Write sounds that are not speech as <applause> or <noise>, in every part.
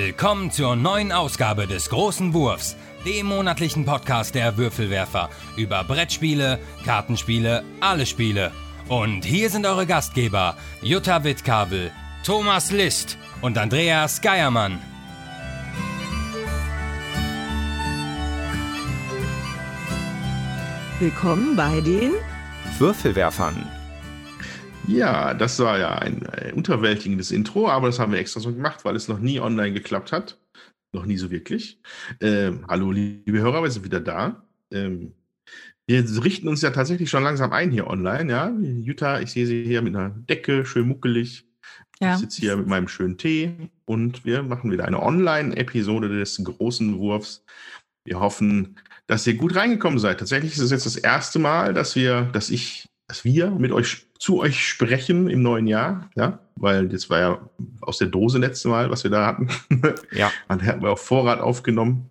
Willkommen zur neuen Ausgabe des Großen Wurfs, dem monatlichen Podcast der Würfelwerfer über Brettspiele, Kartenspiele, alle Spiele. Und hier sind eure Gastgeber Jutta Wittkabel, Thomas List und Andreas Geiermann. Willkommen bei den Würfelwerfern. Ja, das war ja ein, ein unterwältigendes Intro, aber das haben wir extra so gemacht, weil es noch nie online geklappt hat. Noch nie so wirklich. Ähm, hallo, liebe Hörer, wir sind wieder da. Ähm, wir richten uns ja tatsächlich schon langsam ein hier online, ja. Jutta, ich sehe sie hier mit einer Decke, schön muckelig. Ja. Ich sitze hier mit meinem schönen Tee und wir machen wieder eine Online-Episode des großen Wurfs. Wir hoffen, dass ihr gut reingekommen seid. Tatsächlich ist es jetzt das erste Mal, dass wir, dass ich, dass wir mit euch zu euch sprechen im neuen Jahr, ja, weil das war ja aus der Dose letzte Mal, was wir da hatten. <laughs> Ja. <laughs> Dann hatten wir auch Vorrat aufgenommen.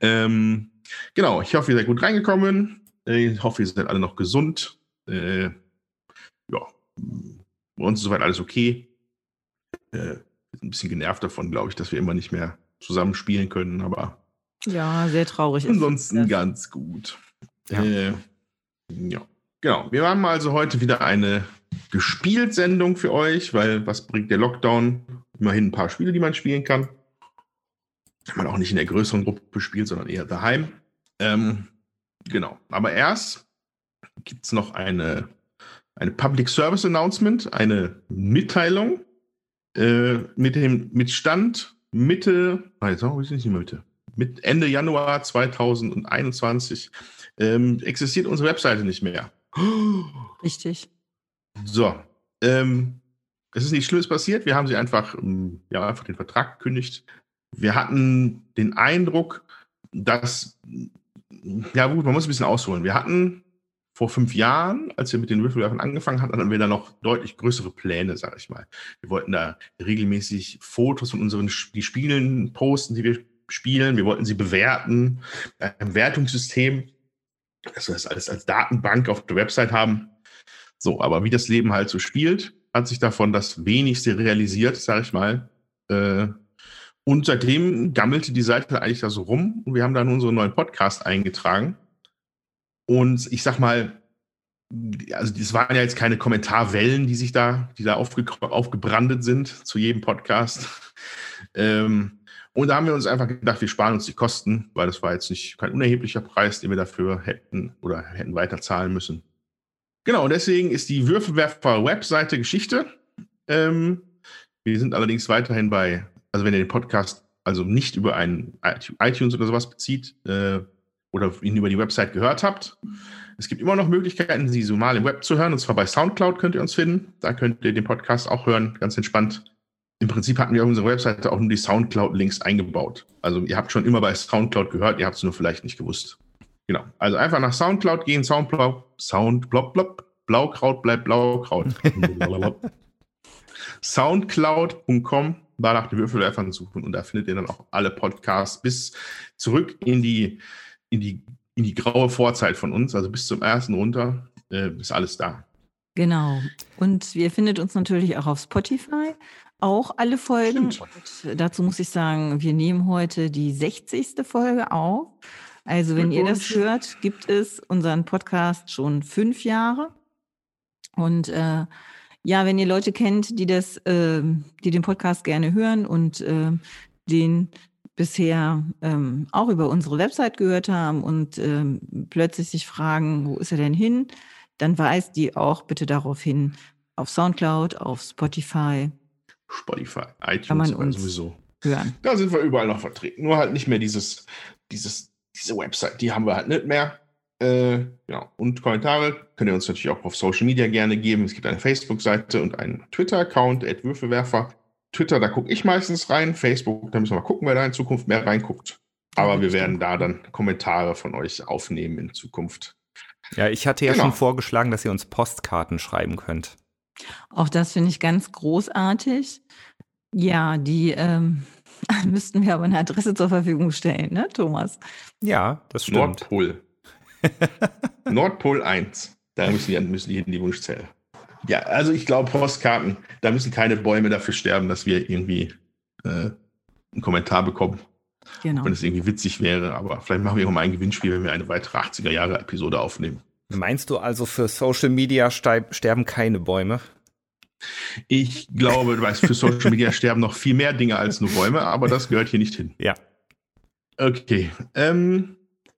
Ähm, genau, ich hoffe, ihr seid gut reingekommen. Ich hoffe, ihr seid alle noch gesund. Äh, ja, bei uns ist soweit alles okay. Äh, ein bisschen genervt davon, glaube ich, dass wir immer nicht mehr zusammen spielen können, aber ja, sehr traurig. Ansonsten ganz gut. Ja. Äh, ja. Genau. Wir haben also heute wieder eine Gespielt-Sendung für euch, weil was bringt der Lockdown? Immerhin ein paar Spiele, die man spielen kann. Man auch nicht in der größeren Gruppe spielt, sondern eher daheim. Ähm, genau. Aber erst gibt es noch eine, eine Public Service Announcement, eine Mitteilung äh, mit dem mit Stand Mitte, nein, sagen wir nicht Mitte, mit Ende Januar 2021 ähm, existiert unsere Webseite nicht mehr. Richtig. So. Ähm, es ist nichts Schlimmes passiert. Wir haben sie einfach, ähm, ja, einfach den Vertrag gekündigt. Wir hatten den Eindruck, dass, ja gut, man muss ein bisschen ausholen. Wir hatten vor fünf Jahren, als wir mit den Würfelwerfen angefangen hatten, hatten wir da noch deutlich größere Pläne, sag ich mal. Wir wollten da regelmäßig Fotos von unseren die Spielen posten, die wir spielen. Wir wollten sie bewerten, ein Wertungssystem dass wir das alles als Datenbank auf der Website haben. So, aber wie das Leben halt so spielt, hat sich davon das wenigste realisiert, sage ich mal. Äh, und seitdem gammelte die Seite eigentlich da so rum und wir haben dann unseren neuen Podcast eingetragen. Und ich sag mal, also das waren ja jetzt keine Kommentarwellen, die sich da, die da aufge aufgebrandet sind zu jedem Podcast. <laughs> ähm, und da haben wir uns einfach gedacht, wir sparen uns die Kosten, weil das war jetzt nicht kein unerheblicher Preis, den wir dafür hätten oder hätten weiter zahlen müssen. Genau, deswegen ist die Würfelwerfer-Webseite Geschichte. Ähm, wir sind allerdings weiterhin bei, also wenn ihr den Podcast also nicht über einen iTunes oder sowas bezieht äh, oder ihn über die Website gehört habt, es gibt immer noch Möglichkeiten, sie so mal im Web zu hören. Und zwar bei Soundcloud könnt ihr uns finden. Da könnt ihr den Podcast auch hören, ganz entspannt im Prinzip hatten wir auf unserer Webseite auch nur die Soundcloud-Links eingebaut. Also ihr habt schon immer bei Soundcloud gehört, ihr habt es nur vielleicht nicht gewusst. Genau. Also einfach nach Soundcloud gehen, Soundcloud, Sound, blop, Blaukraut bleibt Blaukraut. <laughs> Soundcloud.com, da nach den Würfelwerfern suchen und da findet ihr dann auch alle Podcasts bis zurück in die, in die, in die graue Vorzeit von uns, also bis zum ersten runter, äh, ist alles da. Genau. Und ihr findet uns natürlich auch auf Spotify auch alle Folgen. Und dazu muss ich sagen, wir nehmen heute die 60. Folge auf. Also wenn ihr das hört, gibt es unseren Podcast schon fünf Jahre. Und äh, ja, wenn ihr Leute kennt, die das, äh, die den Podcast gerne hören und äh, den bisher ähm, auch über unsere Website gehört haben und ähm, plötzlich sich fragen, wo ist er denn hin, dann weist die auch bitte darauf hin, auf Soundcloud, auf Spotify Spotify, iTunes Kann man uns sowieso. Hören. Da sind wir überall noch vertreten. Nur halt nicht mehr dieses, dieses, diese Website, die haben wir halt nicht mehr. Äh, ja, und Kommentare könnt ihr uns natürlich auch auf Social Media gerne geben. Es gibt eine Facebook-Seite und einen Twitter-Account, Würfelwerfer. Twitter, da gucke ich meistens rein. Facebook, da müssen wir mal gucken, wer da in Zukunft mehr reinguckt. Aber wir werden da dann Kommentare von euch aufnehmen in Zukunft. Ja, ich hatte ja genau. schon vorgeschlagen, dass ihr uns Postkarten schreiben könnt. Auch das finde ich ganz großartig. Ja, die ähm, <laughs> müssten wir aber eine Adresse zur Verfügung stellen, ne, Thomas? Ja, das stimmt. Nordpol. <laughs> Nordpol 1. Da müssen die, müssen die in die Wunschzelle. Ja, also ich glaube, Postkarten, da müssen keine Bäume dafür sterben, dass wir irgendwie äh, einen Kommentar bekommen. Genau. Wenn es irgendwie witzig wäre, aber vielleicht machen wir auch mal ein Gewinnspiel, wenn wir eine weitere 80er Jahre Episode aufnehmen. Meinst du also, für Social Media sterben keine Bäume? Ich glaube, du weißt, für Social Media sterben noch viel mehr Dinge als nur Bäume, aber das gehört hier nicht hin. Ja. Okay. Ähm,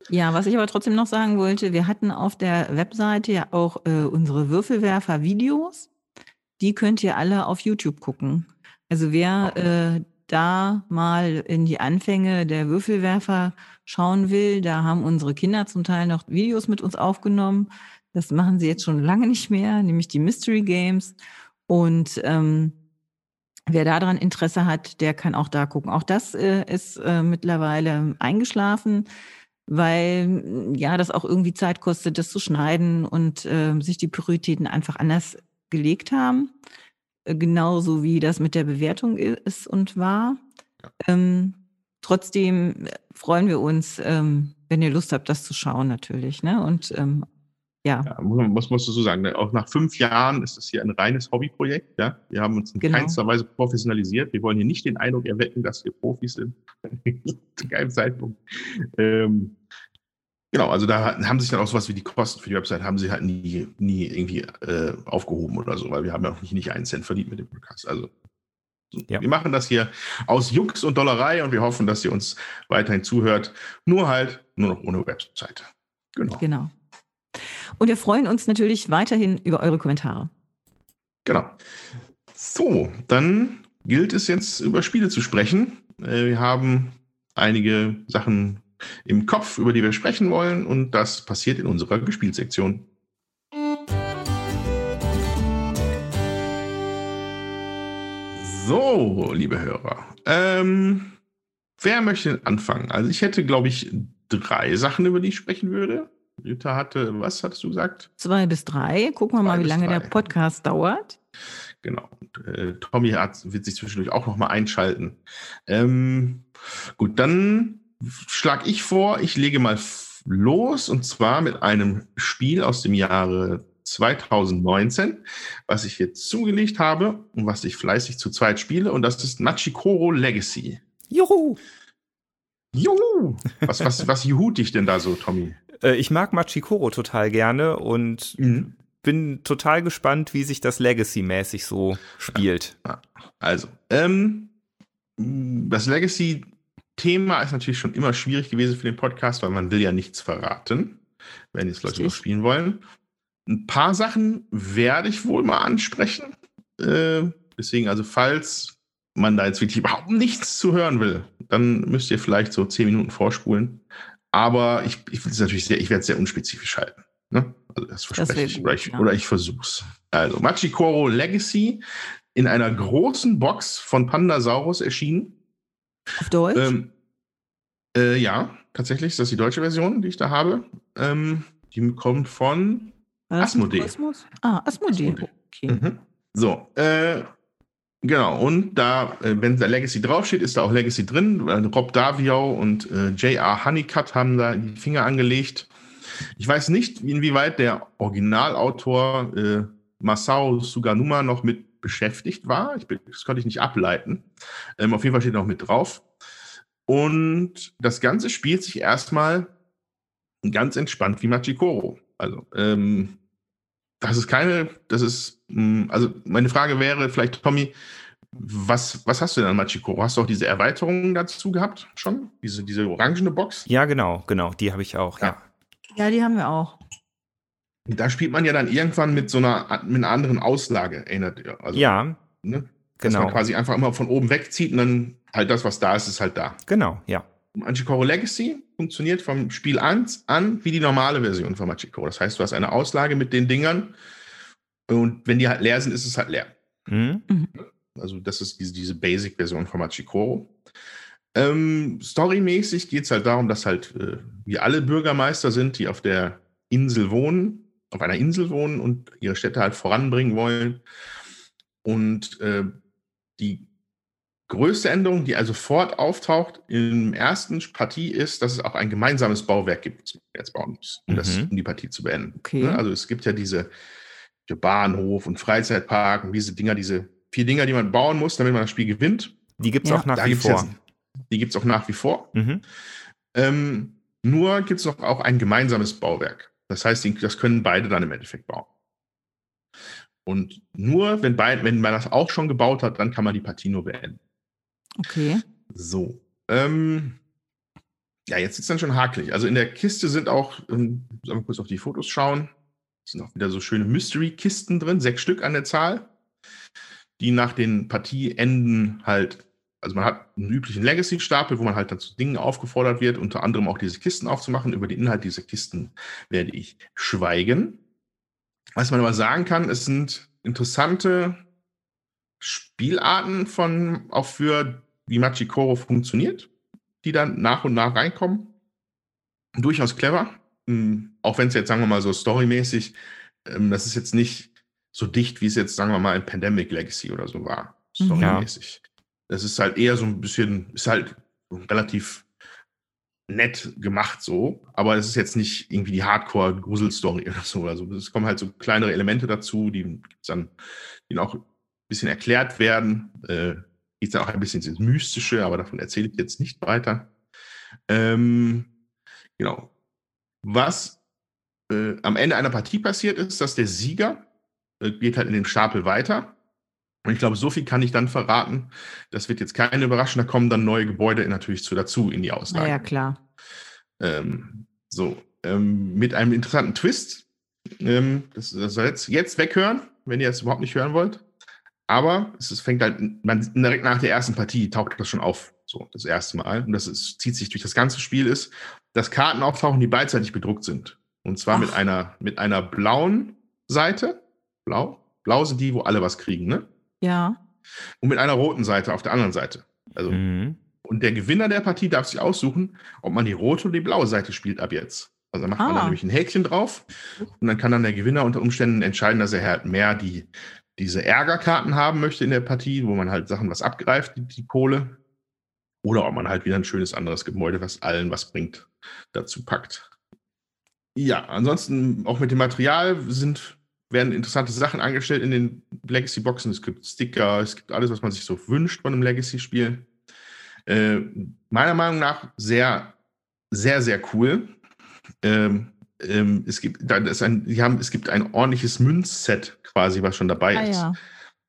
ja, was ich aber trotzdem noch sagen wollte, wir hatten auf der Webseite ja auch äh, unsere Würfelwerfer-Videos. Die könnt ihr alle auf YouTube gucken. Also wer äh, da mal in die Anfänge der Würfelwerfer schauen will, da haben unsere Kinder zum Teil noch Videos mit uns aufgenommen. Das machen sie jetzt schon lange nicht mehr, nämlich die Mystery Games. Und ähm, wer daran Interesse hat, der kann auch da gucken. Auch das äh, ist äh, mittlerweile eingeschlafen weil mm, ja das auch irgendwie Zeit kostet, das zu schneiden und äh, sich die Prioritäten einfach anders gelegt haben. Genauso wie das mit der Bewertung ist und war. Ja. Ähm, trotzdem freuen wir uns, ähm, wenn ihr Lust habt, das zu schauen, natürlich. Ne? Und ähm, ja. ja muss, musst du so sagen, ne? auch nach fünf Jahren ist es hier ein reines Hobbyprojekt. Ja? Wir haben uns in genau. keinster Weise professionalisiert. Wir wollen hier nicht den Eindruck erwecken, dass wir Profis sind. <laughs> Zu keinem Zeitpunkt. Ähm, genau, also da haben sich dann auch sowas wie die Kosten für die Website haben sie halt nie, nie irgendwie äh, aufgehoben oder so, weil wir haben ja auch nicht, nicht einen Cent verdient mit dem Podcast. Also ja. Wir machen das hier aus Jux und Dollerei und wir hoffen, dass ihr uns weiterhin zuhört. Nur halt nur noch ohne Website. Genau. Genau. Und wir freuen uns natürlich weiterhin über eure Kommentare. Genau. So, dann gilt es jetzt über Spiele zu sprechen. Äh, wir haben einige Sachen im Kopf, über die wir sprechen wollen und das passiert in unserer Gespielsektion. So, liebe Hörer. Ähm, wer möchte anfangen? Also ich hätte, glaube ich, drei Sachen, über die ich sprechen würde. Jutta hatte, was hattest du gesagt? Zwei bis drei. Gucken wir Zwei mal, wie lange drei. der Podcast dauert. Genau. Und, äh, Tommy hat, wird sich zwischendurch auch noch mal einschalten. Ähm, gut, dann schlage ich vor, ich lege mal los und zwar mit einem Spiel aus dem Jahre 2019, was ich jetzt zugelegt habe und was ich fleißig zu zweit spiele und das ist Machikoro Legacy. Juhu! Juhu! Was, was, was juhut dich denn da so, Tommy? Äh, ich mag Machikoro total gerne und mhm. bin total gespannt, wie sich das Legacy-mäßig so spielt. Also, ähm, das Legacy-Thema ist natürlich schon immer schwierig gewesen für den Podcast, weil man will ja nichts verraten, wenn jetzt Leute noch spielen wollen. Ein paar Sachen werde ich wohl mal ansprechen. Äh, deswegen, also falls man da jetzt wirklich überhaupt nichts zu hören will, dann müsst ihr vielleicht so zehn Minuten vorspulen. Aber ich, ich will es natürlich sehr, ich werde es sehr unspezifisch halten. Ne? Also das verspreche das ich. Oder ich, ja. oder ich versuch's. Also Machikoro Legacy in einer großen Box von Pandasaurus erschienen. Auf Deutsch? Ähm, äh, ja, tatsächlich ist das die deutsche Version, die ich da habe. Ähm, die kommt von Asmodee. Ah, Asmodee. Asmodee. Okay. Mhm. So, äh, Genau, und da, äh, wenn da Legacy draufsteht, ist da auch Legacy drin. Rob Davio und äh, J.R. Honeycutt haben da die Finger angelegt. Ich weiß nicht, inwieweit der Originalautor äh, Masao Suganuma noch mit beschäftigt war. Ich, das konnte ich nicht ableiten. Ähm, auf jeden Fall steht noch mit drauf. Und das Ganze spielt sich erstmal ganz entspannt wie Machikoro. Also, ähm, das ist keine, das ist, hm, also meine Frage wäre vielleicht, Tommy, was, was hast du denn an Machikoro? Hast du auch diese Erweiterungen dazu gehabt schon? Diese, diese orangene Box? Ja, genau, genau, die habe ich auch, ja. Ja, die haben wir auch. Da spielt man ja dann irgendwann mit so einer, mit einer anderen Auslage, erinnert ihr? Also, ja. Ne? Dass genau. man quasi einfach immer von oben wegzieht und dann halt das, was da ist, ist halt da. Genau, ja. Machikoro Legacy funktioniert vom Spiel 1 an wie die normale Version von Machikoro. Das heißt, du hast eine Auslage mit den Dingern und wenn die halt leer sind, ist es halt leer. Mhm. mhm. Also das ist diese, diese Basic-Version von Machikoro. Ähm, storymäßig geht es halt darum, dass halt äh, wir alle Bürgermeister sind, die auf der Insel wohnen, auf einer Insel wohnen und ihre Städte halt voranbringen wollen. Und äh, die größte Änderung, die also sofort auftaucht im ersten Partie, ist, dass es auch ein gemeinsames Bauwerk gibt, das man jetzt bauen muss, um, mhm. das, um die Partie zu beenden. Okay. Ne? Also es gibt ja diese Bahnhof und Freizeitpark und diese Dinger, diese vier Dinger, die man bauen muss, damit man das Spiel gewinnt. Die gibt es ja. auch nach da wie vor. Jetzt, Die gibt es auch nach wie vor. Mhm. Ähm, nur gibt es noch auch ein gemeinsames Bauwerk. Das heißt, das können beide dann im Endeffekt bauen. Und nur, wenn, beid, wenn man das auch schon gebaut hat, dann kann man die Partie nur beenden. Okay. So. Ähm, ja, jetzt ist dann schon hakelig. Also in der Kiste sind auch, ähm, sollen wir kurz auf die Fotos schauen, sind auch wieder so schöne Mystery-Kisten drin, sechs Stück an der Zahl, die nach den Partieenden halt, also man hat einen üblichen Legacy-Stapel, wo man halt dann zu Dingen aufgefordert wird, unter anderem auch diese Kisten aufzumachen. Über den Inhalt dieser Kisten werde ich schweigen. Was man aber sagen kann, es sind interessante Spielarten von, auch für wie Machikoro funktioniert, die dann nach und nach reinkommen. Durchaus clever. Ähm, Auch wenn es jetzt, sagen wir mal, so storymäßig, ähm, das ist jetzt nicht so dicht, wie es jetzt, sagen wir mal, in Pandemic Legacy oder so war. Mhm. Storymäßig. Das ist halt eher so ein bisschen, ist halt relativ nett gemacht so, aber es ist jetzt nicht irgendwie die Hardcore-Grusel-Story oder so. Also es kommen halt so kleinere Elemente dazu, die dann, die auch ein bisschen erklärt werden. Äh, geht dann auch ein bisschen ins Mystische, aber davon erzähle ich jetzt nicht weiter. Ähm, genau. Was äh, am Ende einer Partie passiert ist, dass der Sieger äh, geht halt in den Stapel weiter. Und ich glaube, so viel kann ich dann verraten. Das wird jetzt keine Überraschung. Da kommen dann neue Gebäude natürlich zu dazu in die Auslage. Naja, klar. Ähm, so, ähm, mit einem interessanten Twist. Ähm, das, das soll jetzt, jetzt weghören, wenn ihr das überhaupt nicht hören wollt. Aber es ist, fängt halt, man, direkt nach der ersten Partie taucht das schon auf. So, das erste Mal. Und das ist, zieht sich durch das ganze Spiel ist, dass Karten auftauchen, die beidseitig bedruckt sind. Und zwar mit Ach. einer, mit einer blauen Seite. Blau? Blau sind die, wo alle was kriegen, ne? Ja. Und mit einer roten Seite auf der anderen Seite. Also, Mhm. und der Gewinner der Partie darf sich aussuchen, ob man die rote oder die blaue Seite spielt ab jetzt. Also da macht man Ah. dann nämlich ein Häkchen drauf und dann kann dann der Gewinner unter Umständen entscheiden, dass er halt mehr die, diese Ärgerkarten haben möchte in der Partie, wo man halt Sachen was abgreift, die, die Kohle. Oder ob man halt wieder ein schönes anderes Gebäude, was allen was bringt, dazu packt. Ja, ansonsten auch mit dem Material sind, werden interessante Sachen angestellt in den Legacy-Boxen. Es gibt Sticker, es gibt alles, was man sich so wünscht von einem Legacy-Spiel. Äh, meiner Meinung nach sehr, sehr, sehr cool. Ähm, ähm, es gibt, da ist ein, die haben, es gibt ein ordentliches Münzset quasi, was schon dabei Ah ist. ja.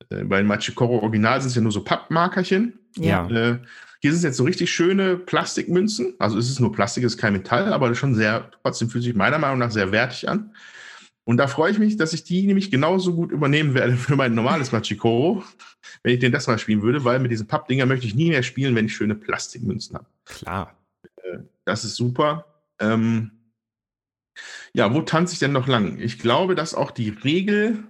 Äh, bei Machikoro Original sind es ja nur so Pappmarkerchen. Ja. Äh, hier sind es jetzt so richtig schöne Plastikmünzen. Also es ist nur Plastik, es ist kein Metall, aber schon sehr, trotzdem fühlt sich meiner Meinung nach sehr wertig an. Und da freue ich mich, dass ich die nämlich genauso gut übernehmen werde für mein normales Machikoro, wenn ich den das mal spielen würde, weil mit diesen Pappdinger möchte ich nie mehr spielen, wenn ich schöne Plastikmünzen habe. Klar. Das ist super. Ähm, ja, wo tanze ich denn noch lang? Ich glaube, dass auch die Regel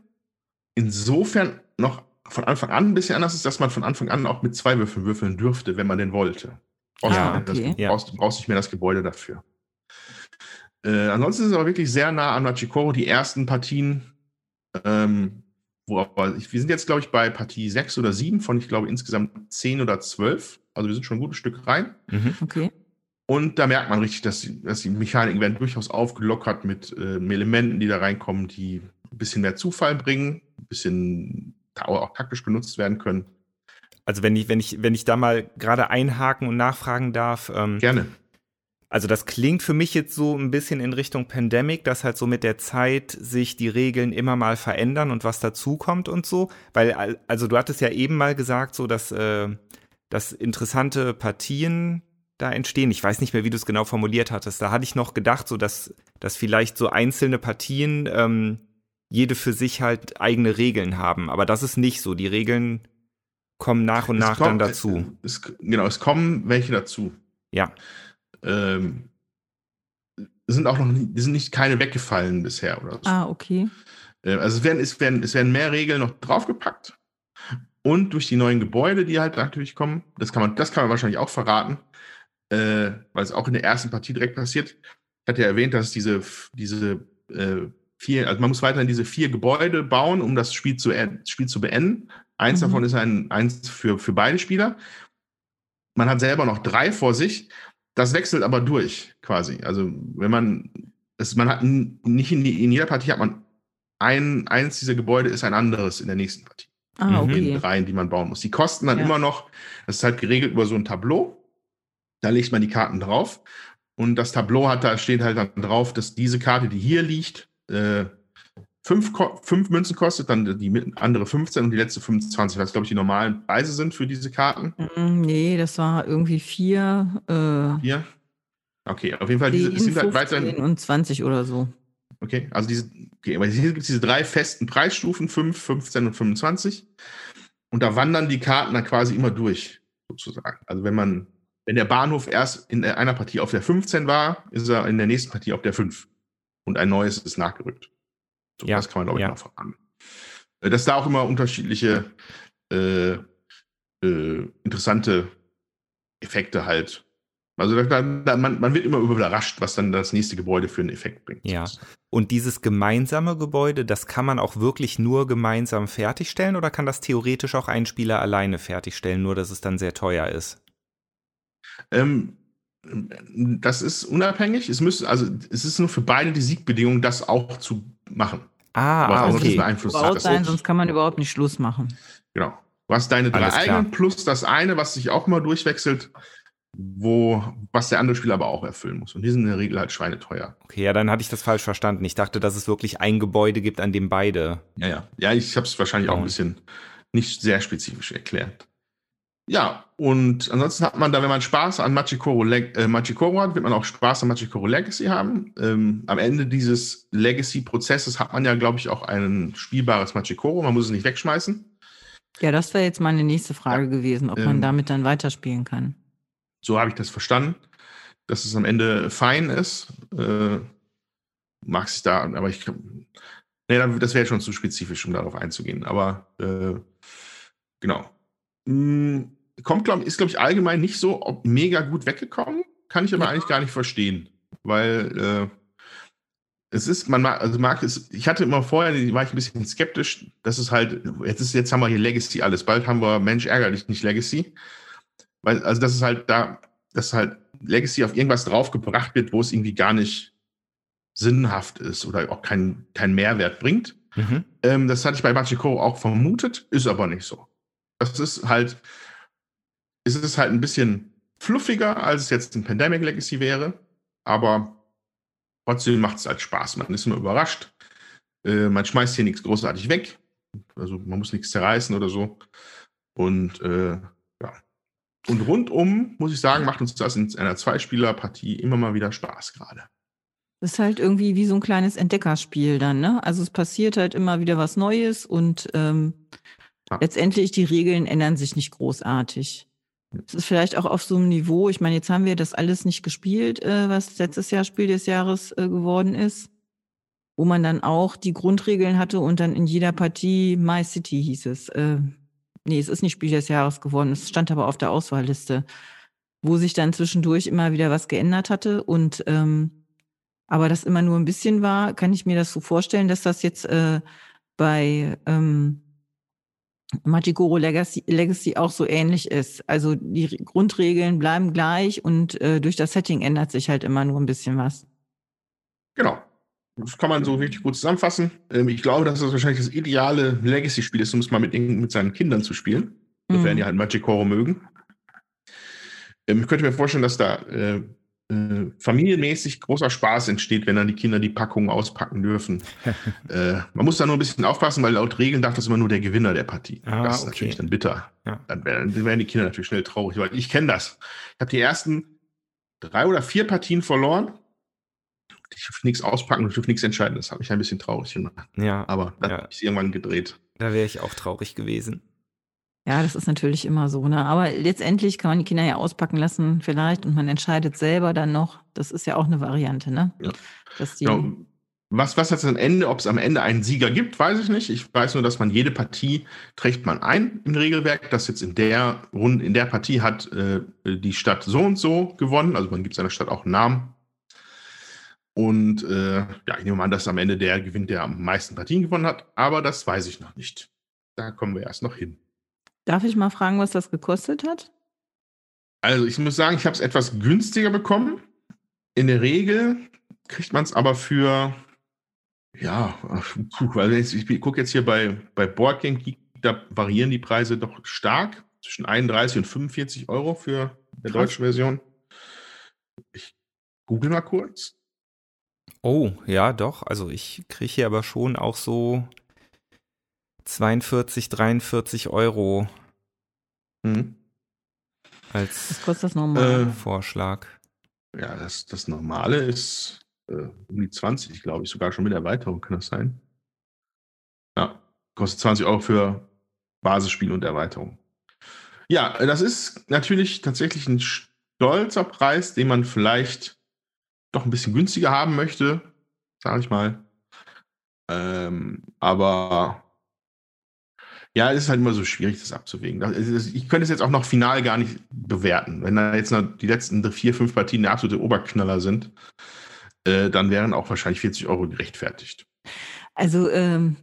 insofern noch von Anfang an ein bisschen anders ist, dass man von Anfang an auch mit zwei Würfeln würfeln dürfte, wenn man denn wollte. Brauchst Ah, okay. das, brauchst, du brauchst nicht mehr das Gebäude dafür. Äh, ansonsten ist es aber wirklich sehr nah an Machikoro. Die ersten Partien, ähm, wo aber ich, wir sind jetzt, glaube ich, bei Partie 6 oder 7 von, ich glaube, insgesamt 10 oder 12. Also wir sind schon ein gutes Stück rein. Mhm. Okay. Und da merkt man richtig, dass die, dass die Mechaniken werden durchaus aufgelockert mit ähm, Elementen, die da reinkommen, die ein bisschen mehr Zufall bringen, ein bisschen auch taktisch genutzt werden können. Also wenn ich, wenn ich, wenn ich da mal gerade einhaken und nachfragen darf, ähm, Gerne. Also das klingt für mich jetzt so ein bisschen in Richtung Pandemic, dass halt so mit der Zeit sich die Regeln immer mal verändern und was dazukommt und so. Weil, al- also du hattest ja eben mal gesagt, so dass, äh, dass interessante Partien da entstehen. Ich weiß nicht mehr, wie du es genau formuliert hattest. Da hatte ich noch gedacht, so dass, dass vielleicht so einzelne Partien ähm, jede für sich halt eigene Regeln haben. Aber das ist nicht so. Die Regeln kommen nach und Es nach kommt- dann dazu. Es, genau, es kommen welche dazu. Ja. Ähm, sind auch noch nie, sind nicht keine weggefallen bisher oder so. Ah, okay. Äh, Also es werden, es, werden, es werden mehr Regeln noch draufgepackt. Und durch die neuen Gebäude, die halt natürlich kommen, das kann man, das kann man wahrscheinlich auch verraten, äh, weil es auch in der ersten Partie direkt passiert. Ich hatte ja erwähnt, dass diese, diese äh, vier, also man muss weiterhin diese vier Gebäude bauen, um das Spiel zu, Spiel zu beenden. Eins Mhm. davon ist ein, eins für, für beide Spieler. Man hat selber noch drei vor sich. Das wechselt aber durch, quasi. Also, wenn man, es, man hat nicht in, in jeder Partie hat man ein, eins dieser Gebäude ist ein anderes in der nächsten Partie. Ah, Mhm. In den okay. dreien, die man bauen muss. Die kosten dann Ja. immer noch, das ist halt geregelt über so ein Tableau. Da legt man die Karten drauf. Und das Tableau hat, da steht halt dann drauf, dass diese Karte, die hier liegt, äh, fünf, fünf Münzen kostet, dann die andere 15 und die letzte 25, was glaube ich die normalen Preise sind für diese Karten. Mm, nee, das war irgendwie vier. Äh, vier? Okay, auf jeden Fall, diese, es sind halt weiterhin. und 20 oder so. Okay, also diese, okay, aber hier gibt es diese drei festen Preisstufen, 5, 15 und 25. Und da wandern die Karten dann quasi immer durch, sozusagen. Also wenn man, wenn der Bahnhof erst in einer Partie auf der 15 war, ist er in der nächsten Partie auf der 5. Und ein neues ist nachgerückt. So, ja, das kann man, glaube ich, ja. noch verraten. Äh, dass da auch immer unterschiedliche äh, äh, interessante Effekte halt. Also da, da, man, man wird immer überrascht, was dann das nächste Gebäude für einen Effekt bringt. Ja. Und dieses gemeinsame Gebäude, das kann man auch wirklich nur gemeinsam fertigstellen oder kann das theoretisch auch ein Spieler alleine fertigstellen, nur dass es dann sehr teuer ist? Ähm, das ist unabhängig. Es müsste, also es ist nur für beide die Siegbedingung, das auch zu machen. Ah, ah okay. Beeinflusst hat. sein, sonst kann man überhaupt nicht Schluss machen. Genau. Du hast deine drei eigenen plus das eine, was sich auch immer durchwechselt, wo, was der andere Spieler aber auch erfüllen muss. Und die sind in der Regel halt schweineteuer. Okay, ja, dann hatte ich das falsch verstanden. Ich dachte, dass es wirklich ein Gebäude gibt, an dem beide. Ja, ja. Ja, ich habe es wahrscheinlich auch ein bisschen nicht sehr spezifisch erklärt. Ja, und ansonsten hat man da, wenn man Spaß an Machikoro, äh, Machikoro hat, wird man auch Spaß an Machikoro Legacy haben. Ähm, am Ende dieses Legacy-Prozesses hat man ja, glaube ich, auch ein spielbares Machikoro. Man muss es nicht wegschmeißen. Ja, das wäre jetzt meine nächste Frage ja, gewesen, ob ähm, man damit dann weiterspielen kann. So habe ich das verstanden, dass es am Ende fein ist. Äh, mag sich da, aber ich, nee, das wäre schon zu spezifisch, um darauf einzugehen. Aber äh, genau. Hm, kommt, glaub, ist, glaube ich, allgemein nicht so mega gut weggekommen. Kann ich aber ja. eigentlich gar nicht verstehen. Weil äh, es ist, man mag, also mag es, ich hatte immer vorher, war ich ein bisschen skeptisch, dass es halt, jetzt ist, jetzt haben wir hier Legacy alles, bald haben wir Mensch ärgerlich nicht Legacy. Weil, also das ist halt da, dass halt Legacy auf irgendwas draufgebracht wird, wo es irgendwie gar nicht sinnhaft ist oder auch keinen kein Mehrwert bringt. Mhm. Ähm, das hatte ich bei Machiko auch vermutet, ist aber nicht so. Das ist halt, ist es halt ein bisschen fluffiger, als es jetzt ein Pandemic Legacy wäre, aber trotzdem macht es halt Spaß. Man ist immer überrascht. Äh, man schmeißt hier nichts großartig weg. Also man muss nichts zerreißen oder so. Und äh, ja. Und rundum, muss ich sagen, macht uns das in einer Zweispieler-Partie immer mal wieder Spaß gerade. Das ist halt irgendwie wie so ein kleines Entdeckerspiel dann, ne? Also es passiert halt immer wieder was Neues und ähm, ja. letztendlich die Regeln ändern sich nicht großartig. Es ist vielleicht auch auf so einem Niveau, ich meine, jetzt haben wir das alles nicht gespielt, äh, was letztes Jahr Spiel des Jahres äh, geworden ist, wo man dann auch die Grundregeln hatte und dann in jeder Partie My City hieß es. Äh, nee, es ist nicht Spiel des Jahres geworden, es stand aber auf der Auswahlliste, wo sich dann zwischendurch immer wieder was geändert hatte und ähm, aber das immer nur ein bisschen war, kann ich mir das so vorstellen, dass das jetzt äh, bei ähm, Magigoro Legacy, Legacy auch so ähnlich ist. Also die Grundregeln bleiben gleich und äh, durch das Setting ändert sich halt immer nur ein bisschen was. Genau. Das kann man so richtig gut zusammenfassen. Ähm, ich glaube, dass das wahrscheinlich das ideale Legacy-Spiel ist, um es mal mit, mit seinen Kindern zu spielen. Sofern mhm. die halt Magikoro mögen. Ähm, ich könnte mir vorstellen, dass da äh, äh, familienmäßig großer Spaß entsteht, wenn dann die Kinder die Packungen auspacken dürfen. <laughs> äh, man muss da nur ein bisschen aufpassen, weil laut Regeln darf das immer nur der Gewinner der Partie. Ah, das ist okay. natürlich dann bitter. Ja. Dann, werden, werden die Kinder natürlich schnell traurig, weil ich kenne das. Ich habe die ersten drei oder vier Partien verloren. Ich dürfte nichts auspacken, ich dürfte nichts entscheiden. Das hat mich ein bisschen traurig gemacht. Ja. Aber dann ja. habe ich irgendwann gedreht. Da wäre ich auch traurig gewesen. Ja, das ist natürlich immer so. Ne? Aber letztendlich kann man die Kinder ja auspacken lassen, vielleicht, und man entscheidet selber dann noch. Das ist ja auch eine Variante, ne? Ja. Genau. Was, was jetzt am Ende, ob es am Ende einen Sieger gibt, weiß ich nicht. Ich weiß nur, dass man jede Partie trägt man ein im Regelwerk, dass jetzt in der Runde, in der Partie hat äh, die Stadt so und so gewonnen. Also man gibt seiner Stadt auch einen Namen. Und äh, ja, ich nehme an, dass am Ende der gewinnt, der am meisten Partien gewonnen hat. Aber das weiß ich noch nicht. Da kommen wir erst noch hin. Darf ich mal fragen, was das gekostet hat? Also ich muss sagen, ich habe es etwas günstiger bekommen. In der Regel kriegt man es aber für, ja, weil ich gucke jetzt hier bei, bei Boardgame Geek, da variieren die Preise doch stark zwischen 31 und 45 Euro für die deutsche Version. Google mal kurz. Oh, ja, doch. Also ich kriege hier aber schon auch so 42, 43 Euro Hm. als Was kostet das nochmal? Äh, Vorschlag. Ja, das, das Normale ist äh, um die 20, glaube ich, sogar schon mit Erweiterung, kann das sein? Ja, kostet 20 Euro für Basisspiel und Erweiterung. Ja, das ist natürlich tatsächlich ein stolzer Preis, den man vielleicht doch ein bisschen günstiger haben möchte, sage ich mal. Ähm, aber ja, es ist halt immer so schwierig, das abzuwägen. Ich könnte es jetzt auch noch final gar nicht bewerten. Wenn da jetzt noch die letzten vier, fünf Partien der absolute Oberknaller sind, äh, dann wären auch wahrscheinlich 40 Euro gerechtfertigt. Also ähm,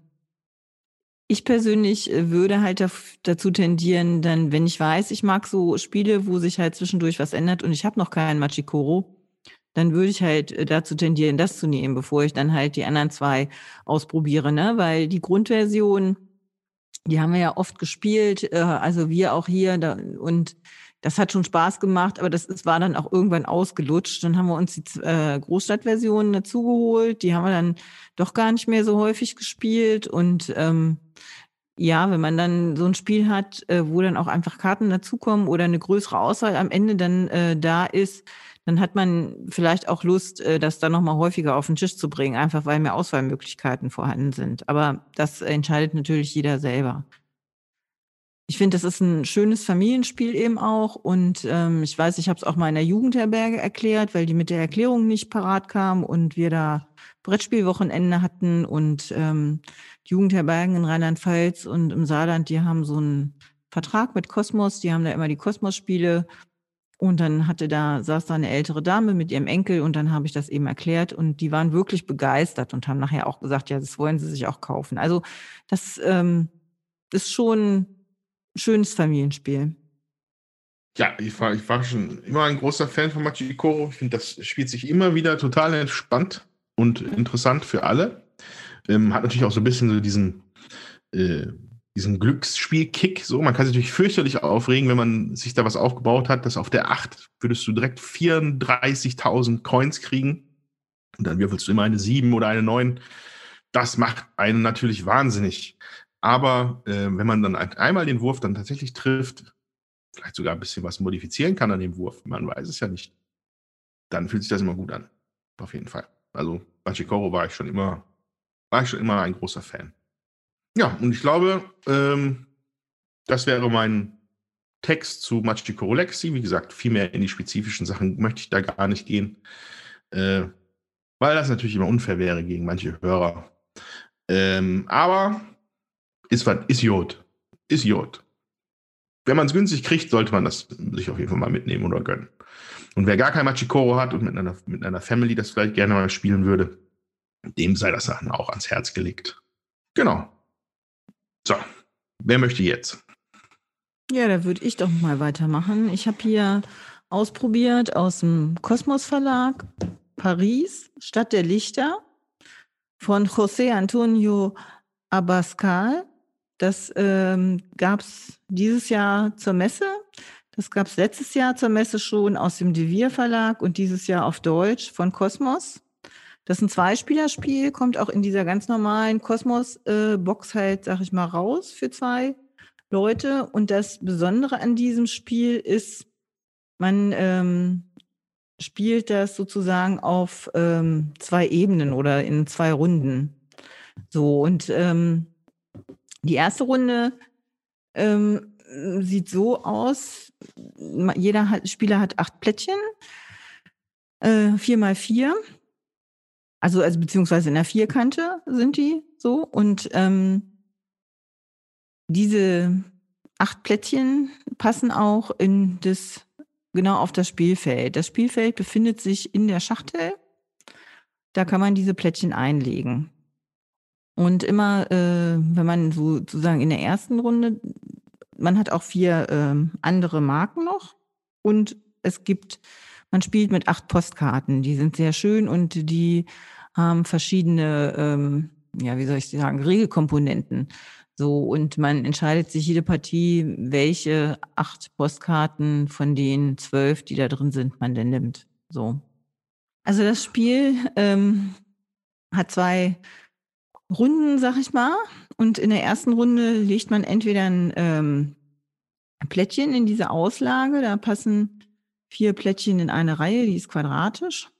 ich persönlich äh, würde halt dazu tendieren, dann, wenn ich weiß, ich mag so Spiele, wo sich halt zwischendurch was ändert und ich habe noch keinen Machikoro, dann würde ich halt äh, dazu tendieren, das zu nehmen, bevor ich dann halt die anderen zwei ausprobiere, ne? Weil die Grundversion, die haben wir ja oft gespielt, äh, also wir auch hier da, und das hat schon Spaß gemacht, aber das ist, war dann auch irgendwann ausgelutscht. Dann haben wir uns die äh, Großstadtversion dazu geholt, die haben wir dann doch gar nicht mehr so häufig gespielt und ähm, ja, wenn man dann so ein Spiel hat, äh, wo dann auch einfach Karten dazukommen oder eine größere Auswahl am Ende dann äh, da ist, dann hat man vielleicht auch Lust, äh, das dann nochmal häufiger auf den Tisch zu bringen, einfach weil mehr Auswahlmöglichkeiten vorhanden sind. Aber das entscheidet natürlich jeder selber. Ich finde, das ist ein schönes Familienspiel eben auch. Und ähm, ich weiß, ich habe es auch mal in der Jugendherberge erklärt, weil die mit der Erklärung nicht parat kam und wir da Brettspielwochenende hatten und ähm, Jugendherbergen in Rheinland-Pfalz und im Saarland, die haben so einen Vertrag mit Kosmos, die haben da immer die Kosmos-Spiele. Und dann hatte da, saß da eine ältere Dame mit ihrem Enkel und dann habe ich das eben erklärt und die waren wirklich begeistert und haben nachher auch gesagt, ja, das wollen sie sich auch kaufen. Also das ähm, ist schon ein schönes Familienspiel. Ja, ich war, ich war schon immer ein großer Fan von Machikoro. Ich finde, das spielt sich immer wieder total entspannt und interessant für alle. Ähm, hat natürlich auch so ein bisschen so diesen, äh, diesen Glücksspiel-Kick. So, man kann sich natürlich fürchterlich aufregen, wenn man sich da was aufgebaut hat, dass auf der 8 würdest du direkt 34.000 Coins kriegen. Und dann würfelst du immer eine 7 oder eine 9. Das macht einen natürlich wahnsinnig. Aber äh, wenn man dann ein- einmal den Wurf dann tatsächlich trifft, vielleicht sogar ein bisschen was modifizieren kann an dem Wurf, man weiß es ja nicht, dann fühlt sich das immer gut an. Auf jeden Fall. Also Machikoro war ich schon immer, war ich schon immer ein großer Fan. Ja, und ich glaube, ähm, das wäre mein Text zu Machikoro Legacy. Wie gesagt, viel mehr in die spezifischen Sachen möchte ich da gar nicht gehen, äh, weil das natürlich immer unfair wäre gegen manche Hörer. Ähm, aber ist, was- ist Jod. Ist Jod. Wenn man es günstig kriegt, sollte man das sich auf jeden Fall mal mitnehmen oder gönnen. Und wer gar kein Machikoro hat und mit einer, mit einer Family das vielleicht gerne mal spielen würde, dem sei das dann auch ans Herz gelegt. Genau. So, wer möchte jetzt? Ja, da würde ich doch mal weitermachen. Ich habe hier ausprobiert aus dem Kosmos Verlag Paris, Stadt der Lichter von José Antonio Abascal. Das ähm, gab es dieses Jahr zur Messe. Das gab es letztes Jahr zur Messe schon aus dem Devir Verlag und dieses Jahr auf Deutsch von Kosmos. Das ist ein Zweispielerspiel, kommt auch in dieser ganz normalen Kosmos-Box halt, sag ich mal, raus für zwei Leute. Und das Besondere an diesem Spiel ist, man ähm, spielt das sozusagen auf ähm, zwei Ebenen oder in zwei Runden. So, und ähm, die erste Runde ähm, sieht so aus, jeder hat, Spieler hat acht Plättchen, äh, vier mal vier. Also, also beziehungsweise in der Vierkante sind die so. Und ähm, diese acht Plättchen passen auch in das, genau auf das Spielfeld. Das Spielfeld befindet sich in der Schachtel. Da kann man diese Plättchen einlegen. Und immer, äh, wenn man so sozusagen in der ersten Runde, man hat auch vier ähm, andere Marken noch und es gibt, man spielt mit acht Postkarten. Die sind sehr schön und die haben verschiedene, ähm, ja, wie soll ich sagen, Regelkomponenten. So, und man entscheidet sich jede Partie, welche acht Postkarten von den zwölf, die da drin sind, man denn nimmt. So. Also das Spiel ähm, hat zwei Runden, sag ich mal. Und in der ersten Runde legt man entweder ein ähm, Plättchen in diese Auslage. Da passen vier Plättchen in eine Reihe, die ist quadratisch.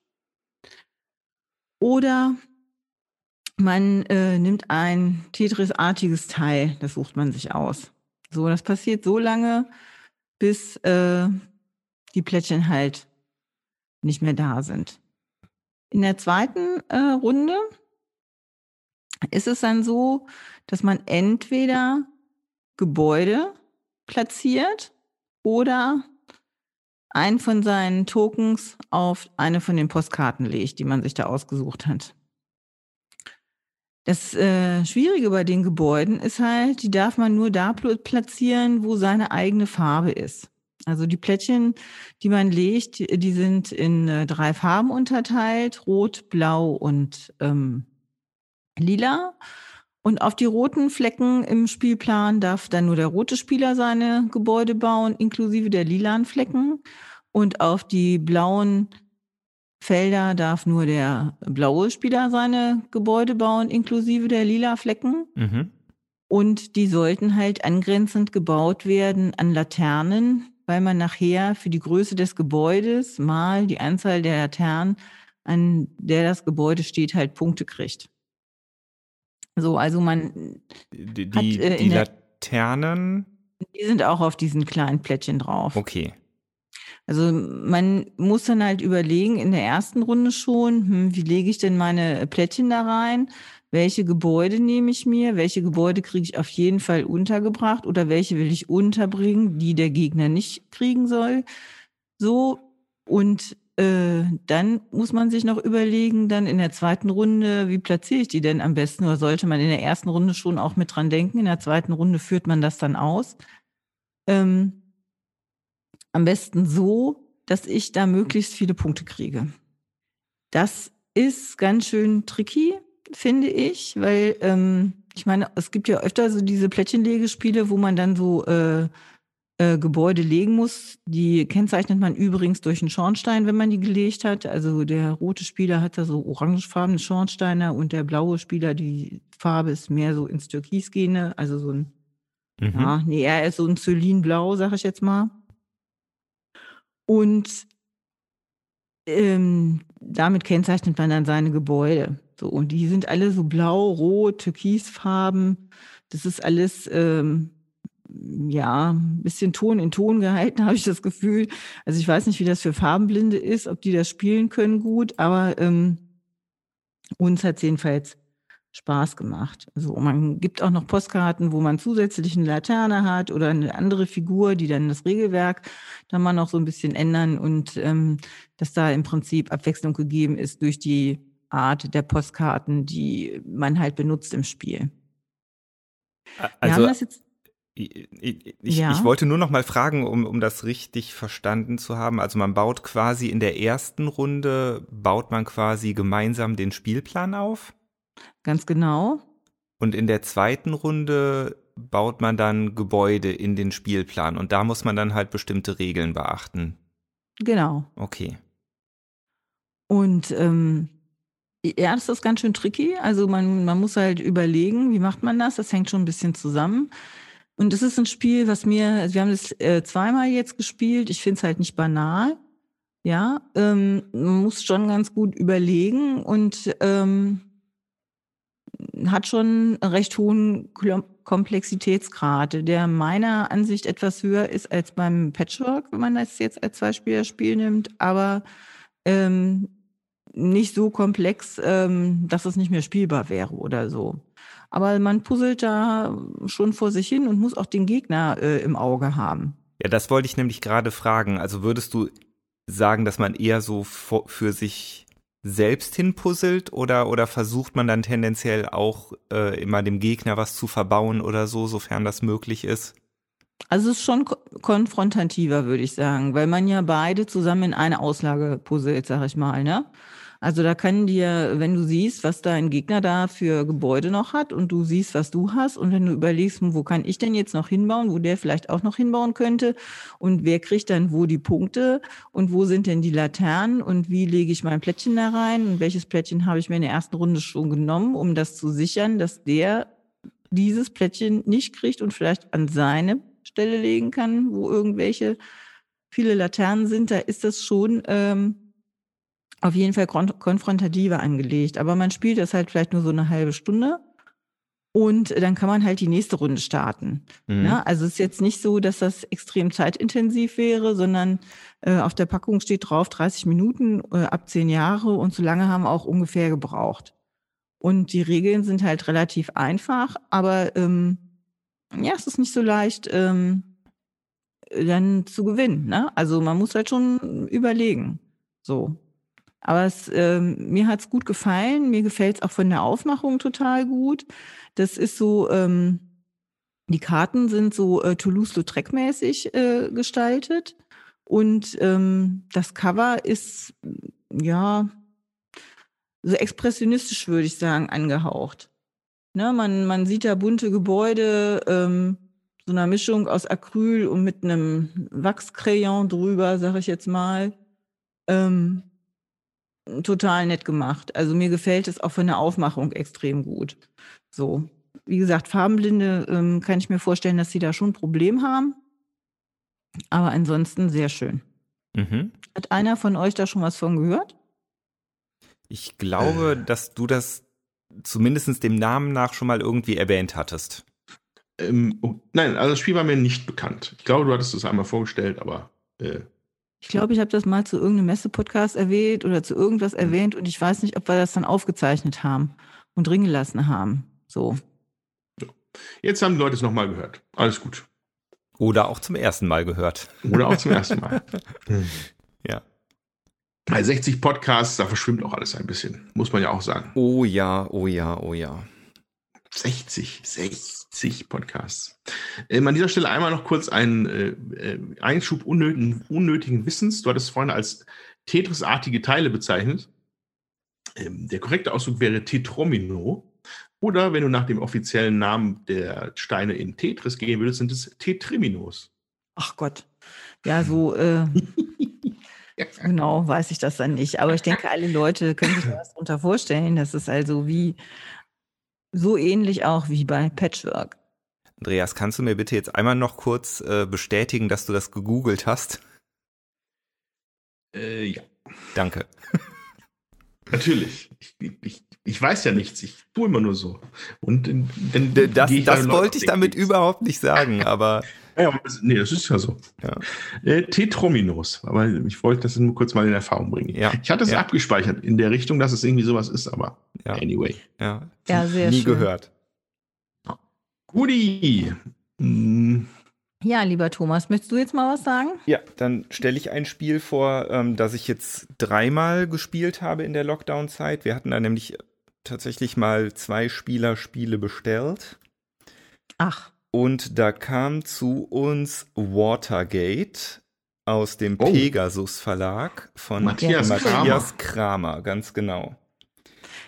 Oder man äh, nimmt ein Tetris-artiges Teil, das sucht man sich aus. So, das passiert so lange, bis äh, die Plättchen halt nicht mehr da sind. In der zweiten äh, Runde ist es dann so, dass man entweder Gebäude platziert oder einen von seinen Tokens auf eine von den Postkarten legt, die man sich da ausgesucht hat. Das äh, Schwierige bei den Gebäuden ist halt, die darf man nur da platzieren, wo seine eigene Farbe ist. Also die Plättchen, die man legt, die sind in äh, drei Farben unterteilt, rot, blau und ähm, lila. Und auf die roten Flecken im Spielplan darf dann nur der rote Spieler seine Gebäude bauen, inklusive der lilanen Flecken. Und auf die blauen Felder darf nur der blaue Spieler seine Gebäude bauen, inklusive der lila Flecken. Mhm. Und die sollten halt angrenzend gebaut werden an Laternen, weil man nachher für die Größe des Gebäudes mal die Anzahl der Laternen, an der das Gebäude steht, halt Punkte kriegt. So, also man. Die, die, hat, äh, die Laternen. Die sind auch auf diesen kleinen Plättchen drauf. Okay. Also man muss dann halt überlegen, in der ersten Runde schon, hm, wie lege ich denn meine Plättchen da rein? Welche Gebäude nehme ich mir? Welche Gebäude kriege ich auf jeden Fall untergebracht? Oder welche will ich unterbringen, die der Gegner nicht kriegen soll? So. Und äh, dann muss man sich noch überlegen, dann in der zweiten Runde, wie platziere ich die denn am besten? Oder sollte man in der ersten Runde schon auch mit dran denken? In der zweiten Runde führt man das dann aus. Ähm, am besten so, dass ich da möglichst viele Punkte kriege. Das ist ganz schön tricky, finde ich, weil ähm, ich meine, es gibt ja öfter so diese Plättchenlegespiele, wo man dann so äh, äh, Gebäude legen muss. Die kennzeichnet man übrigens durch einen Schornstein, wenn man die gelegt hat. Also der rote Spieler hat da so orangefarbene Schornsteine und der blaue Spieler, die Farbe ist mehr so ins Türkis gehende, also so ein, mhm. ja, nee, er ist so ein Zylinblau, sag ich jetzt mal. Und ähm, damit kennzeichnet man dann seine Gebäude. So, und die sind alle so blau, rot, türkisfarben. Das ist alles, ähm, ja, ein bisschen Ton in Ton gehalten, <laughs> habe ich das Gefühl. Also ich weiß nicht, wie das für Farbenblinde ist, ob die das spielen können gut, aber ähm, uns hat es jedenfalls Spaß gemacht. Also man gibt auch noch Postkarten, wo man zusätzlich eine Laterne hat oder eine andere Figur, die dann das Regelwerk dann mal noch so ein bisschen ändern und ähm, dass da im Prinzip Abwechslung gegeben ist durch die Art der Postkarten, die man halt benutzt im Spiel. Also, ich, ich, ja. ich, wollte nur noch mal fragen, um, um das richtig verstanden zu haben. Also man baut quasi in der ersten Runde, baut man quasi gemeinsam den Spielplan auf? Ganz genau. Und in der zweiten Runde baut man dann Gebäude in den Spielplan und da muss man dann halt bestimmte Regeln beachten. Genau. Okay. Und ähm, ja, das ist ganz schön tricky. Also man, man muss halt überlegen, wie macht man das? Das hängt schon ein bisschen zusammen. Und es ist ein Spiel, was mir, also wir haben das äh, zweimal jetzt gespielt. Ich finde es halt nicht banal. Ja, ähm, man muss schon ganz gut überlegen und ähm, hat schon einen recht hohen Komplexitätsgrad, der meiner Ansicht etwas höher ist als beim Patchwork, wenn man das jetzt als Zweispielerspiel nimmt, aber ähm, nicht so komplex, ähm, dass es nicht mehr spielbar wäre oder so. Aber man puzzelt da schon vor sich hin und muss auch den Gegner äh, im Auge haben. Ja, das wollte ich nämlich gerade fragen. Also würdest du sagen, dass man eher so für sich selbst hinpuzzelt oder, oder versucht man dann tendenziell auch äh, immer dem Gegner was zu verbauen oder so, sofern das möglich ist? Also es ist schon konfrontativer, würde ich sagen, weil man ja beide zusammen in eine Auslage puzzelt, sag ich mal, ne? Also da kann dir, wenn du siehst, was dein Gegner da für Gebäude noch hat und du siehst, was du hast und wenn du überlegst, wo kann ich denn jetzt noch hinbauen, wo der vielleicht auch noch hinbauen könnte und wer kriegt dann wo die Punkte und wo sind denn die Laternen und wie lege ich mein Plättchen da rein und welches Plättchen habe ich mir in der ersten Runde schon genommen, um das zu sichern, dass der dieses Plättchen nicht kriegt und vielleicht an seine Stelle legen kann, wo irgendwelche viele Laternen sind, da ist das schon ähm, auf jeden Fall konfrontativer angelegt. Aber man spielt das halt vielleicht nur so eine halbe Stunde. Und dann kann man halt die nächste Runde starten. Mhm. Ja, also es ist jetzt nicht so, dass das extrem zeitintensiv wäre, sondern äh, auf der Packung steht drauf 30 Minuten äh, ab 10 Jahre und so lange haben wir auch ungefähr gebraucht. Und die Regeln sind halt relativ einfach, aber ähm, ja, es ist nicht so leicht, ähm, dann zu gewinnen. Ne? Also man muss halt schon überlegen. So. Aber es, ähm, mir hat's gut gefallen. Mir gefällt's auch von der Aufmachung total gut. Das ist so, ähm, die Karten sind so äh, Toulouse-Lautrec-mäßig äh, gestaltet. Und ähm, das Cover ist, ja, so expressionistisch, würde ich sagen, angehaucht. Ne, man, man sieht da bunte Gebäude, ähm, so einer Mischung aus Acryl und mit einem Wachscrayon drüber, sag ich jetzt mal. Ähm, total nett gemacht. Also mir gefällt es auch von der Aufmachung extrem gut. So, wie gesagt, Farbenblinde ähm, kann ich mir vorstellen, dass sie da schon ein Problem haben. Aber ansonsten sehr schön. Mhm. Hat einer von euch da schon was von gehört? Ich glaube, äh. dass du das zumindest dem Namen nach schon mal irgendwie erwähnt hattest. Ähm, oh, nein, also das Spiel war mir nicht bekannt. Ich glaube, du hattest es einmal vorgestellt, aber äh, ich glaube, ich habe das mal zu irgendeinem Messe-Podcast erwähnt oder zu irgendwas mhm. erwähnt und ich weiß nicht, ob wir das dann aufgezeichnet haben und drin gelassen haben. So. Jetzt haben die Leute es nochmal gehört. Alles gut. Oder auch zum ersten Mal gehört. Oder auch zum ersten Mal. <laughs> ja. Bei 60 Podcasts, da verschwimmt auch alles ein bisschen, muss man ja auch sagen. Oh ja, oh ja, oh ja. 60, 60 Podcasts. Ähm, an dieser Stelle einmal noch kurz einen äh, äh, Einschub unnötigen, unnötigen Wissens. Du hattest vorhin als Tetris-artige Teile bezeichnet. Ähm, der korrekte Ausdruck wäre Tetromino. Oder wenn du nach dem offiziellen Namen der Steine in Tetris gehen würdest, sind es Tetriminos. Ach Gott. Ja, so äh, <laughs> genau weiß ich das dann nicht. Aber ich denke, alle Leute können sich was darunter vorstellen. Das ist also wie so ähnlich auch wie bei Patchwork. Andreas, kannst du mir bitte jetzt einmal noch kurz äh, bestätigen, dass du das gegoogelt hast? Äh, ja. Danke. <laughs> Natürlich. Ich, ich, ich, weiß ja nichts. Ich tue immer nur so. Und dann, das, das wollte ich damit überhaupt nicht sagen, <laughs> aber. Ja, nee, das ist ja so. Ja. Äh, Tetrominos. Aber ich wollte das nur kurz mal in Erfahrung bringen. Ja. Ich hatte es ja. abgespeichert in der Richtung, dass es irgendwie sowas ist, aber ja. anyway. Ja, ja sehr Nie schön. gehört. Gudi. Hm. Ja, lieber Thomas, möchtest du jetzt mal was sagen? Ja, dann stelle ich ein Spiel vor, ähm, das ich jetzt dreimal gespielt habe in der Lockdown-Zeit. Wir hatten da nämlich tatsächlich mal zwei Spieler-Spiele bestellt. Ach. Und da kam zu uns Watergate aus dem oh. Pegasus Verlag von Matthias, Matthias Kramer. Kramer. ganz genau.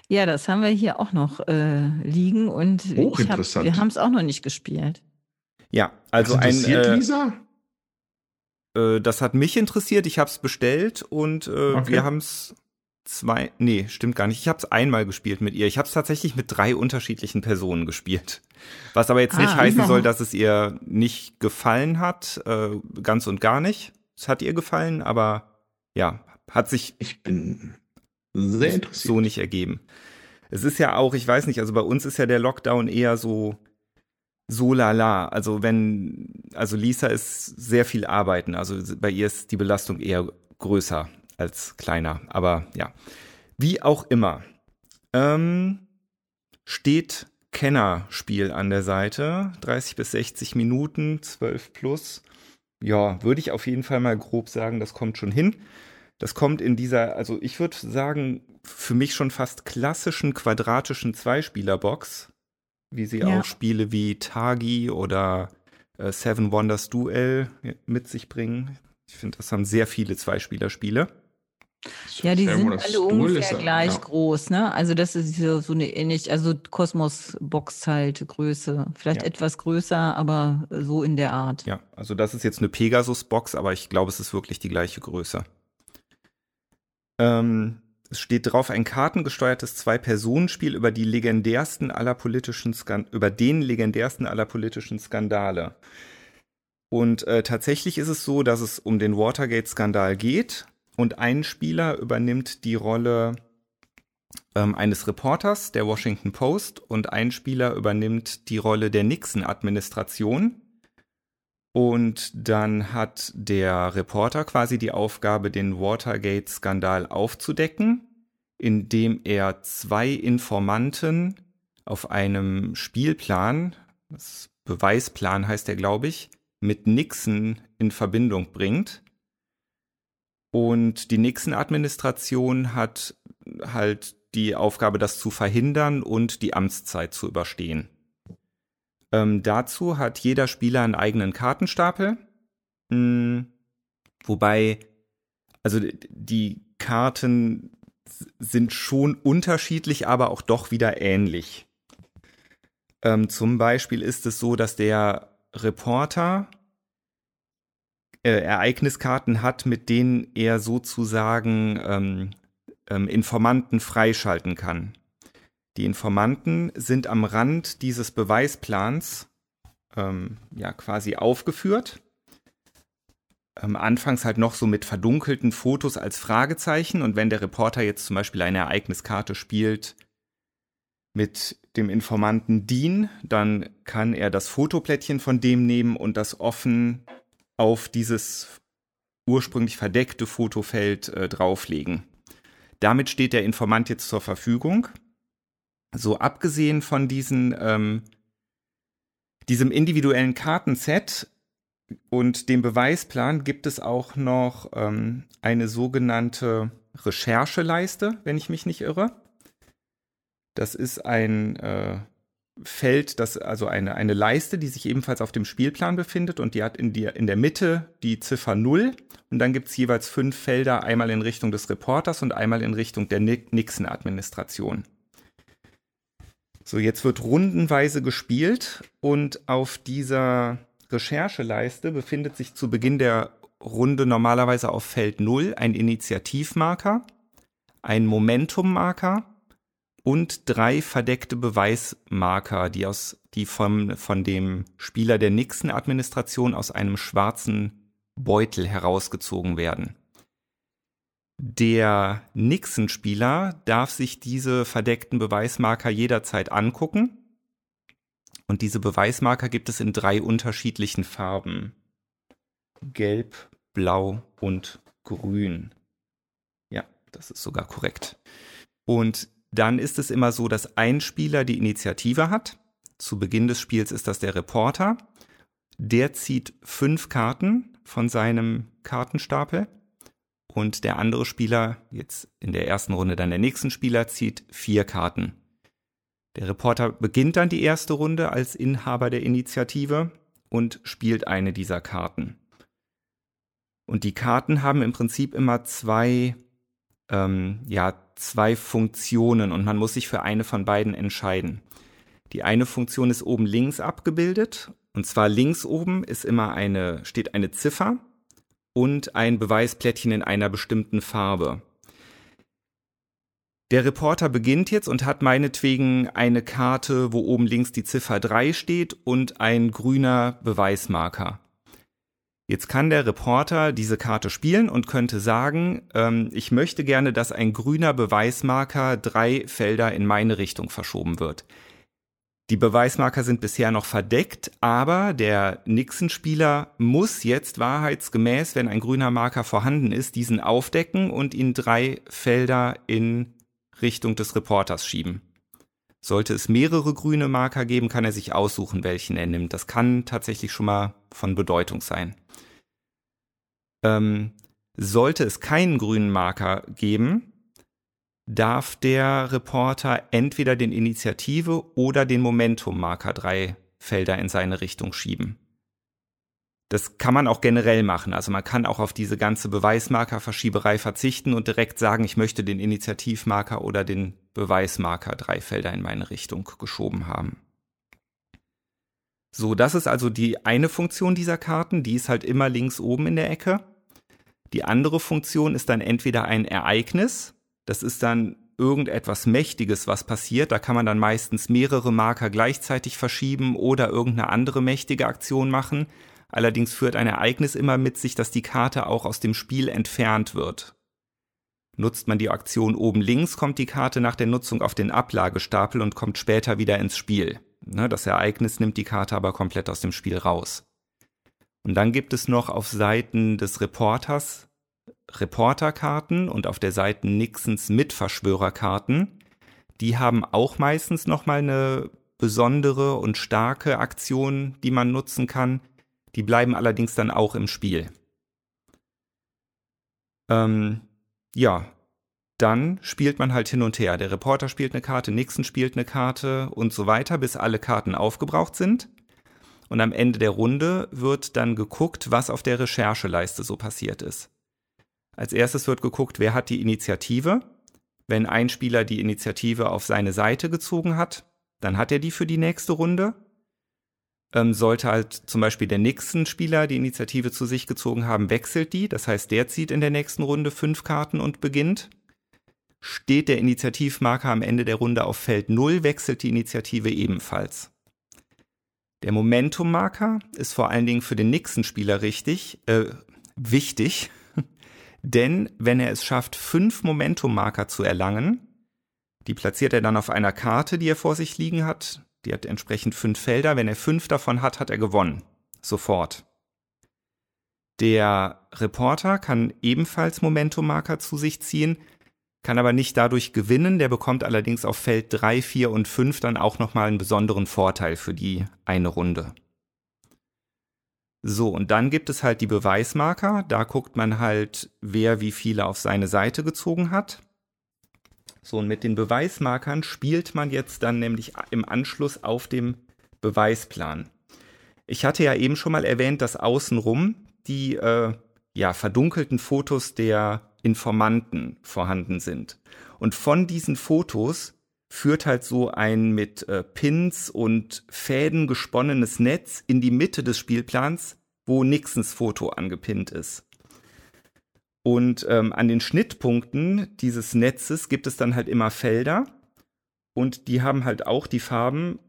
Ja, das haben wir hier auch noch äh, liegen und hab, wir haben es auch noch nicht gespielt. Ja, also ein. Äh, Lisa? Äh, das hat mich interessiert. Ich habe es bestellt und äh, okay. wir haben es zwei, nee, stimmt gar nicht. Ich habe es einmal gespielt mit ihr. Ich habe es tatsächlich mit drei unterschiedlichen Personen gespielt. Was aber jetzt nicht ah, heißen soll, dass es ihr nicht gefallen hat, äh, ganz und gar nicht. Es hat ihr gefallen, aber ja, hat sich ich bin sehr interessiert. so nicht ergeben. Es ist ja auch, ich weiß nicht, also bei uns ist ja der Lockdown eher so so lala. Also wenn, also Lisa ist sehr viel arbeiten. Also bei ihr ist die Belastung eher größer als kleiner. Aber ja, wie auch immer. Ähm, steht Kennerspiel an der Seite. 30 bis 60 Minuten, 12 plus. Ja, würde ich auf jeden Fall mal grob sagen, das kommt schon hin. Das kommt in dieser, also ich würde sagen, für mich schon fast klassischen quadratischen Zweispielerbox, wie sie ja. auch Spiele wie Tagi oder äh, Seven Wonders Duel mit sich bringen. Ich finde, das haben sehr viele Zweispielerspiele. Ja, die sind alle ungefähr gleich ja. groß, ne? Also das ist so, so eine ähnlich, also Kosmos-Box halt Größe. Vielleicht ja. etwas größer, aber so in der Art. Ja, also das ist jetzt eine Pegasus-Box, aber ich glaube, es ist wirklich die gleiche Größe. Ähm, es steht drauf ein kartengesteuertes Zwei-Personen-Spiel über die legendärsten aller politischen Skan über den legendärsten aller politischen Skandale. Und äh, tatsächlich ist es so, dass es um den Watergate-Skandal geht und ein Spieler übernimmt die Rolle ähm, eines Reporters der Washington Post und ein Spieler übernimmt die Rolle der Nixon-Administration. Und dann hat der Reporter quasi die Aufgabe, den Watergate-Skandal aufzudecken, indem er zwei Informanten auf einem Spielplan, das Beweisplan heißt er, glaube ich, mit Nixon in Verbindung bringt. Und die Nixon-Administration hat halt die Aufgabe, das zu verhindern und die Amtszeit zu überstehen. Ähm, dazu hat jeder Spieler einen eigenen Kartenstapel. Hm, wobei, also die Karten sind schon unterschiedlich, aber auch doch wieder ähnlich. Ähm, zum Beispiel ist es so, dass der Reporter äh, Ereigniskarten hat, mit denen er sozusagen ähm, ähm, Informanten freischalten kann. Die Informanten sind am Rand dieses Beweisplans ähm, ja quasi aufgeführt. Ähm, anfangs halt noch so mit verdunkelten Fotos als Fragezeichen und wenn der Reporter jetzt zum Beispiel eine Ereigniskarte spielt mit dem Informanten Dean, dann kann er das Fotoplättchen von dem nehmen und das offen auf dieses ursprünglich verdeckte Fotofeld äh, drauflegen. Damit steht der Informant jetzt zur Verfügung. So abgesehen von diesen, ähm, diesem individuellen Kartenset und dem Beweisplan gibt es auch noch ähm, eine sogenannte Rechercheleiste, wenn ich mich nicht irre. Das ist ein äh, Feld, das also eine, eine Leiste, die sich ebenfalls auf dem Spielplan befindet und die hat in, die, in der Mitte die Ziffer 0 und dann gibt es jeweils fünf Felder, einmal in Richtung des Reporters und einmal in Richtung der Nixon-Administration. So, jetzt wird rundenweise gespielt und auf dieser Rechercheleiste befindet sich zu Beginn der Runde normalerweise auf Feld 0 ein Initiativmarker, ein Momentummarker und drei verdeckte Beweismarker, die aus die vom, von dem Spieler der Nixon-Administration aus einem schwarzen Beutel herausgezogen werden. Der Nixon-Spieler darf sich diese verdeckten Beweismarker jederzeit angucken. Und diese Beweismarker gibt es in drei unterschiedlichen Farben. Gelb, Blau und Grün. Ja, das ist sogar korrekt. Und dann ist es immer so, dass ein Spieler die Initiative hat. Zu Beginn des Spiels ist das der Reporter. Der zieht fünf Karten von seinem Kartenstapel. Und der andere Spieler, jetzt in der ersten Runde dann der nächsten Spieler, zieht vier Karten. Der Reporter beginnt dann die erste Runde als Inhaber der Initiative und spielt eine dieser Karten. Und die Karten haben im Prinzip immer zwei ähm, ja, zwei Funktionen und man muss sich für eine von beiden entscheiden. Die eine Funktion ist oben links abgebildet und zwar links oben ist immer eine, steht eine Ziffer und ein Beweisplättchen in einer bestimmten Farbe. Der Reporter beginnt jetzt und hat meinetwegen eine Karte, wo oben links die Ziffer 3 steht und ein grüner Beweismarker. Jetzt kann der Reporter diese Karte spielen und könnte sagen, ähm, ich möchte gerne, dass ein grüner Beweismarker drei Felder in meine Richtung verschoben wird. Die Beweismarker sind bisher noch verdeckt, aber der Nixon-Spieler muss jetzt wahrheitsgemäß, wenn ein grüner Marker vorhanden ist, diesen aufdecken und ihn drei Felder in Richtung des Reporters schieben. Sollte es mehrere grüne Marker geben, kann er sich aussuchen, welchen er nimmt. Das kann tatsächlich schon mal von Bedeutung sein. Ähm, sollte es keinen grünen Marker geben, darf der Reporter entweder den Initiative oder den Momentum-Marker drei Felder in seine Richtung schieben. Das kann man auch generell machen. Also man kann auch auf diese ganze Beweismarkerverschieberei verzichten und direkt sagen, ich möchte den Initiativmarker oder den Beweismarker drei Felder in meine Richtung geschoben haben. So, das ist also die eine Funktion dieser Karten, die ist halt immer links oben in der Ecke. Die andere Funktion ist dann entweder ein Ereignis, das ist dann irgendetwas Mächtiges, was passiert. Da kann man dann meistens mehrere Marker gleichzeitig verschieben oder irgendeine andere mächtige Aktion machen. Allerdings führt ein Ereignis immer mit sich, dass die Karte auch aus dem Spiel entfernt wird. Nutzt man die Aktion oben links, kommt die Karte nach der Nutzung auf den Ablagestapel und kommt später wieder ins Spiel. Ne, das Ereignis nimmt die Karte aber komplett aus dem Spiel raus. Und dann gibt es noch auf Seiten des Reporters Reporterkarten und auf der Seite Nixons Mitverschwörerkarten. Die haben auch meistens nochmal eine besondere und starke Aktion, die man nutzen kann. Die bleiben allerdings dann auch im Spiel. Ähm, ja, dann spielt man halt hin und her. Der Reporter spielt eine Karte, Nixon spielt eine Karte und so weiter, bis alle Karten aufgebraucht sind. Und am Ende der Runde wird dann geguckt, was auf der Rechercheleiste so passiert ist. Als erstes wird geguckt, wer hat die Initiative. Wenn ein Spieler die Initiative auf seine Seite gezogen hat, dann hat er die für die nächste Runde. Ähm, sollte halt zum Beispiel der Nixon-Spieler die Initiative zu sich gezogen haben, wechselt die. Das heißt, der zieht in der nächsten Runde fünf Karten und beginnt. Steht der Initiativmarker am Ende der Runde auf Feld 0, wechselt die Initiative ebenfalls. Der Momentum-Marker ist vor allen Dingen für den Nixon-Spieler richtig, äh, wichtig, <laughs> denn wenn er es schafft, fünf Momentum-Marker zu erlangen, die platziert er dann auf einer Karte, die er vor sich liegen hat. Die hat entsprechend fünf Felder. Wenn er fünf davon hat, hat er gewonnen. Sofort. Der Reporter kann ebenfalls Momentum-Marker zu sich ziehen, kann aber nicht dadurch gewinnen. Der bekommt allerdings auf Feld 3, 4 und 5 dann auch nochmal einen besonderen Vorteil für die eine Runde. So, und dann gibt es halt die Beweismarker. Da guckt man halt, wer wie viele auf seine Seite gezogen hat. So, und mit den Beweismarkern spielt man jetzt dann nämlich im Anschluss auf dem Beweisplan. Ich hatte ja eben schon mal erwähnt, dass außenrum die äh, ja, verdunkelten Fotos der Informanten vorhanden sind. Und von diesen Fotos führt halt so ein mit äh, Pins und Fäden gesponnenes Netz in die Mitte des Spielplans, wo Nixons Foto angepinnt ist. Und ähm, an den Schnittpunkten dieses Netzes gibt es dann halt immer Felder und die haben halt auch die Farben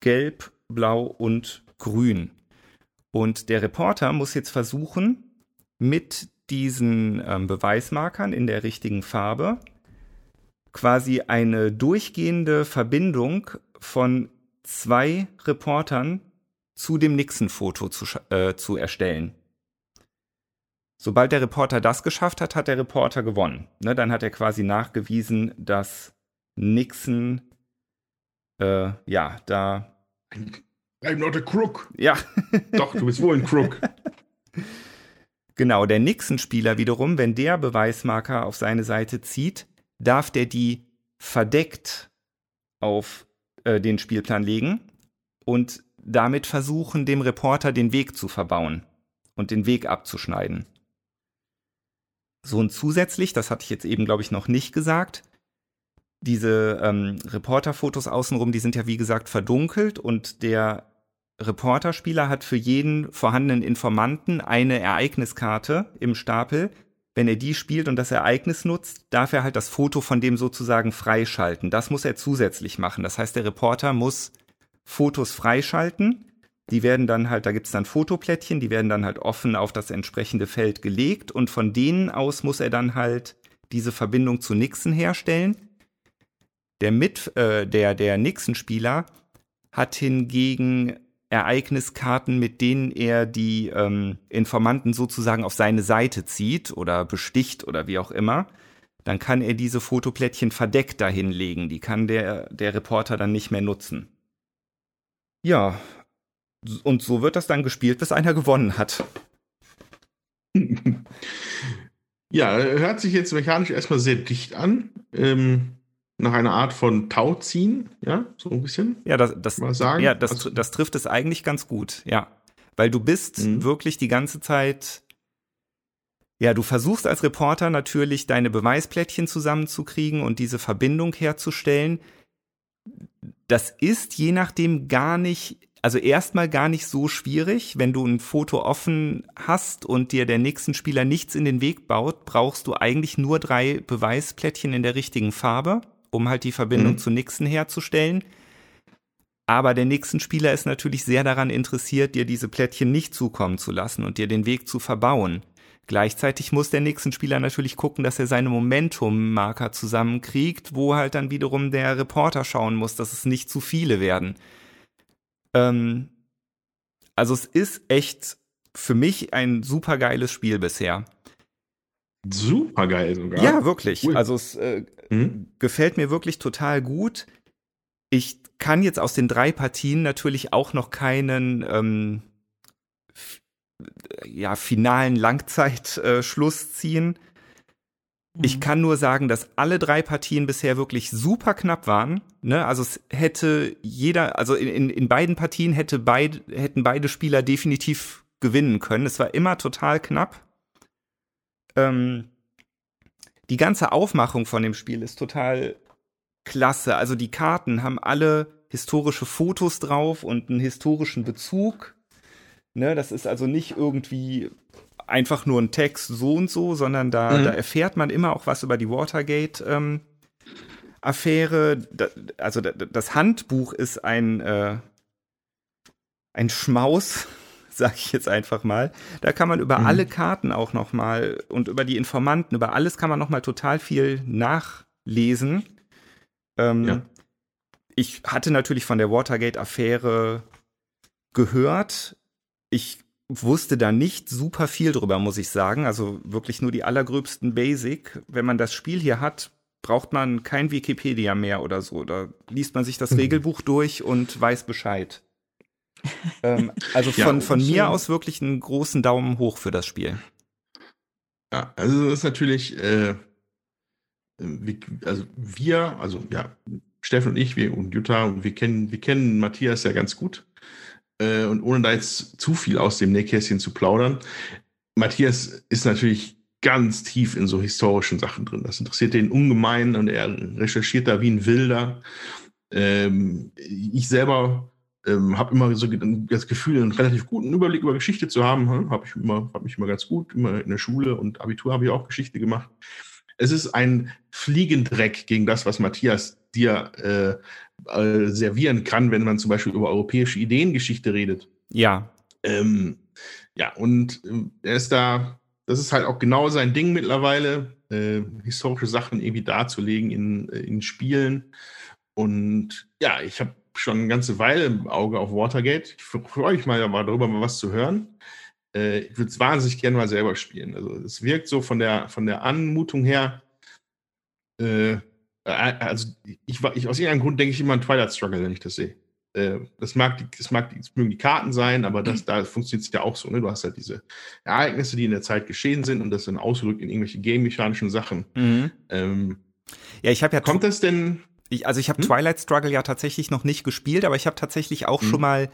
Gelb, Blau und Grün. Und der Reporter muss jetzt versuchen, mit diesen ähm, Beweismarkern in der richtigen Farbe quasi eine durchgehende Verbindung von zwei Reportern zu dem Nixon-Foto zu, äh, zu erstellen. Sobald der Reporter das geschafft hat, hat der Reporter gewonnen. Ne, dann hat er quasi nachgewiesen, dass Nixon, äh, ja, da. I'm not a crook. Ja. Doch, du bist wohl ein Crook. <laughs> Genau, der Nixon-Spieler wiederum, wenn der Beweismarker auf seine Seite zieht, darf der die verdeckt auf äh, den Spielplan legen und damit versuchen, dem Reporter den Weg zu verbauen und den Weg abzuschneiden. So und zusätzlich, das hatte ich jetzt eben, glaube ich, noch nicht gesagt, diese ähm, Reporterfotos außenrum, die sind ja wie gesagt verdunkelt und der Reporterspieler hat für jeden vorhandenen Informanten eine Ereigniskarte im Stapel, wenn er die spielt und das Ereignis nutzt, darf er halt das Foto von dem sozusagen freischalten. Das muss er zusätzlich machen. Das heißt, der Reporter muss Fotos freischalten. Die werden dann halt, da gibt's dann Fotoplättchen, die werden dann halt offen auf das entsprechende Feld gelegt und von denen aus muss er dann halt diese Verbindung zu Nixon herstellen. Der mit, äh, der, der Nixon-Spieler hat hingegen Ereigniskarten, mit denen er die ähm, Informanten sozusagen auf seine Seite zieht oder besticht oder wie auch immer, dann kann er diese Fotoplättchen verdeckt dahinlegen. Die kann der, der Reporter dann nicht mehr nutzen. Ja, und so wird das dann gespielt, bis einer gewonnen hat. <laughs> Ja, hört sich jetzt mechanisch erstmal sehr dicht an. Ähm, nach einer Art von Tauziehen, ja, so ein bisschen. Ja, das, das, sagen. Ja, das, also, das trifft es eigentlich ganz gut, ja. Weil du bist mhm. wirklich die ganze Zeit ja, du versuchst als Reporter natürlich deine Beweisplättchen zusammenzukriegen und diese Verbindung herzustellen. Das ist je nachdem gar nicht, also erstmal gar nicht so schwierig. Wenn du ein Foto offen hast und dir der nächsten Spieler nichts in den Weg baut, brauchst du eigentlich nur drei Beweisplättchen in der richtigen Farbe, um halt die Verbindung mhm. zu Nixon herzustellen. Aber der nächsten Spieler ist natürlich sehr daran interessiert, dir diese Plättchen nicht zukommen zu lassen und dir den Weg zu verbauen. Gleichzeitig muss der nächsten Spieler natürlich gucken, dass er seine Momentum-Marker zusammenkriegt, wo halt dann wiederum der Reporter schauen muss, dass es nicht zu viele werden. Ähm, also es ist echt für mich ein super geiles Spiel bisher. Super geil sogar. Ja, wirklich. Cool. Also es äh, mhm. gefällt mir wirklich total gut. Ich kann jetzt aus den drei Partien natürlich auch noch keinen ähm, ja, finalen Langzeitschluss äh, ziehen. Ich mhm. kann nur sagen, dass alle drei Partien bisher wirklich super knapp waren. Ne? Also es hätte jeder, also in, in, in beiden Partien hätte beid, hätten beide Spieler definitiv gewinnen können. Es war immer total knapp. Ähm, die ganze Aufmachung von dem Spiel ist total klasse. Also die Karten haben alle historische Fotos drauf und einen historischen Bezug. Ne, das ist also nicht irgendwie einfach nur ein Text so und so, sondern da, mhm. da erfährt man immer auch was über die Watergate. Ähm, Affäre, da, also da, das Handbuch ist ein, äh, ein Schmaus, sag ich jetzt einfach mal. Da kann man über mhm. alle Karten auch noch mal und über die Informanten, über alles kann man noch mal total viel nachlesen. Ähm, ja. Ich hatte natürlich von der Watergate-Affäre gehört, ich wusste da nicht super viel drüber, muss ich sagen. Also wirklich nur die allergröbsten Basic. Wenn man das Spiel hier hat, braucht man kein Wikipedia mehr oder so. Da liest man sich das mhm. Regelbuch durch und weiß Bescheid. Ähm, also von, ja, von mir aus wirklich einen großen Daumen hoch für das Spiel. Ja, also das ist natürlich, äh, also wir, also ja, Steffen und ich, wir und Jutta, und wir kennen, wir kennen Matthias ja ganz gut. Äh, und ohne da jetzt zu viel aus dem Nähkästchen zu plaudern, Matthias ist natürlich ganz tief in so historischen Sachen drin. Das interessiert den ungemein und er recherchiert da wie ein Wilder. Ähm, ich selber ähm, habe immer so das Gefühl, einen relativ guten Überblick über Geschichte zu haben. Hm? Habe ich immer, habe mich immer ganz gut, immer in der Schule und Abitur habe ich auch Geschichte gemacht. Es ist ein Fliegendreck gegen das, was Matthias dir äh, äh, servieren kann, wenn man zum Beispiel über europäische Ideengeschichte redet. Ja. Ähm, ja, und äh, er ist da, das ist halt auch genau sein Ding mittlerweile, äh, historische Sachen irgendwie darzulegen in, in Spielen. Und ja, ich habe schon eine ganze Weile im Auge auf Watergate. Ich freue mich mal darüber, mal was zu hören. Äh, ich würde es wahnsinnig gerne mal selber spielen. Also es wirkt so von der, von der Anmutung her, äh, äh, also ich, ich aus irgendeinem Grund denke ich immer an Twilight Struggle, wenn ich das sehe. Äh, das mag, die, das mag, das mögen die Karten sein, aber das, da funktioniert es ja auch so. Ne? Du hast halt diese Ereignisse, die in der Zeit geschehen sind und das dann ausgedrückt in irgendwelche game-mechanischen Sachen. Mhm. Ähm, ja, ich habe ja. Kommt das denn? Ich, also ich habe hm? Twilight Struggle ja tatsächlich noch nicht gespielt, aber ich habe tatsächlich auch hm. schon mal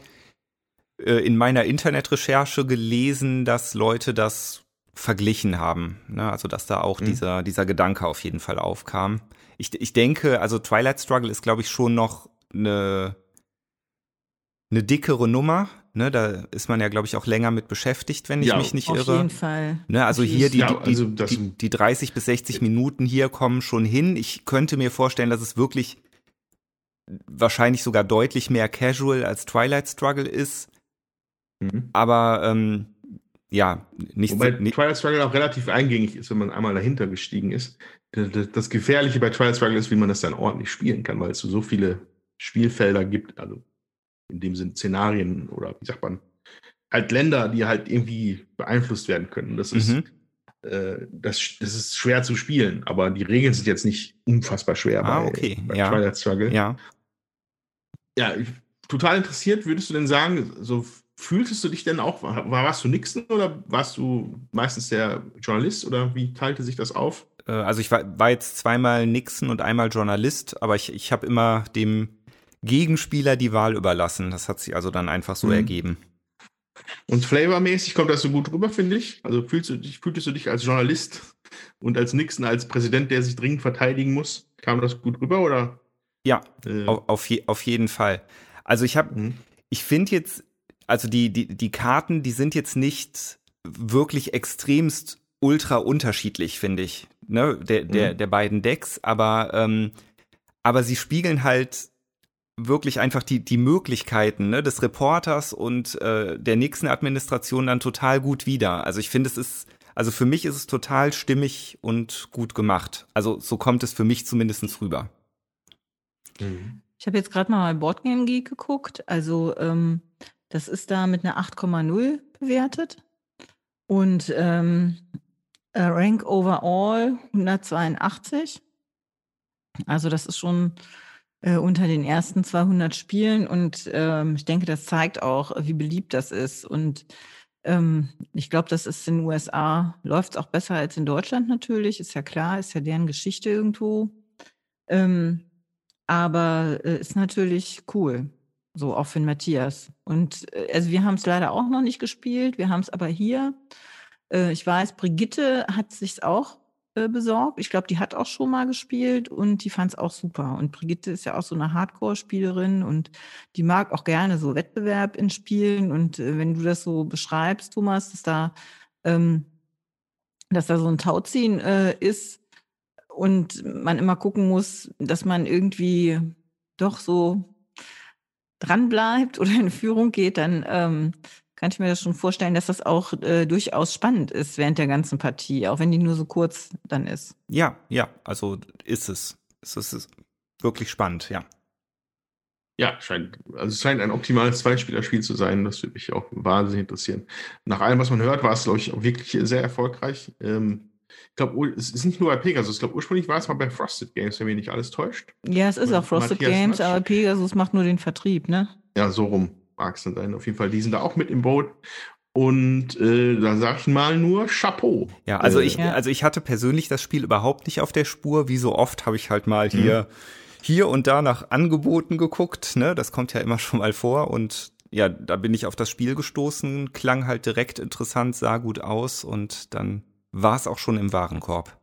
äh, in meiner Internetrecherche gelesen, dass Leute das verglichen haben. Ne? Also dass da auch hm. dieser, dieser Gedanke auf jeden Fall aufkam ich, ich denke, also Twilight Struggle ist, glaube ich, schon noch eine, eine dickere Nummer. Ne, da ist man ja, glaube ich, auch länger mit beschäftigt, wenn ich ja, mich nicht auf irre. Auf jeden Fall. Ne, also hier die, ja, also die, die, die 30 bis 60 Minuten hier kommen schon hin. Ich könnte mir vorstellen, dass es wirklich wahrscheinlich sogar deutlich mehr Casual als Twilight Struggle ist. Mhm. Aber ähm, ja, nicht Wobei nicht, Twilight Struggle auch relativ eingängig ist, wenn man einmal dahinter gestiegen ist. Das Gefährliche bei Twilight Struggle ist, wie man das dann ordentlich spielen kann, weil es so viele Spielfelder gibt, also in dem sind Szenarien oder wie sagt man, halt Länder, die halt irgendwie beeinflusst werden können. Das ist, mhm. äh, das, das ist schwer zu spielen, aber die Regeln sind jetzt nicht unfassbar schwer ah, bei, okay. bei ja. Twilight Struggle. Ja. Ja, total interessiert, würdest du denn sagen, so fühltest du dich denn auch, war, warst du Nixon oder warst du meistens der Journalist oder wie teilte sich das auf? Äh, also ich war, war jetzt zweimal Nixon und einmal Journalist, aber ich, ich habe immer dem Gegenspieler die Wahl überlassen. Das hat sich also dann einfach so mhm. ergeben. Und flavormäßig kommt das so gut rüber, finde ich. Also fühlst du dich, fühltest du dich als Journalist und als Nixon, als Präsident, der sich dringend verteidigen muss? Kam das gut rüber oder? Ja, äh, auf, auf, je, auf, jeden Fall. Also ich habe, mhm. ich finde jetzt, also die, die, die Karten, die sind jetzt nicht wirklich extremst ultra unterschiedlich, finde ich, ne, der, der, mhm. der beiden Decks, aber, ähm, aber sie spiegeln halt wirklich einfach die, die Möglichkeiten ne, des Reporters und äh, der Nixon-Administration dann total gut wider. Also ich finde, es ist, also für mich ist es total stimmig und gut gemacht. Also so kommt es für mich zumindest rüber. Mhm. Ich habe jetzt gerade mal bei Boardgame Geek geguckt. Also ähm, das ist da mit einer 8,0 bewertet. Und ähm, Rank Overall 182. Also das ist schon äh, unter den ersten 200 Spielen und ähm, ich denke, das zeigt auch, wie beliebt das ist. Und ähm, ich glaube, das ist in den USA, läuft es auch besser als in Deutschland natürlich, ist ja klar, ist ja deren Geschichte irgendwo. Ähm, aber äh, ist natürlich cool. So auch für den Matthias. Und äh, also wir haben es leider auch noch nicht gespielt, wir haben es aber hier. Äh, ich weiß, Brigitte hat sich auch äh, besorgt. Ich glaube, die hat auch schon mal gespielt und die fand es auch super. Und Brigitte ist ja auch so eine Hardcore-Spielerin und die mag auch gerne so Wettbewerb in Spielen. Und äh, wenn du das so beschreibst, Thomas, dass da, ähm, dass da so ein Tauziehen äh, ist und man immer gucken muss, dass man irgendwie doch so dranbleibt <laughs> oder in Führung geht, dann ähm, kann ich mir das schon vorstellen, dass das auch äh, durchaus spannend ist während der ganzen Partie, auch wenn die nur so kurz dann ist. Ja, ja, also ist es. Es ist wirklich spannend, ja. Ja, scheint, also es scheint ein optimales Zweispielerspiel zu sein. Das würde mich auch wahnsinnig interessieren. Nach allem, was man hört, war es, glaube ich, wirklich sehr erfolgreich. Ähm, ich glaube, es ist nicht nur bei Pegasus. Ich glaube, ursprünglich war es mal bei Frosted Games, wenn mich nicht alles täuscht. Ja, es ist Und auch Frosted Matthias Games, Matsch. aber Pegasus macht nur den Vertrieb, ne? Ja, so rum mag es dann sein. Auf jeden Fall, die sind da auch mit im Boot. Und äh, da sag ich mal nur Chapeau. Ja, also äh, ich, also ich hatte persönlich das Spiel überhaupt nicht auf der Spur. Wie so oft habe ich halt mal hier, mhm. hier und da nach Angeboten geguckt. Ne, das kommt ja immer <laughs> schon mal vor. Und ja, da bin ich auf das Spiel gestoßen, klang halt direkt interessant, sah gut aus und dann war es auch schon im Warenkorb.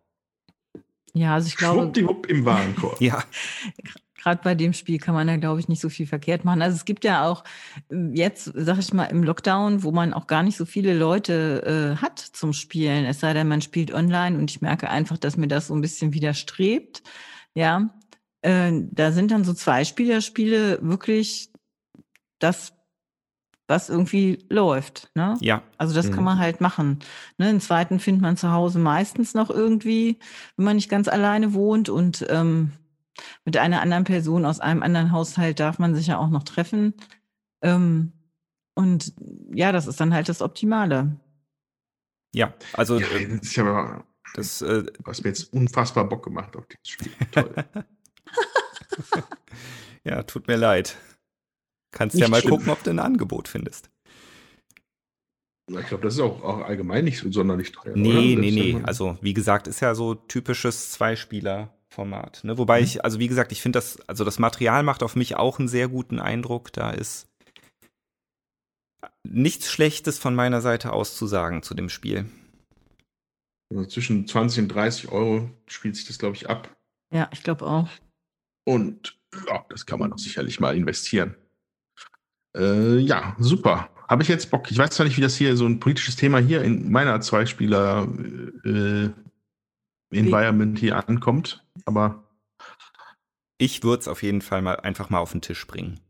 Ja, also ich glaube. Schwuppdiwupp im Warenkorb. <laughs> ja. <laughs> gerade bei dem Spiel kann man da, glaube ich, nicht so viel verkehrt machen. Also es gibt ja auch äh, jetzt, sag ich mal, im Lockdown, wo man auch gar nicht so viele Leute äh, hat zum Spielen, es sei denn, man spielt online und ich merke einfach, dass mir das so ein bisschen widerstrebt. Ja, äh, da sind dann so zwei Spielerspiele wirklich das, was irgendwie läuft. Ne? Ja. Also das mhm. kann man halt machen. Ne? Den zweiten findet man zu Hause meistens noch irgendwie, wenn man nicht ganz alleine wohnt und ähm, mit einer anderen Person aus einem anderen Haushalt darf man sich ja auch noch treffen. Ähm, und ja, das ist dann halt das Optimale. Ja, also ja, äh, ich habe das, äh, was mir jetzt unfassbar Bock gemacht auf dieses Spiel. Toll. <laughs> ja, tut mir leid. Kannst nicht ja mal schlimm. gucken, ob du ein Angebot findest. Ich glaube, das ist auch, auch, allgemein nicht so sonderlich teuer. Nee, nee, nee. Also, wie gesagt, ist ja so typisches Zweispieler Format. Ne? Wobei mhm. ich, also wie gesagt, ich finde das, also das Material macht auf mich auch einen sehr guten Eindruck. Da ist nichts Schlechtes von meiner Seite aus zu sagen zu dem Spiel. Also zwischen 20 und 30 Euro spielt sich das, glaube ich, ab. Ja, ich glaube auch. Und ja, das kann man doch sicherlich mal investieren. Äh, ja, super. Habe ich jetzt Bock. Ich weiß zwar nicht, wie das hier so ein politisches Thema hier in meiner Zweispieler äh, Environment hier ankommt, aber. Ich würde es auf jeden Fall mal einfach mal auf den Tisch bringen.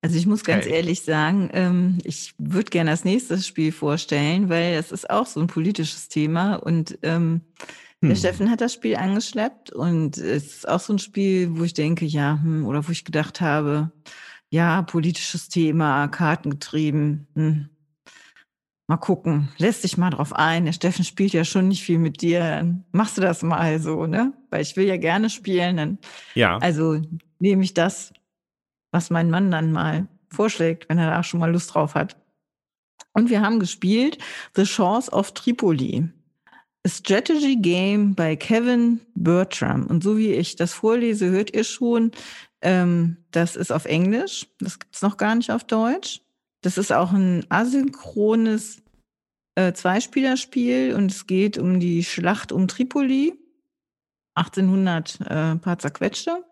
Also ich muss ganz hey. ehrlich sagen, ähm, ich würde gerne das nächste Spiel vorstellen, weil es ist auch so ein politisches Thema und ähm, hm. der Steffen hat das Spiel angeschleppt und es ist auch so ein Spiel, wo ich denke, ja, hm, oder wo ich gedacht habe, ja, politisches Thema, kartengetrieben, hm, Mal gucken, lässt dich mal drauf ein. Der Steffen spielt ja schon nicht viel mit dir. Dann machst du das mal so, ne? Weil ich will ja gerne spielen. Dann, ja. Also nehme ich das, was mein Mann dann mal vorschlägt, wenn er da schon mal Lust drauf hat. Und wir haben gespielt The Shores of Tripoli. A Strategy Game bei Kevin Bertram. Und so wie ich das vorlese, hört ihr schon, ähm, das ist auf Englisch. Das gibt's noch gar nicht auf Deutsch. Das ist auch ein asynchrones äh, Zweispielerspiel und es geht um die Schlacht um Tripoli. 1800 äh, paar zerquetschte.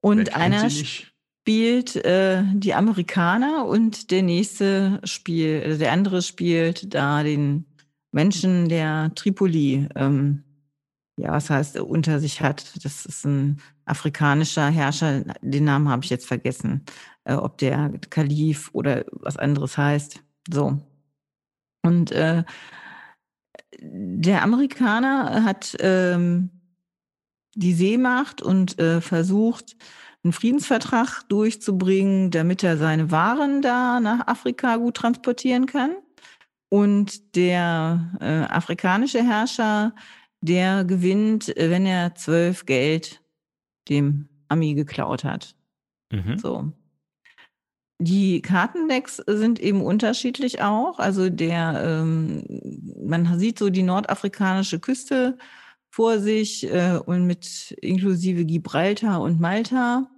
Und einer spielt äh, die Amerikaner und der nächste spielt, also der andere spielt da den Menschen, der Tripoli, ähm, ja, was heißt, unter sich hat. Das ist ein afrikanischer Herrscher, den Namen habe ich jetzt vergessen, äh, ob der Kalif oder was anderes heißt. So. Und äh, der Amerikaner hat ähm, die Seemacht und äh, versucht, einen Friedensvertrag durchzubringen, damit er seine Waren da nach Afrika gut transportieren kann. Und der äh, afrikanische Herrscher, der gewinnt, wenn er zwölf Geld dem Ami geklaut hat. Mhm. So. Die Kartendecks sind eben unterschiedlich auch. Also der, ähm, man sieht so die nordafrikanische Küste vor sich äh, und mit inklusive Gibraltar und Malta.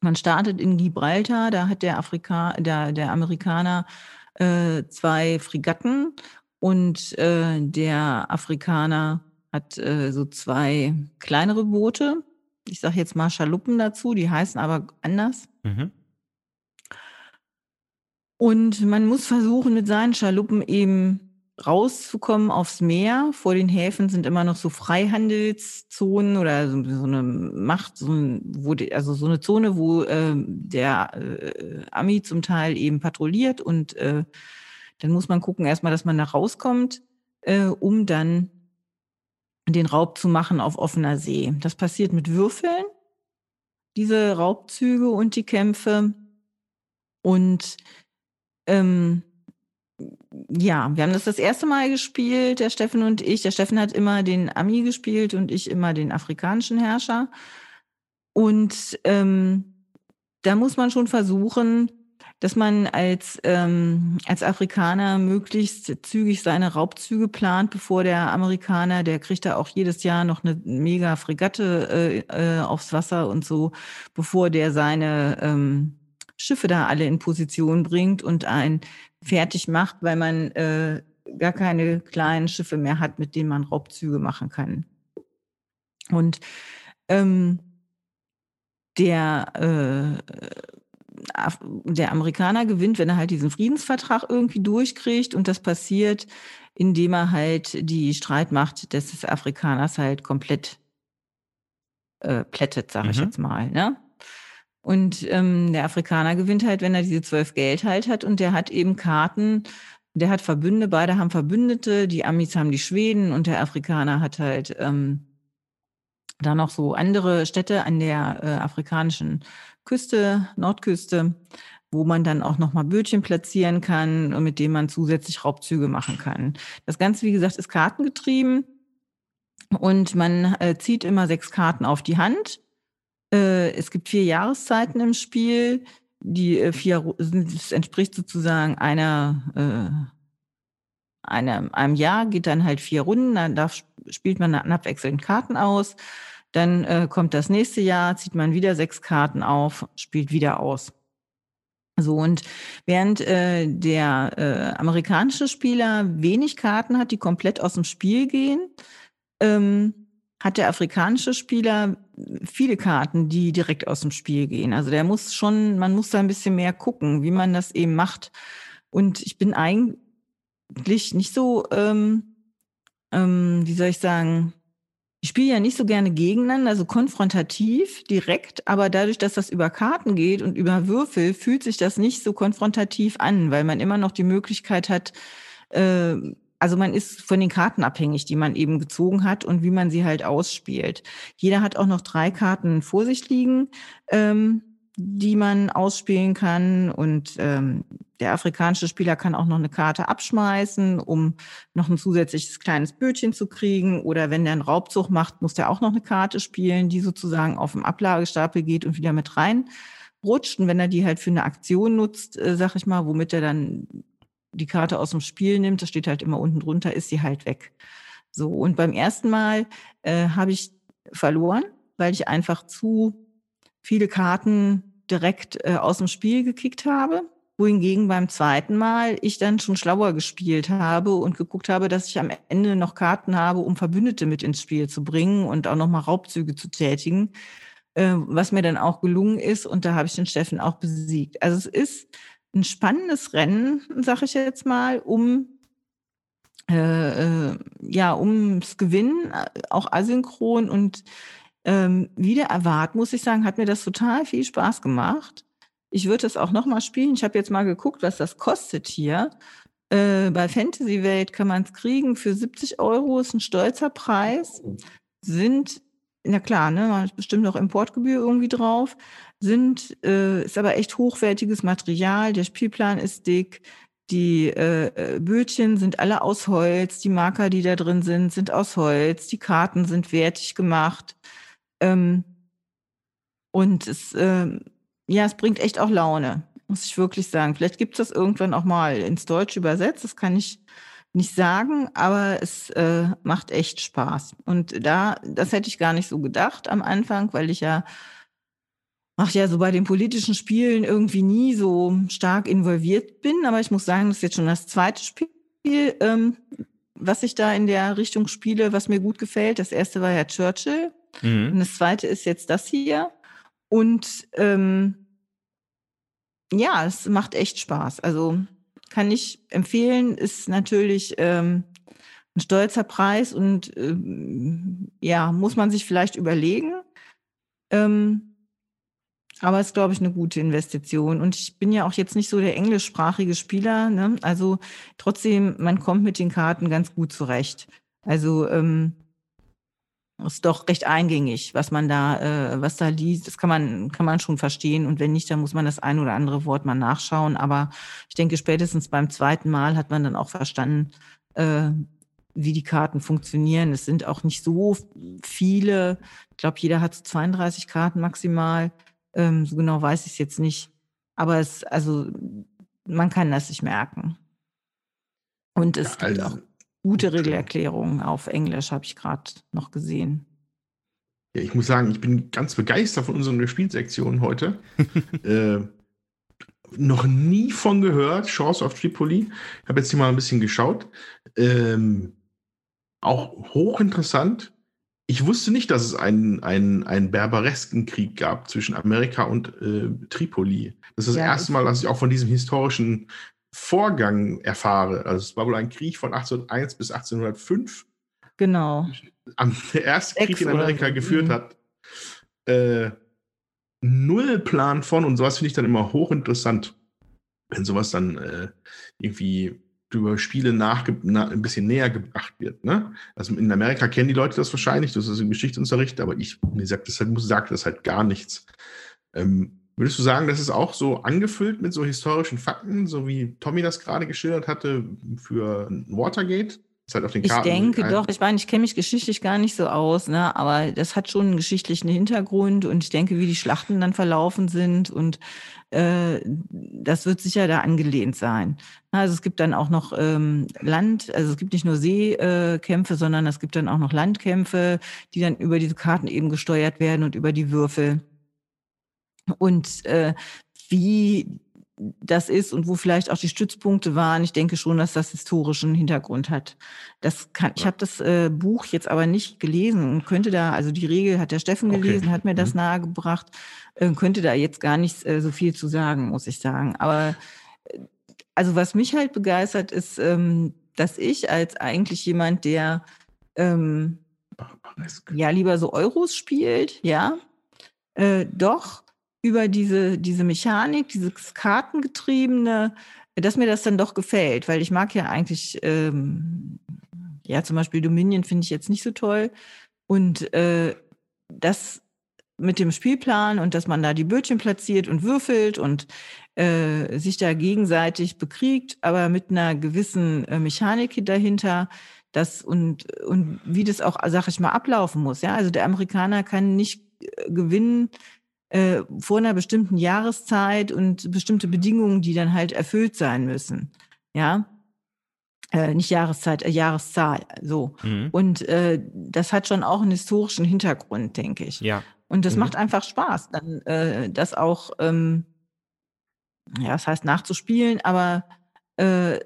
Man startet in Gibraltar, da hat der Afrika, der, der Amerikaner äh, zwei Fregatten und äh, der Afrikaner hat äh, so zwei kleinere Boote. Ich sage jetzt mal Schaluppen dazu, die heißen aber anders. Mhm. Und man muss versuchen, mit seinen Schaluppen eben rauszukommen aufs Meer. Vor den Häfen sind immer noch so Freihandelszonen oder so, so eine Macht, so, ein, wo die, also so eine Zone, wo äh, der äh, Ami zum Teil eben patrouilliert und äh, dann muss man gucken erstmal, dass man da rauskommt, äh, um dann den Raub zu machen auf offener See. Das passiert mit Würfeln, diese Raubzüge und die Kämpfe. Und ähm, ja, wir haben das das erste Mal gespielt, der Steffen und ich. Der Steffen hat immer den Ami gespielt und ich immer den afrikanischen Herrscher. Und ähm, da muss man schon versuchen, dass man als, ähm, als Afrikaner möglichst zügig seine Raubzüge plant, bevor der Amerikaner, der kriegt da auch jedes Jahr noch eine mega Fregatte äh, äh, aufs Wasser und so, bevor der seine ähm, Schiffe da alle in Position bringt und ein fertig macht, weil man äh, gar keine kleinen Schiffe mehr hat, mit denen man Raubzüge machen kann. Und ähm, der, äh, der Amerikaner gewinnt, wenn er halt diesen Friedensvertrag irgendwie durchkriegt und das passiert, indem er halt die Streitmacht des Afrikaners halt komplett äh, plättet, sage mhm. ich jetzt mal. Ne? Und ähm, der Afrikaner gewinnt halt, wenn er diese zwölf Geld halt hat und der hat eben Karten, der hat Verbünde, beide haben Verbündete, die Amis haben die Schweden und der Afrikaner hat halt ähm, da noch so andere Städte an der äh, afrikanischen Küste, Nordküste, wo man dann auch nochmal Bötchen platzieren kann und mit denen man zusätzlich Raubzüge machen kann. Das Ganze, wie gesagt, ist kartengetrieben und man äh, zieht immer sechs Karten auf die Hand äh, es gibt vier Jahreszeiten im Spiel. Die äh, vier, das entspricht sozusagen einer, äh, einer, einem Jahr, geht dann halt vier Runden, dann darf, spielt man abwechselnd Karten aus. Dann äh, kommt das nächste Jahr, zieht man wieder sechs Karten auf, spielt wieder aus. So, und während äh, der äh, amerikanische Spieler wenig Karten hat, die komplett aus dem Spiel gehen, ähm, hat der afrikanische Spieler viele Karten, die direkt aus dem Spiel gehen. Also der muss schon, man muss da ein bisschen mehr gucken, wie man das eben macht. Und ich bin eigentlich nicht so, ähm, ähm, wie soll ich sagen, ich spiele ja nicht so gerne gegeneinander, also konfrontativ, direkt, aber dadurch, dass das über Karten geht und über Würfel, fühlt sich das nicht so konfrontativ an, weil man immer noch die Möglichkeit hat, äh, also man ist von den Karten abhängig, die man eben gezogen hat und wie man sie halt ausspielt. Jeder hat auch noch drei Karten vor sich liegen, ähm, die man ausspielen kann. Und ähm, der afrikanische Spieler kann auch noch eine Karte abschmeißen, um noch ein zusätzliches kleines Bötchen zu kriegen. Oder wenn der einen Raubzug macht, muss der auch noch eine Karte spielen, die sozusagen auf dem Ablagestapel geht und wieder mit rein rutscht. Und wenn er die halt für eine Aktion nutzt, äh, sag ich mal, womit er dann die Karte aus dem Spiel nimmt, das steht halt immer unten drunter, ist sie halt weg. So, und beim ersten Mal äh, habe ich verloren, weil ich einfach zu viele Karten direkt äh, aus dem Spiel gekickt habe. wohingegen beim zweiten Mal ich dann schon schlauer gespielt habe und geguckt habe, dass ich am Ende noch Karten habe, um Verbündete mit ins Spiel zu bringen und auch nochmal Raubzüge zu tätigen, äh, was mir dann auch gelungen ist. Und da habe ich den Steffen auch besiegt. Also es ist ein spannendes Rennen, sage ich jetzt mal, um äh, äh, ja, ums Gewinnen, äh, auch asynchron und ähm, wieder erwartet, muss ich sagen, hat mir das total viel Spaß gemacht. Ich würde es auch nochmal spielen. Ich habe jetzt mal geguckt, was das kostet hier. Äh, bei Fantasy Welt kann man es kriegen für 70 Euro, ist ein stolzer Preis. Sind, na klar, ne, man hat bestimmt noch Importgebühr irgendwie drauf. Sind, äh, ist aber echt hochwertiges Material. Der Spielplan ist dick. Die äh, äh, Bötchen sind alle aus Holz, die Marker, die da drin sind, sind aus Holz, die Karten sind wertig gemacht. Ähm, und es, äh, ja, es bringt echt auch Laune, muss ich wirklich sagen. Vielleicht gibt es das irgendwann auch mal ins Deutsche übersetzt, das kann ich nicht sagen, aber es äh, macht echt Spaß. Und da, das hätte ich gar nicht so gedacht am Anfang, weil ich ja ach ja, so bei den politischen Spielen irgendwie nie so stark involviert bin. Aber ich muss sagen, das ist jetzt schon das zweite Spiel, ähm, was ich da in der Richtung spiele, was mir gut gefällt. Das erste war ja Churchill. Mhm. Und das zweite ist jetzt das hier. Und ähm, ja, es macht echt Spaß. Also kann ich empfehlen, ist natürlich ähm, ein stolzer Preis und ähm, ja, muss man sich vielleicht überlegen. Ähm, aber es ist, glaube ich, eine gute Investition. Und ich bin ja auch jetzt nicht so der englischsprachige Spieler. Ne? Also trotzdem, man kommt mit den Karten ganz gut zurecht. Also ähm, ist doch recht eingängig, was man da, äh, was da liest. Das kann man, kann man schon verstehen. Und wenn nicht, dann muss man das ein oder andere Wort mal nachschauen. Aber ich denke, spätestens beim zweiten Mal hat man dann auch verstanden, äh, wie die Karten funktionieren. Es sind auch nicht so viele. Ich glaube, jeder hat so 32 Karten maximal. Ähm, so genau weiß ich es jetzt nicht. Aber es, also, man kann das sich merken. Und es ja, gibt also, auch gute Regelerklärungen auf Englisch, habe ich gerade noch gesehen. Ja, ich muss sagen, ich bin ganz begeistert von unserer Spielsektion heute. <laughs> äh, noch nie von gehört, Chance of Tripoli. Ich habe jetzt hier mal ein bisschen geschaut. Ähm, auch hochinteressant ich wusste nicht, dass es einen, einen, einen berberesken Krieg gab zwischen Amerika und äh, Tripoli. Das ist das ja, erste Mal, dass ich auch von diesem historischen Vorgang erfahre. Also es war wohl ein Krieg von 1801 bis 1805. Genau. Der erste Krieg, den Amerika geführt mhm. hat. Äh, null Plan von und sowas finde ich dann immer hochinteressant, wenn sowas dann äh, irgendwie über Spiele nach, na, ein bisschen näher gebracht wird. Ne? Also in Amerika kennen die Leute das wahrscheinlich, das ist im Geschichtsunterricht, aber ich, mir sagt das halt, sagt das halt gar nichts. Ähm, würdest du sagen, das ist auch so angefüllt mit so historischen Fakten, so wie Tommy das gerade geschildert hatte für Watergate? Halt ich denke doch, ich meine, ich kenne mich geschichtlich gar nicht so aus, ne? aber das hat schon einen geschichtlichen Hintergrund und ich denke, wie die Schlachten dann verlaufen sind und äh, das wird sicher da angelehnt sein. Also es gibt dann auch noch ähm, Land, also es gibt nicht nur Seekämpfe, sondern es gibt dann auch noch Landkämpfe, die dann über diese Karten eben gesteuert werden und über die Würfel. Und äh, wie das ist und wo vielleicht auch die Stützpunkte waren. Ich denke schon, dass das historischen Hintergrund hat. Das kann, ich habe das äh, Buch jetzt aber nicht gelesen und könnte da, also die Regel hat der Steffen gelesen, okay. hat mir das mhm. nahegebracht, äh, könnte da jetzt gar nicht äh, so viel zu sagen, muss ich sagen. Aber äh, also was mich halt begeistert, ist, ähm, dass ich als eigentlich jemand, der ähm, ja lieber so Euros spielt, ja, äh, doch über diese, diese Mechanik, dieses Kartengetriebene, dass mir das dann doch gefällt, weil ich mag ja eigentlich, ähm, ja, zum Beispiel Dominion finde ich jetzt nicht so toll. Und äh, das mit dem Spielplan und dass man da die Bötchen platziert und würfelt und äh, sich da gegenseitig bekriegt, aber mit einer gewissen äh, Mechanik dahinter, das und, und wie das auch, sag ich mal, ablaufen muss. Ja, also der Amerikaner kann nicht äh, gewinnen, äh, vor einer bestimmten Jahreszeit und bestimmte Bedingungen, die dann halt erfüllt sein müssen. Ja. Äh, nicht Jahreszeit, äh, Jahreszahl, so. Mhm. Und äh, das hat schon auch einen historischen Hintergrund, denke ich. Ja. Und das mhm. macht einfach Spaß, dann äh, das auch ähm, ja, das heißt nachzuspielen, aber äh,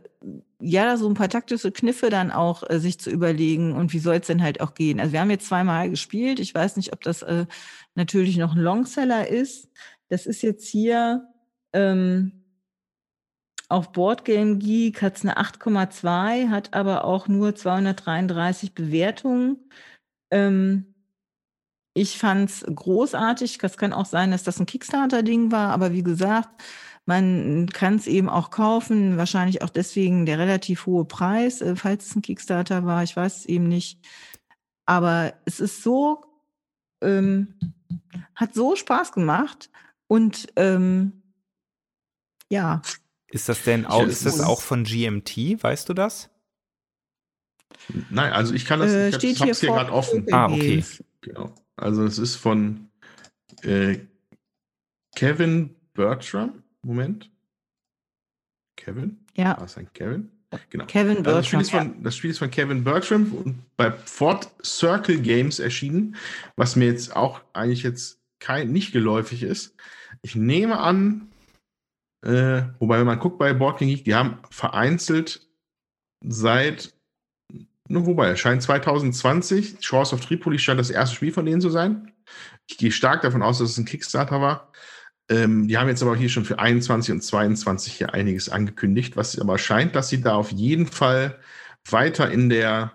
ja, so ein paar taktische Kniffe dann auch äh, sich zu überlegen und wie soll es denn halt auch gehen. Also wir haben jetzt zweimal gespielt. Ich weiß nicht, ob das äh, natürlich noch ein Longseller ist. Das ist jetzt hier ähm, auf Boardgame Geek hat es eine 8,2, hat aber auch nur 233 Bewertungen. Ähm, ich fand es großartig. Das kann auch sein, dass das ein Kickstarter-Ding war, aber wie gesagt, man kann es eben auch kaufen, wahrscheinlich auch deswegen der relativ hohe Preis, äh, falls es ein Kickstarter war, ich weiß es eben nicht. Aber es ist so, ähm, hat so Spaß gemacht und ähm, ja. Ist das denn auch, ist das auch von GMT, weißt du das? Nein, also ich kann das, äh, ich steht hier, hier gerade offen. Ah, okay. Genau. Also es ist von äh, Kevin Bertram. Moment. Kevin? Ja. War es ein Kevin? Genau. Kevin Bertram. Das Spiel, ist von, das Spiel ist von Kevin Bertram und bei Ford Circle Games erschienen, was mir jetzt auch eigentlich jetzt kein, nicht geläufig ist. Ich nehme an, äh, wobei, wenn man guckt bei Board King Geek, die haben vereinzelt seit, ne, wobei, erscheint 2020, Shores of Tripoli scheint das erste Spiel von denen zu sein. Ich gehe stark davon aus, dass es ein Kickstarter war. Ähm, die haben jetzt aber hier schon für 21 und 22 hier einiges angekündigt, was aber scheint, dass sie da auf jeden Fall weiter in der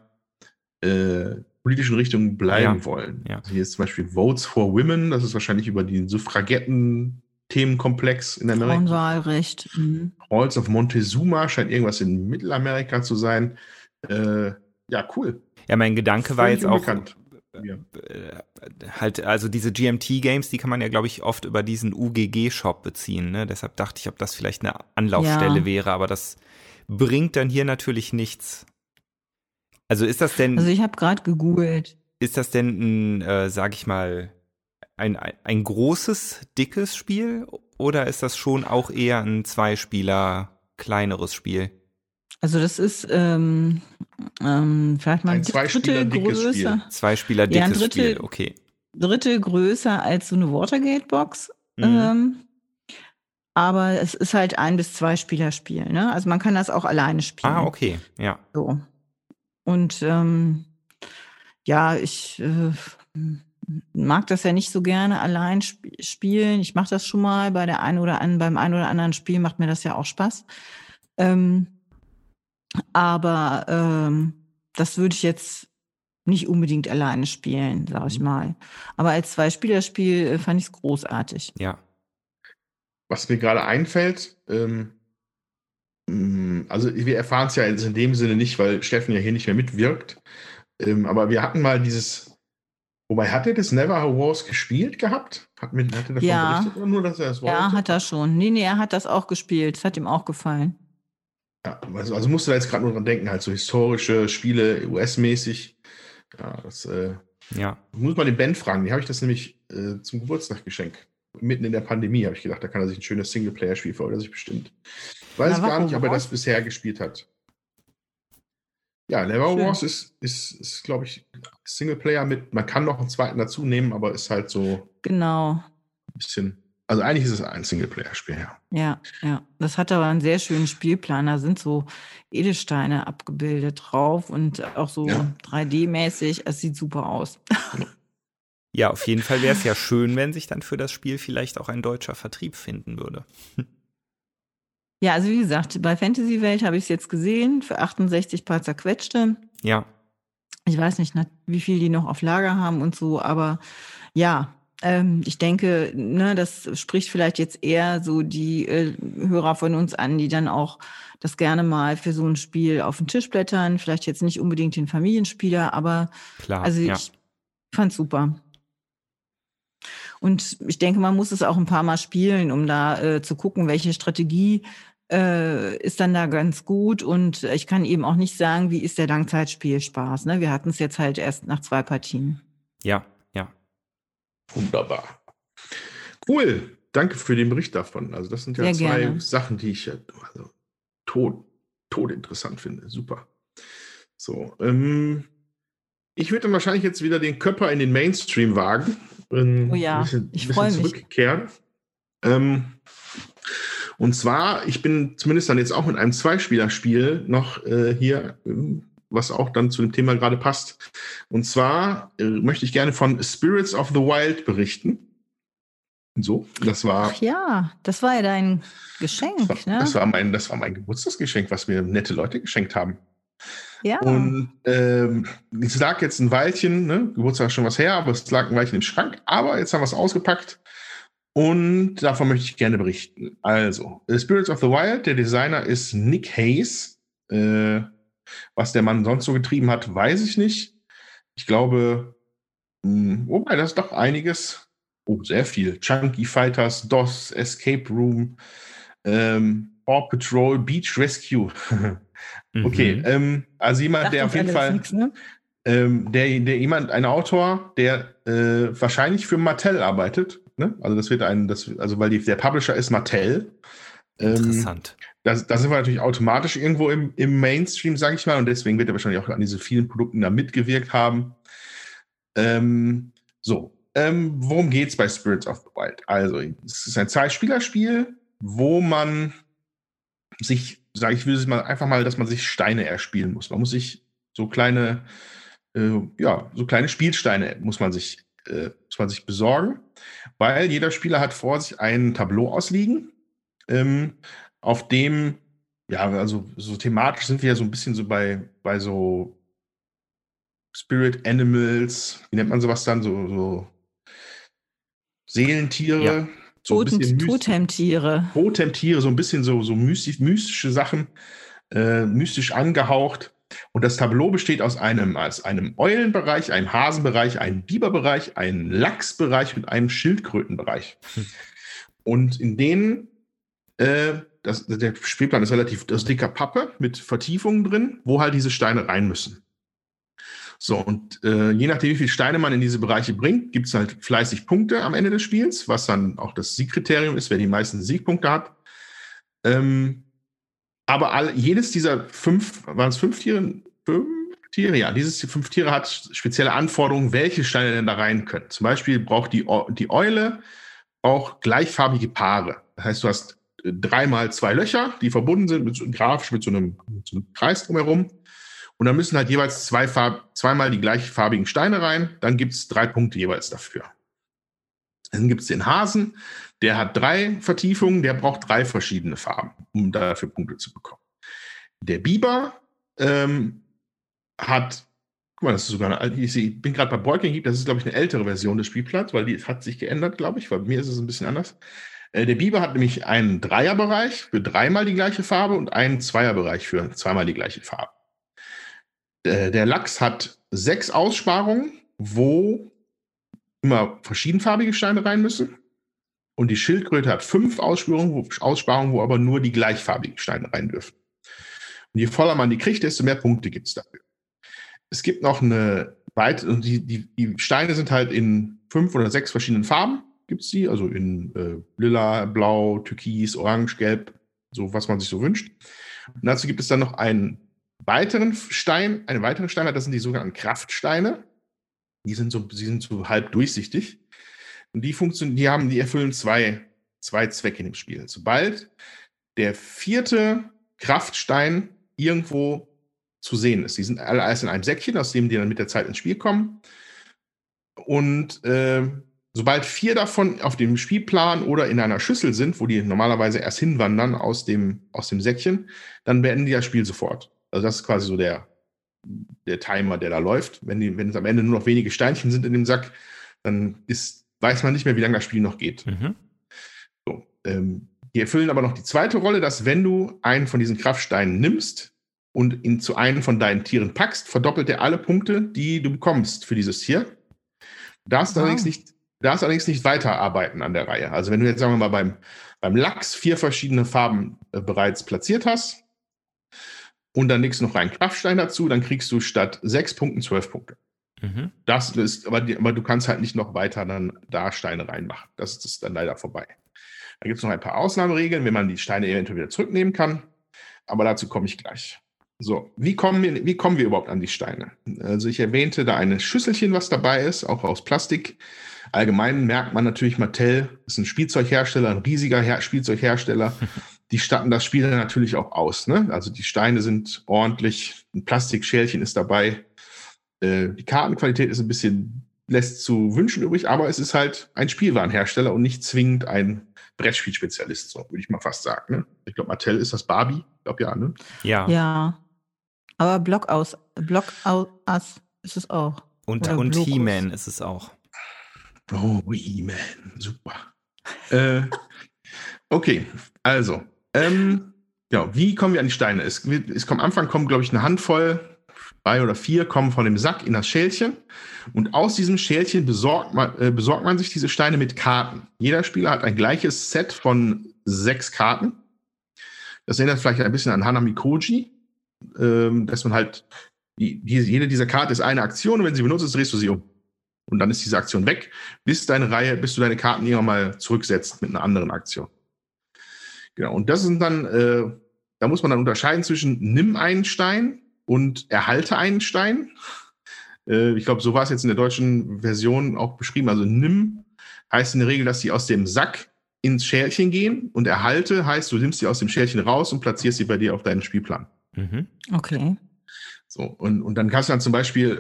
äh, politischen Richtung bleiben ja. wollen. Ja. Also hier ist zum Beispiel Votes for Women, das ist wahrscheinlich über den Suffragetten Themenkomplex in Amerika. Frauenwahlrecht. Mhm. Halls of Montezuma scheint irgendwas in Mittelamerika zu sein. Äh, ja, cool. Ja, mein Gedanke Völlig war jetzt unbekannt. auch, ja. halt, also diese GMT-Games, die kann man ja, glaube ich, oft über diesen UGG-Shop beziehen. Ne? Deshalb dachte ich, ob das vielleicht eine Anlaufstelle ja. wäre, aber das bringt dann hier natürlich nichts. Also ist das denn. Also ich habe gerade gegoogelt. Ist das denn ein, äh, sag ich mal, ein, ein großes, dickes Spiel oder ist das schon auch eher ein Zweispieler, kleineres Spiel? Also das ist ähm, ähm, vielleicht mal ein, ein Drittel größer. Spiel. Zwei Spieler dickes ja, Drittel, Spiel, okay. Drittel größer als so eine Watergate-Box. Mhm. Ähm, aber es ist halt ein bis zwei Spieler-Spiel. Ne? Also man kann das auch alleine spielen. Ah, okay, ja. So. Und ähm, ja, ich äh, mag das ja nicht so gerne allein sp spielen. Ich mache das schon mal bei der einen oder anderen, beim einen oder anderen Spiel macht mir das ja auch Spaß. Ähm, aber ähm, das würde ich jetzt nicht unbedingt alleine spielen, sag ich mhm. mal. Aber als Zwei-Spieler-Spiel äh, fand ich es großartig. Ja. Was mir gerade einfällt, ähm, mm, also wir erfahren es ja in dem Sinne nicht, weil Steffen ja hier nicht mehr mitwirkt. Ähm, aber wir hatten mal dieses, wobei hat er das Never Wars gespielt gehabt? Hat, mit, hat er davon ja. berichtet oder nur, dass er das wollte? Ja, hat er schon. Nee, nee, er hat das auch gespielt. Es hat ihm auch gefallen. Ja, also, also musst du da jetzt gerade nur dran denken, halt so historische Spiele, US-mäßig. Ja, das äh, ja. muss man den Ben fragen. Die habe ich das nämlich äh, zum Geburtstag geschenkt. Mitten in der Pandemie habe ich gedacht, da kann er sich ein schönes Singleplayer-Spiel für oder sich bestimmt. Weiß Na, gar nicht, ob er das bisher gespielt hat. Ja, Never Wars ist, ist, ist glaube ich, Singleplayer mit, man kann noch einen zweiten dazu nehmen, aber ist halt so genau. ein bisschen also eigentlich ist es ein Singleplayer-Spiel, ja. Ja, ja. Das hat aber einen sehr schönen Spielplan. Da sind so Edelsteine abgebildet drauf und auch so ja. 3D-mäßig. Es sieht super aus. Ja, auf jeden Fall wäre es ja schön, wenn sich dann für das Spiel vielleicht auch ein deutscher Vertrieb finden würde. <laughs> Ja, also wie gesagt, bei Fantasy Welt habe ich es jetzt gesehen, für 68 paar zerquetschte. Ja. Ich weiß nicht, wie viel die noch auf Lager haben und so, aber ja, ähm, ich denke, ne, das spricht vielleicht jetzt eher so die äh, Hörer von uns an, die dann auch das gerne mal für so ein Spiel auf den Tisch blättern. Vielleicht jetzt nicht unbedingt den Familienspieler, aber Klar, also ich ja. fand's super. Und ich denke, man muss es auch ein paar Mal spielen, um da äh, zu gucken, welche Strategie äh, ist dann da ganz gut. Und ich kann eben auch nicht sagen, wie ist der Langzeitspielspaß. Ne? Wir hatten es jetzt halt erst nach zwei Partien. Ja, Wunderbar. Cool. Danke für den Bericht davon. Also, das sind ja Sehr zwei gerne. Sachen, die ich also, tot, tot interessant finde. Super. So, ähm, ich würde dann wahrscheinlich jetzt wieder den Körper in den Mainstream wagen. Ähm, oh ja, bisschen, ich freue mich. Zurückkehren. Ähm, Und zwar, ich bin zumindest dann jetzt auch mit einem Zweispielerspiel noch äh, hier, ähm, was auch dann zu dem Thema gerade passt. Und zwar äh, möchte ich gerne von Spirits of the Wild berichten. So, das war. Ach ja, das war ja dein Geschenk, das war, ne? Das war, mein, das war mein Geburtstagsgeschenk, was mir nette Leute geschenkt haben. Ja. Und ähm, es lag jetzt ein Weilchen, ne? Geburtstag ist schon was her, aber es lag ein Weilchen im Schrank. Aber jetzt haben wir es ausgepackt und davon möchte ich gerne berichten. Also, Spirits of the Wild, der Designer ist Nick Hayes. Äh, was der Mann sonst so getrieben hat, weiß ich nicht. Ich glaube, mh, wobei das ist doch einiges. Oh, sehr viel. Chunky Fighters, DOS, Escape Room, ähm, Paw Patrol, Beach Rescue. <laughs> okay, Mhm. ähm, also jemand, Sagt der auf jeden Fall, nix, ne? ähm, der, der jemand, ein Autor, der äh, wahrscheinlich für Mattel arbeitet. Ne? Also das wird ein, das, also weil die, der Publisher ist Mattel. Ähm, Interessant. Da, da sind wir natürlich automatisch irgendwo im, im Mainstream, sage ich mal, und deswegen wird er wahrscheinlich auch an diese vielen Produkten da mitgewirkt haben. Ähm, so, ähm, worum geht's bei Spirits of the Wild? Also, es ist ein Zwei-Spieler-Spiel, wo man sich, sage ich, will es mal einfach mal, dass man sich Steine erspielen muss. Man muss sich so kleine, äh, ja, so kleine Spielsteine muss man sich, äh, muss man sich besorgen, weil jeder Spieler hat vor sich ein Tableau ausliegen, ähm, auf dem, ja, also so thematisch sind wir ja so ein bisschen so bei, bei so Spirit Animals, wie nennt man sowas dann, so, so Seelentiere, Ja. so Totemtiere. Totemtiere, so ein bisschen so, so mystisch, mystische Sachen, äh, mystisch angehaucht. Und das Tableau besteht aus einem, aus einem Eulenbereich, einem Hasenbereich, einem Biberbereich, einem Lachsbereich und einem Schildkrötenbereich. Und in denen, äh, das, der Spielplan ist relativ aus dicker Pappe mit Vertiefungen drin, wo halt diese Steine rein müssen. So, und äh, je nachdem, wie viele Steine man in diese Bereiche bringt, gibt es halt fleißig Punkte am Ende des Spiels, was dann auch das Siegkriterium ist, wer die meisten Siegpunkte hat. Ähm, aber all, jedes dieser fünf, waren es fünf Tiere? Fünf Tiere? Ja, dieses fünf Tiere hat spezielle Anforderungen, welche Steine denn da rein können. Zum Beispiel braucht die, die Eule auch gleichfarbige Paare. Das heißt, du hast dreimal zwei Löcher, die verbunden sind mit grafisch mit so, einem, mit so einem Kreis drumherum. Und dann müssen halt jeweils zwei Farb, zweimal die gleichfarbigen Steine rein. Dann gibt es drei Punkte jeweils dafür. Dann gibt es den Hasen, der hat drei Vertiefungen, der braucht drei verschiedene Farben, um dafür Punkte zu bekommen. Der Biber ähm, hat, guck mal, das ist sogar eine ich bin gerade bei Heap, das ist, glaube ich, eine ältere Version des Spielplans, weil die hat sich geändert, glaube ich, weil bei mir ist es ein bisschen anders. Äh, der Biber hat nämlich einen Dreierbereich für dreimal die gleiche Farbe und einen Zweierbereich für zweimal die gleiche Farbe. Der, der Lachs hat sechs Aussparungen, wo immer verschiedenfarbige Steine rein müssen. Und die Schildkröte hat fünf Aussparungen, wo, Aussparungen, wo aber nur die gleichfarbigen Steine rein dürfen. Und je voller man die kriegt, desto mehr Punkte gibt es dafür. Es gibt noch eine weitere, und die, die, die Steine sind halt in fünf oder sechs verschiedenen Farben, gibt es die, also in äh, lila, blau, türkis, orange, gelb, so was man sich so wünscht. Und dazu gibt es dann noch einen weiteren Stein, eine weitere Steinart, das sind die sogenannten Kraftsteine. Die sind so, sie sind so halb durchsichtig. Und die funktionieren, die haben, die erfüllen zwei, zwei Zwecke dem Spiel. Sobald der vierte Kraftstein irgendwo zu sehen ist, die sind alle alles in einem Säckchen, aus dem die dann mit der Zeit ins Spiel kommen. Und äh, sobald vier davon auf dem Spielplan oder in einer Schüssel sind, wo die normalerweise erst hinwandern aus dem, aus dem Säckchen, dann beenden die das Spiel sofort. Also das ist quasi so der, der Timer, der da läuft. Wenn, die, wenn es am Ende nur noch wenige Steinchen sind in dem Sack, dann ist, weiß man nicht mehr, wie lange das Spiel noch geht. Mhm. So, ähm, die erfüllen aber noch die zweite Rolle, dass wenn du einen von diesen Kraftsteinen nimmst und ihn zu einem von deinen Tieren packst, verdoppelt er alle Punkte, die du bekommst für dieses Tier. Du darfst Wow. allerdings nicht, darfst allerdings nicht weiterarbeiten an der Reihe. Also wenn du jetzt, sagen wir mal, beim, beim Lachs vier verschiedene Farben äh, bereits platziert hast und dann legst du noch einen Kraftstein dazu, dann kriegst du statt sechs Punkten zwölf Punkte. Mhm. Das ist, aber, die, aber du kannst halt nicht noch weiter dann da Steine reinmachen. Das ist dann leider vorbei. Da gibt es noch ein paar Ausnahmeregeln, wenn man die Steine eventuell wieder zurücknehmen kann. Aber dazu komme ich gleich. So, wie kommen, wir, wie kommen wir überhaupt an die Steine? Also ich erwähnte da ein Schüsselchen, was dabei ist, auch aus Plastik. Allgemein merkt man natürlich, Mattel ist ein Spielzeughersteller, ein riesiger Her Spielzeughersteller. <laughs> Die statten das Spiel natürlich auch aus. Ne? Also die Steine sind ordentlich, ein Plastikschälchen ist dabei. Äh, die Kartenqualität ist ein bisschen, lässt zu wünschen übrig, aber es ist halt ein Spielwarenhersteller und nicht zwingend ein Brettspielspezialist, so würde ich mal fast sagen. Ne? Ich glaube, Mattel ist das Barbie. Ich glaube ja, ne? Ja. Ja. Aber Block aus, Block aus ist es auch. Und, und He-Man ist es auch. Oh, He-Man, super. äh, okay, also, ähm, ja, wie kommen wir an die Steine? Es, es kommt am Anfang kommen, glaube ich, eine Handvoll, drei oder vier kommen von dem Sack in das Schälchen. Und aus diesem Schälchen besorgt man, äh, besorgt man sich diese Steine mit Karten. Jeder Spieler hat ein gleiches Set von sechs Karten. Das erinnert vielleicht ein bisschen an Hanami Koji, ähm, dass man halt, die, die, jede dieser Karte ist eine Aktion und wenn sie benutzt ist, drehst du sie um. Und dann ist diese Aktion weg, bis deine Reihe, bis du deine Karten irgendwann mal zurücksetzt mit einer anderen Aktion. Genau. Und das sind dann, äh, da muss man dann unterscheiden zwischen nimm einen Stein und erhalte einen Stein. Äh, ich glaube, so war es jetzt in der deutschen Version auch beschrieben. Also nimm heißt in der Regel, dass sie aus dem Sack ins Schälchen gehen und erhalte heißt, du nimmst sie aus dem Schälchen raus und platzierst sie bei dir auf deinem Spielplan. Mhm. Okay. So, und, und dann kannst du dann zum Beispiel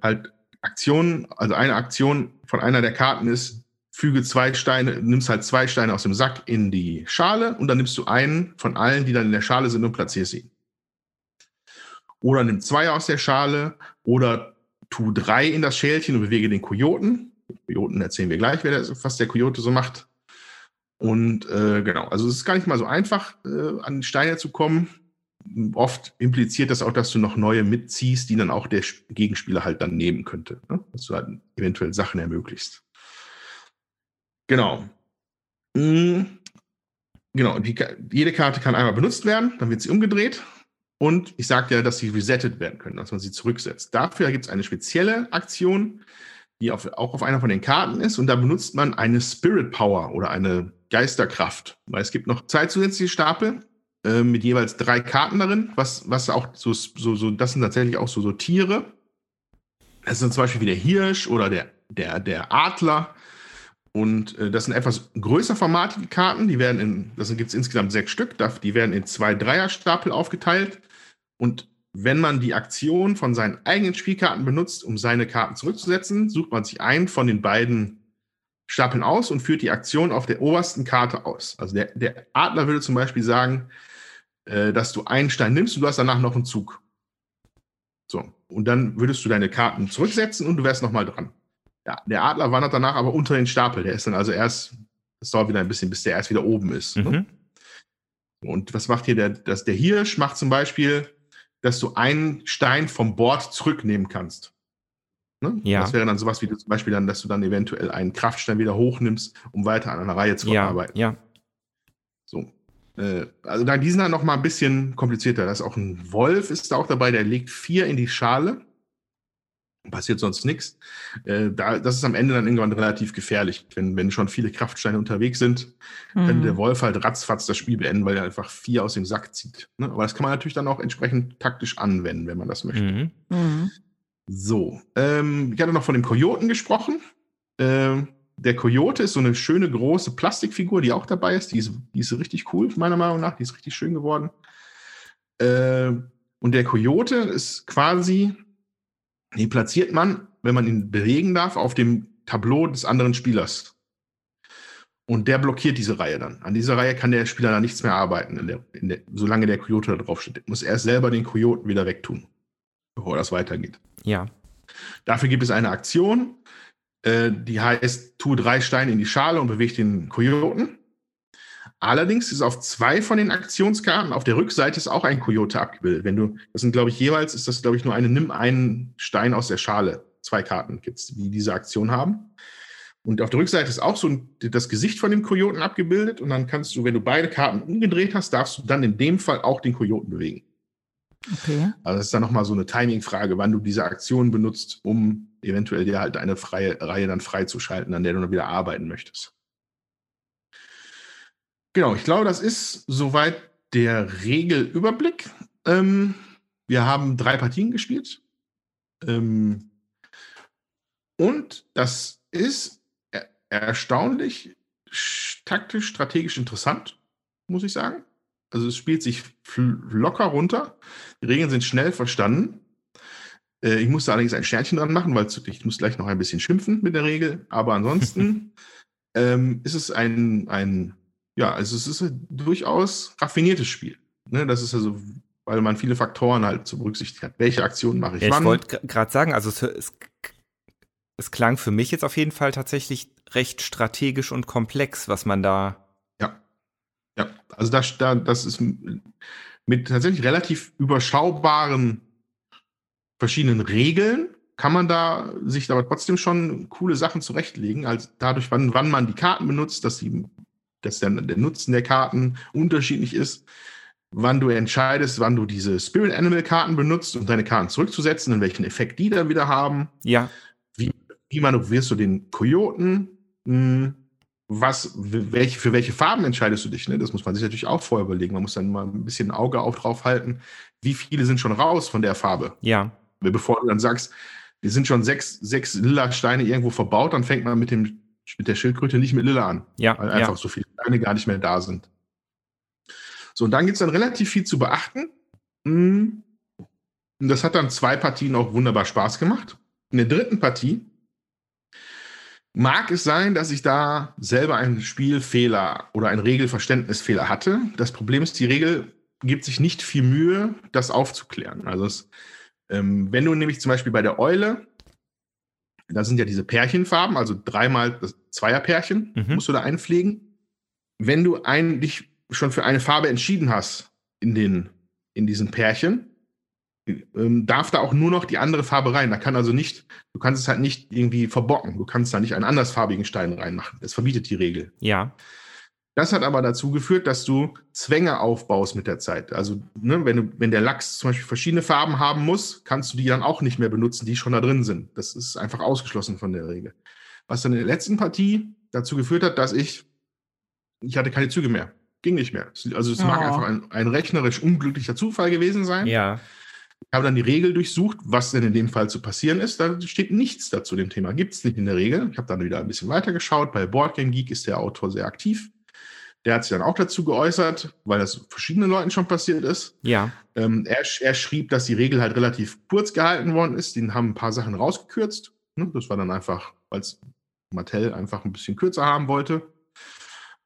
äh, halt Aktionen, also eine Aktion von einer der Karten ist, füge zwei Steine, nimmst halt zwei Steine aus dem Sack in die Schale und dann nimmst du einen von allen, die dann in der Schale sind und platzierst sie. Oder nimm zwei aus der Schale oder tu drei in das Schälchen und bewege den Kojoten. Den Kojoten erzählen wir gleich, der, was der Kojote so macht. Und äh, genau, also es ist gar nicht mal so einfach, äh, an Steine zu kommen. Oft impliziert das auch, dass du noch neue mitziehst, die dann auch der Gegenspieler halt dann nehmen könnte. Ne? Dass du halt eventuell Sachen ermöglicht. Genau. Mhm. Genau, die, jede Karte kann einmal benutzt werden, dann wird sie umgedreht. Und ich sagte ja, dass sie resettet werden können, dass man sie zurücksetzt. Dafür gibt es eine spezielle Aktion, die auf, auch auf einer von den Karten ist. Und da benutzt man eine Spirit Power oder eine Geisterkraft. Weil es gibt noch zwei zusätzliche Stapel äh, mit jeweils drei Karten darin, was, was auch so, so, so, das sind tatsächlich auch so, so Tiere. Das sind zum Beispiel wie der Hirsch oder der, der, der Adler. Und äh, das sind etwas größer formatige Karten. Die werden in, das gibt es insgesamt sechs Stück. Die werden in zwei Dreierstapel aufgeteilt. Und wenn man die Aktion von seinen eigenen Spielkarten benutzt, um seine Karten zurückzusetzen, sucht man sich einen von den beiden Stapeln aus und führt die Aktion auf der obersten Karte aus. Also der, der Adler würde zum Beispiel sagen, äh, dass du einen Stein nimmst und du hast danach noch einen Zug. So, und dann würdest du deine Karten zurücksetzen und du wärst nochmal dran. Ja, der Adler wandert danach aber unter den Stapel. Der ist dann also erst, es dauert wieder ein bisschen, bis der erst wieder oben ist. Ne? Mhm. Ne? Und was macht hier der, das, der Hirsch? Macht zum Beispiel, dass du einen Stein vom Board zurücknehmen kannst. Ne? Ja. Das wäre dann sowas wie zum Beispiel dann, dass du dann eventuell einen Kraftstein wieder hochnimmst, um weiter an einer Reihe zu ja, arbeiten. Ja. So. Äh, also dann, die sind dann noch mal ein bisschen komplizierter. Da ist auch ein Wolf ist da auch dabei, der legt vier in die Schale passiert sonst nichts. Äh, da, das ist am Ende dann irgendwann relativ gefährlich. Wenn, wenn schon viele Kraftsteine unterwegs sind, mhm. könnte der Wolf halt ratzfatz das Spiel beenden, weil er einfach vier aus dem Sack zieht. Ne? Aber das kann man natürlich dann auch entsprechend taktisch anwenden, wenn man das möchte. Mhm. Mhm. So, ähm, ich hatte noch von dem Kojoten gesprochen. Ähm, der Kojote ist so eine schöne große Plastikfigur, die auch dabei ist. Die ist, die ist richtig cool, meiner Meinung nach. Die ist richtig schön geworden. Äh, und der Kojote ist quasi die platziert man, wenn man ihn bewegen darf, auf dem Tableau des anderen Spielers. Und der blockiert diese Reihe dann. An dieser Reihe kann der Spieler dann nichts mehr arbeiten, in der, in der, solange der Coyote da drauf steht. Muss er selber den Coyoten wieder wegtun, bevor das weitergeht. Ja. Dafür gibt es eine Aktion, äh, die heißt, tu drei Steine in die Schale und bewege den Coyoten. Allerdings ist auf zwei von den Aktionskarten auf der Rückseite ist auch ein Coyote abgebildet. Wenn du, das sind glaube ich jeweils, ist das glaube ich nur eine, nimm einen Stein aus der Schale. Zwei Karten gibt es, die diese Aktion haben. Und auf der Rückseite ist auch so ein, das Gesicht von dem Kojoten abgebildet. Und dann kannst du, wenn du beide Karten umgedreht hast, darfst du dann in dem Fall auch den Kojoten bewegen. Okay. Also das ist dann nochmal so eine Timing-Frage, wann du diese Aktion benutzt, um eventuell dir halt eine freie Reihe dann freizuschalten, an der du dann wieder arbeiten möchtest. Genau, ich glaube, das ist soweit der Regelüberblick. Ähm, wir haben drei Partien gespielt. Ähm, und das ist, äh, erstaunlich taktisch, strategisch interessant, muss ich sagen. Also es spielt sich locker runter. Die Regeln sind schnell verstanden. Äh, ich musste allerdings ein Sternchen dran machen, weil ich muss gleich noch ein bisschen schimpfen mit der Regel. Aber ansonsten <laughs> ähm, ist es ein, ein, ja, also es ist ein durchaus raffiniertes Spiel. Ne, das ist also, weil man viele Faktoren halt zu berücksichtigen hat. Welche Aktionen mache ich ja, wann? Ich wollte gerade sagen, also es, es, es klang für mich jetzt auf jeden Fall tatsächlich recht strategisch und komplex, was man da ja, also das, das ist mit tatsächlich relativ überschaubaren verschiedenen Regeln kann man da sich aber trotzdem schon coole Sachen zurechtlegen, als dadurch, wann, wann man die Karten benutzt, dass, die, dass der, der Nutzen der Karten unterschiedlich ist, wann du entscheidest, wann du diese Spirit Animal Karten benutzt, um deine Karten zurückzusetzen, und welchen Effekt die dann wieder haben. Ja. Wie, wie manövrierst du den Kojoten? Hm was, welche, für welche Farben entscheidest du dich? Ne? Das muss man sich natürlich auch vorher überlegen. Man muss dann mal ein bisschen ein Auge auf drauf halten, wie viele sind schon raus von der Farbe. Ja. Bevor du dann sagst, die sind schon sechs, sechs lila Steine irgendwo verbaut, dann fängt man mit, dem, mit der Schildkröte nicht mit lila an. Ja. Weil einfach ja. so viele Steine gar nicht mehr da sind. So, und dann gibt es dann relativ viel zu beachten. Hm. Und das hat dann zwei Partien auch wunderbar Spaß gemacht. In der dritten Partie Mag es sein, dass ich da selber einen Spielfehler oder einen Regelverständnisfehler hatte. Das Problem ist, die Regel gibt sich nicht viel Mühe, das aufzuklären. Also es, ähm, wenn du nämlich zum Beispiel bei der Eule, da sind ja diese Pärchenfarben, also dreimal Zweierpärchen, mhm. musst du da einpflegen. Wenn du ein, dich schon für eine Farbe entschieden hast in, den, in diesen Pärchen, ähm, darf da auch nur noch die andere Farbe rein. Da kann also nicht, du kannst es halt nicht irgendwie verbocken. Du kannst da nicht einen andersfarbigen Stein reinmachen. Das verbietet die Regel. Ja. Das hat aber dazu geführt, dass du Zwänge aufbaust mit der Zeit. Also, ne, wenn, du, wenn der Lachs zum Beispiel verschiedene Farben haben muss, kannst du die dann auch nicht mehr benutzen, die schon da drin sind. Das ist einfach ausgeschlossen von der Regel. Was dann in der letzten Partie dazu geführt hat, dass ich, ich hatte keine Züge mehr. Ging nicht mehr. Also es oh. mag einfach ein, ein rechnerisch unglücklicher Zufall gewesen sein. Ja. Ich habe dann die Regel durchsucht, was denn in dem Fall zu passieren ist. Da steht nichts dazu dem Thema. Gibt es nicht in der Regel. Ich habe dann wieder ein bisschen weiter geschaut. Bei Boardgame Geek ist der Autor sehr aktiv. Der hat sich dann auch dazu geäußert, weil das verschiedenen Leuten schon passiert ist. Ja. Ähm, er, er, schrieb, dass die Regel halt relativ kurz gehalten worden ist. Die haben ein paar Sachen rausgekürzt. Ne, das war dann einfach, weil es Mattel einfach ein bisschen kürzer haben wollte.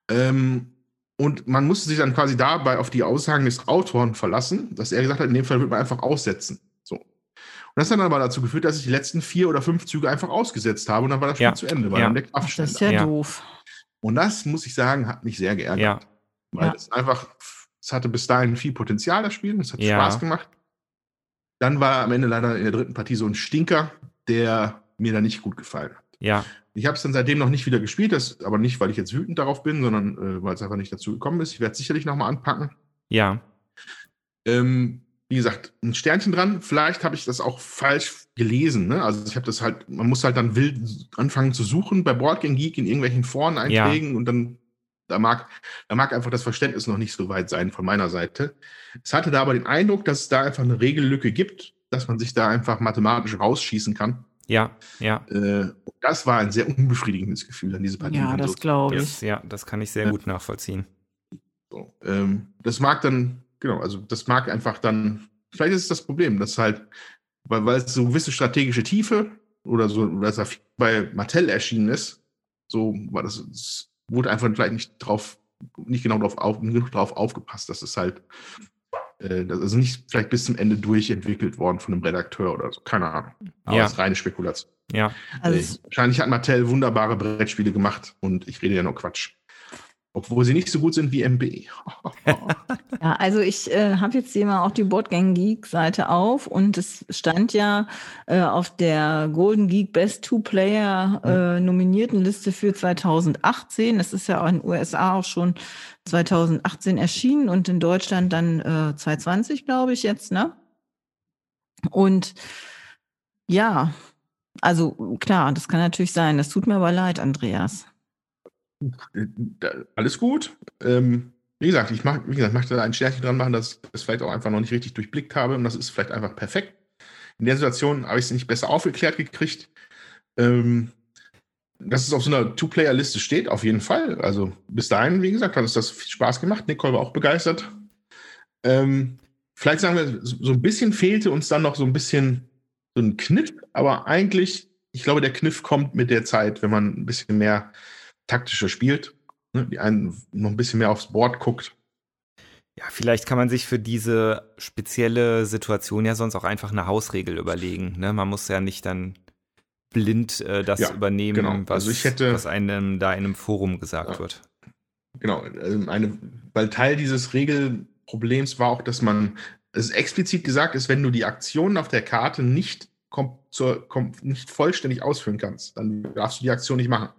Ähm, und man musste sich dann quasi dabei auf die Aussagen des Autoren verlassen, dass er gesagt hat, in dem Fall wird man einfach aussetzen. So. Und das hat dann aber dazu geführt, dass ich die letzten vier oder fünf Züge einfach ausgesetzt habe und dann war das Spiel ja. zu Ende, weil ja. dann der Kraft Das ist ja, ja, doof. Und das, muss ich sagen, hat mich sehr geärgert. Ja. Weil es einfach, es hatte bis dahin viel Potenzial, das Spiel, es hat Spaß gemacht. Dann war am Ende leider in der dritten Partie so ein Stinker, der mir da nicht gut gefallen hat. Ja. Ich habe es dann seitdem noch nicht wieder gespielt, das, aber nicht, weil ich jetzt wütend darauf bin, sondern äh, weil es einfach nicht dazu gekommen ist. Ich werde es sicherlich nochmal anpacken. Ja. Ähm, wie gesagt, ein Sternchen dran. Vielleicht habe ich das auch falsch gelesen. Ne? Also ich habe das halt, man muss halt dann wild anfangen zu suchen bei Boardgame Geek in irgendwelchen Foreneinträgen ja. und dann da mag, da mag einfach das Verständnis noch nicht so weit sein von meiner Seite. Es hatte da aber den Eindruck, dass es da einfach eine Regellücke gibt, dass man sich da einfach mathematisch rausschießen kann. Ja, ja. Äh, das war ein sehr unbefriedigendes Gefühl an diese Partie. Ja, das so glaube ich. Ja, das kann ich sehr ja. gut nachvollziehen. So, ähm, das mag dann, genau, also das mag einfach dann, vielleicht ist es das Problem, dass halt, weil, weil es so gewisse strategische Tiefe oder so, weil es bei Mattel erschienen ist, so war das, es wurde einfach vielleicht nicht drauf, nicht genau drauf, auf, drauf aufgepasst, dass es halt äh, also nicht vielleicht bis zum Ende durchentwickelt worden von einem Redakteur oder so, keine Ahnung. Aber ja. das ist reine Spekulation. Ja. Also wahrscheinlich hat Mattel wunderbare Brettspiele gemacht und ich rede ja nur Quatsch. Obwohl sie nicht so gut sind wie MB. <laughs> ja, also ich äh, habe jetzt hier mal auch die Boardgang Geek Seite auf und es stand ja äh, auf der Golden Geek Best Two Player äh, nominierten Liste für 2018. Das ist ja auch in den USA auch schon 2018 erschienen und in Deutschland dann äh, 2020, glaube ich jetzt, ne? Und ja, also klar, das kann natürlich sein. Das tut mir aber leid, Andreas. Alles gut. Ähm, wie gesagt, ich mach, wie gesagt, möchte da ein Sternchen dran machen, dass ich das vielleicht auch einfach noch nicht richtig durchblickt habe und das ist vielleicht einfach perfekt. In der Situation habe ich es nicht besser aufgeklärt gekriegt. Ähm, dass es auf so einer Two-Player-Liste steht, auf jeden Fall. Also bis dahin, wie gesagt, hat uns das viel Spaß gemacht. Nicole war auch begeistert. Ähm, vielleicht sagen wir, so ein bisschen fehlte uns dann noch so ein bisschen so ein Kniff, aber eigentlich, ich glaube, der Kniff kommt mit der Zeit, wenn man ein bisschen mehr taktischer spielt, ne, die einen noch ein bisschen mehr aufs Board guckt. Ja, vielleicht kann man sich für diese spezielle Situation ja sonst auch einfach eine Hausregel überlegen. Ne? Man muss ja nicht dann blind äh, das ja, übernehmen, genau. was, also hätte, was einem da in einem Forum gesagt ja. wird. Genau, also eine, weil Teil dieses Regelproblems war auch, dass man es explizit gesagt ist, wenn du die Aktionen auf der Karte nicht, zur, nicht vollständig ausführen kannst, dann darfst du die Aktion nicht machen.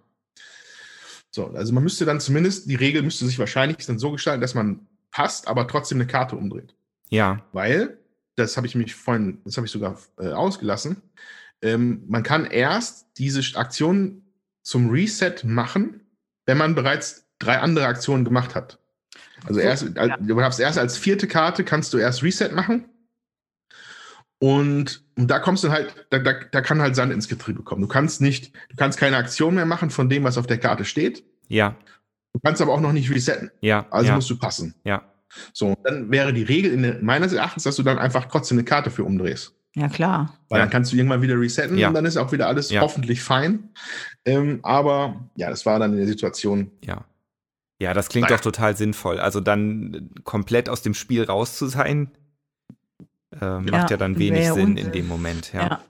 So, also man müsste dann zumindest, die Regel müsste sich wahrscheinlich dann so gestalten, dass man passt, aber trotzdem eine Karte umdreht. Ja. Weil, das habe ich mich vorhin, das habe ich sogar äh, ausgelassen, ähm, man kann erst diese Aktion zum Reset machen, wenn man bereits drei andere Aktionen gemacht hat. Also erst, ja. du darfst erst als vierte Karte kannst du erst Reset machen. Und, und da kommst du halt, da, da, da kann halt Sand ins Getriebe kommen. Du kannst nicht, du kannst keine Aktion mehr machen von dem, was auf der Karte steht. Ja. Du kannst aber auch noch nicht resetten. Ja. Also ja. musst du passen. Ja. So, dann wäre die Regel in, meines Erachtens, dass du dann einfach trotzdem eine Karte für umdrehst. Ja, klar. Weil ja. dann kannst du irgendwann wieder resetten ja. und dann ist auch wieder alles ja. hoffentlich fein. Ähm, aber ja, das war dann in der Situation. Ja. Ja, das klingt naja. doch total sinnvoll. Also dann komplett aus dem Spiel raus zu sein, äh, macht ja dann wenig Sinn in dem Moment. Ja.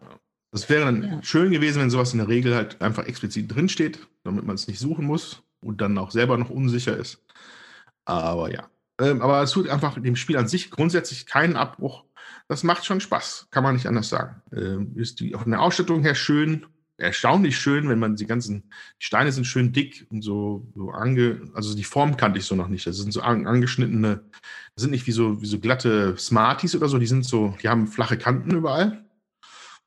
Das wäre dann schön gewesen, wenn sowas in der Regel halt einfach explizit drinsteht, damit man es nicht suchen muss und dann auch selber noch unsicher ist. Aber ja. Ähm, aber es tut einfach dem Spiel an sich grundsätzlich keinen Abbruch. Das macht schon Spaß, kann man nicht anders sagen. Ähm, ist die von der Ausstattung her schön, erstaunlich schön, wenn man die ganzen die Steine sind schön dick und so, so ange, also die Form kannte ich so noch nicht. Das sind so an, angeschnittene, das sind nicht wie so, wie so glatte Smarties oder so, die sind so, die haben flache Kanten überall.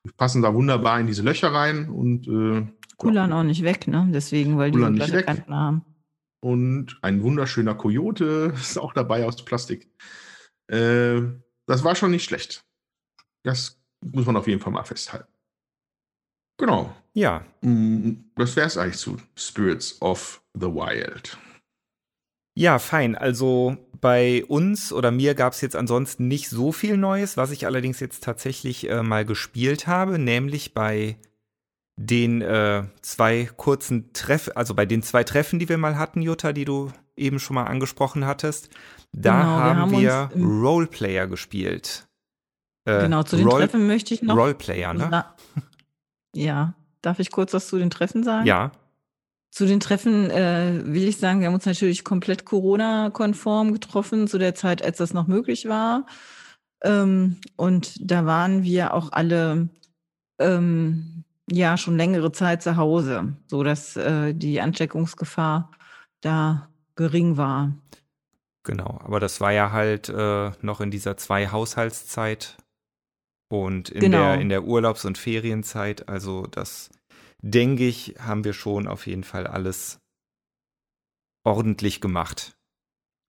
Die passen da wunderbar in diese Löcher rein und äh, Kullern auch nicht weg, ne? Deswegen, weil die so glatte Kanten haben. Und ein wunderschöner Kojote <laughs> ist auch dabei aus Plastik. Äh, das war schon nicht schlecht. Das muss man auf jeden Fall mal festhalten. Genau. Ja. Das wäre es eigentlich zu Spirits of the Wild. Ja, fein. Also bei uns oder mir gab es jetzt ansonsten nicht so viel Neues, was ich allerdings jetzt tatsächlich äh, mal gespielt habe, nämlich bei den äh, zwei kurzen Treffen, also bei den zwei Treffen, die wir mal hatten, Jutta, die du eben schon mal angesprochen hattest. Da Genau, wir haben haben wir uns im- Roleplayer gespielt. Äh, Genau, zu den Role- Treffen möchte ich noch. Roleplayer, ne? Ja, darf ich kurz was zu den Treffen sagen? Ja, Zu den Treffen äh, will ich sagen, wir haben uns natürlich komplett Corona-konform getroffen, zu der Zeit, als das noch möglich war. Ähm, und da waren wir auch alle ähm, ja schon längere Zeit zu Hause, so dass äh, die Ansteckungsgefahr da gering war. Genau. Aber das war ja halt äh, noch in dieser Zwei-Haushaltszeit und in, Genau. der, in der Urlaubs- und Ferienzeit. Also das, denke ich, haben wir schon auf jeden Fall alles ordentlich gemacht.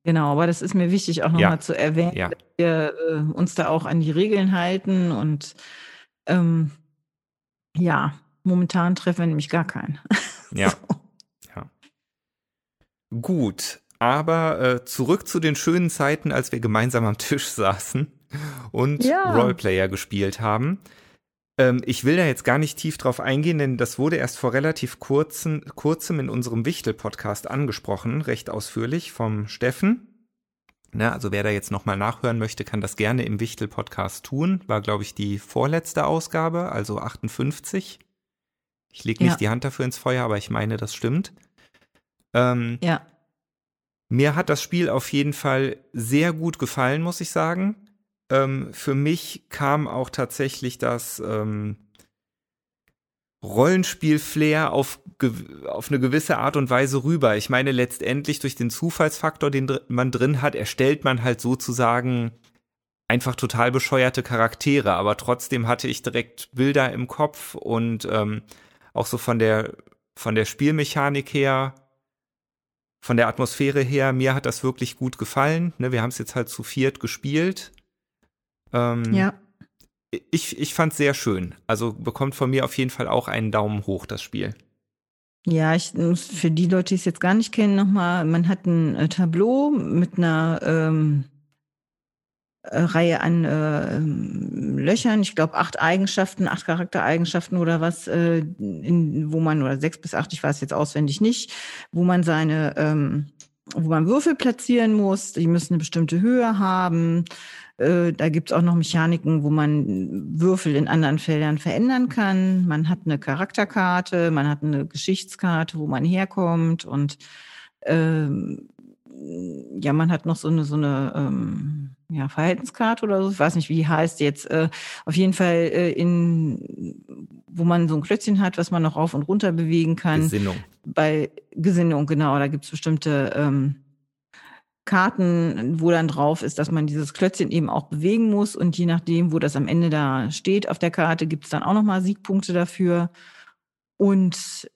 Genau, aber das ist mir wichtig auch Ja. nochmal zu erwähnen, Ja. dass wir äh, uns da auch an die Regeln halten und ähm, ja, momentan treffen wir nämlich gar keinen. <laughs> Ja. Ja. Gut, aber äh, zurück zu den schönen Zeiten, als wir gemeinsam am Tisch <laughs> saßen und Ja. Roleplayer gespielt haben. Ähm, ich will da jetzt gar nicht tief drauf eingehen, denn das wurde erst vor relativ kurzen, kurzem in unserem Wichtel-Podcast angesprochen, recht ausführlich vom Steffen. Ne, also wer da jetzt nochmal nachhören möchte, kann das gerne im Wichtel-Podcast tun. War, glaube ich, die vorletzte Ausgabe, also 58. Ich lege nicht Ja. die Hand dafür ins Feuer, aber ich meine, das stimmt. Ähm, Ja, mir hat das Spiel auf jeden Fall sehr gut gefallen, muss ich sagen. Ähm, für mich kam auch tatsächlich das ähm, Rollenspiel-Flair auf, auf eine gewisse Art und Weise rüber. Ich meine, letztendlich durch den Zufallsfaktor, den man drin hat, erstellt man halt sozusagen einfach total bescheuerte Charaktere, aber trotzdem hatte ich direkt Bilder im Kopf und ähm, auch so von der von der Spielmechanik her, von der Atmosphäre her, mir hat das wirklich gut gefallen. Ne, wir haben es jetzt halt zu viert gespielt. Ähm, ja. Ich, ich fand es sehr schön. Also bekommt von mir auf jeden Fall auch einen Daumen hoch, das Spiel. Ja, ich muss für die Leute, die es jetzt gar nicht kennen, nochmal, man hat ein äh, Tableau mit einer ähm, äh, Reihe an äh, Löchern, ich glaube acht Eigenschaften, acht Charaktereigenschaften oder was, äh, in, wo man, oder sechs bis acht, ich weiß jetzt auswendig nicht, wo man seine, ähm, wo man Würfel platzieren muss, die müssen eine bestimmte Höhe haben. Äh, da gibt's auch noch Mechaniken, wo man Würfel in anderen Feldern verändern kann. Man hat eine Charakterkarte, man hat eine Geschichtskarte, wo man herkommt und ähm, ja, man hat noch so eine, so eine ähm, ja, Verhaltenskarte oder so, ich weiß nicht, wie die heißt jetzt. Äh, auf jeden Fall äh, in, wo man so ein Klötzchen hat, was man noch rauf und runter bewegen kann. Gesinnung. Bei Gesinnung, genau, da gibt's bestimmte ähm, Karten, wo dann drauf ist, dass man dieses Klötzchen eben auch bewegen muss. Und je nachdem, wo das am Ende da steht auf der Karte, gibt's dann auch nochmal Siegpunkte dafür. Und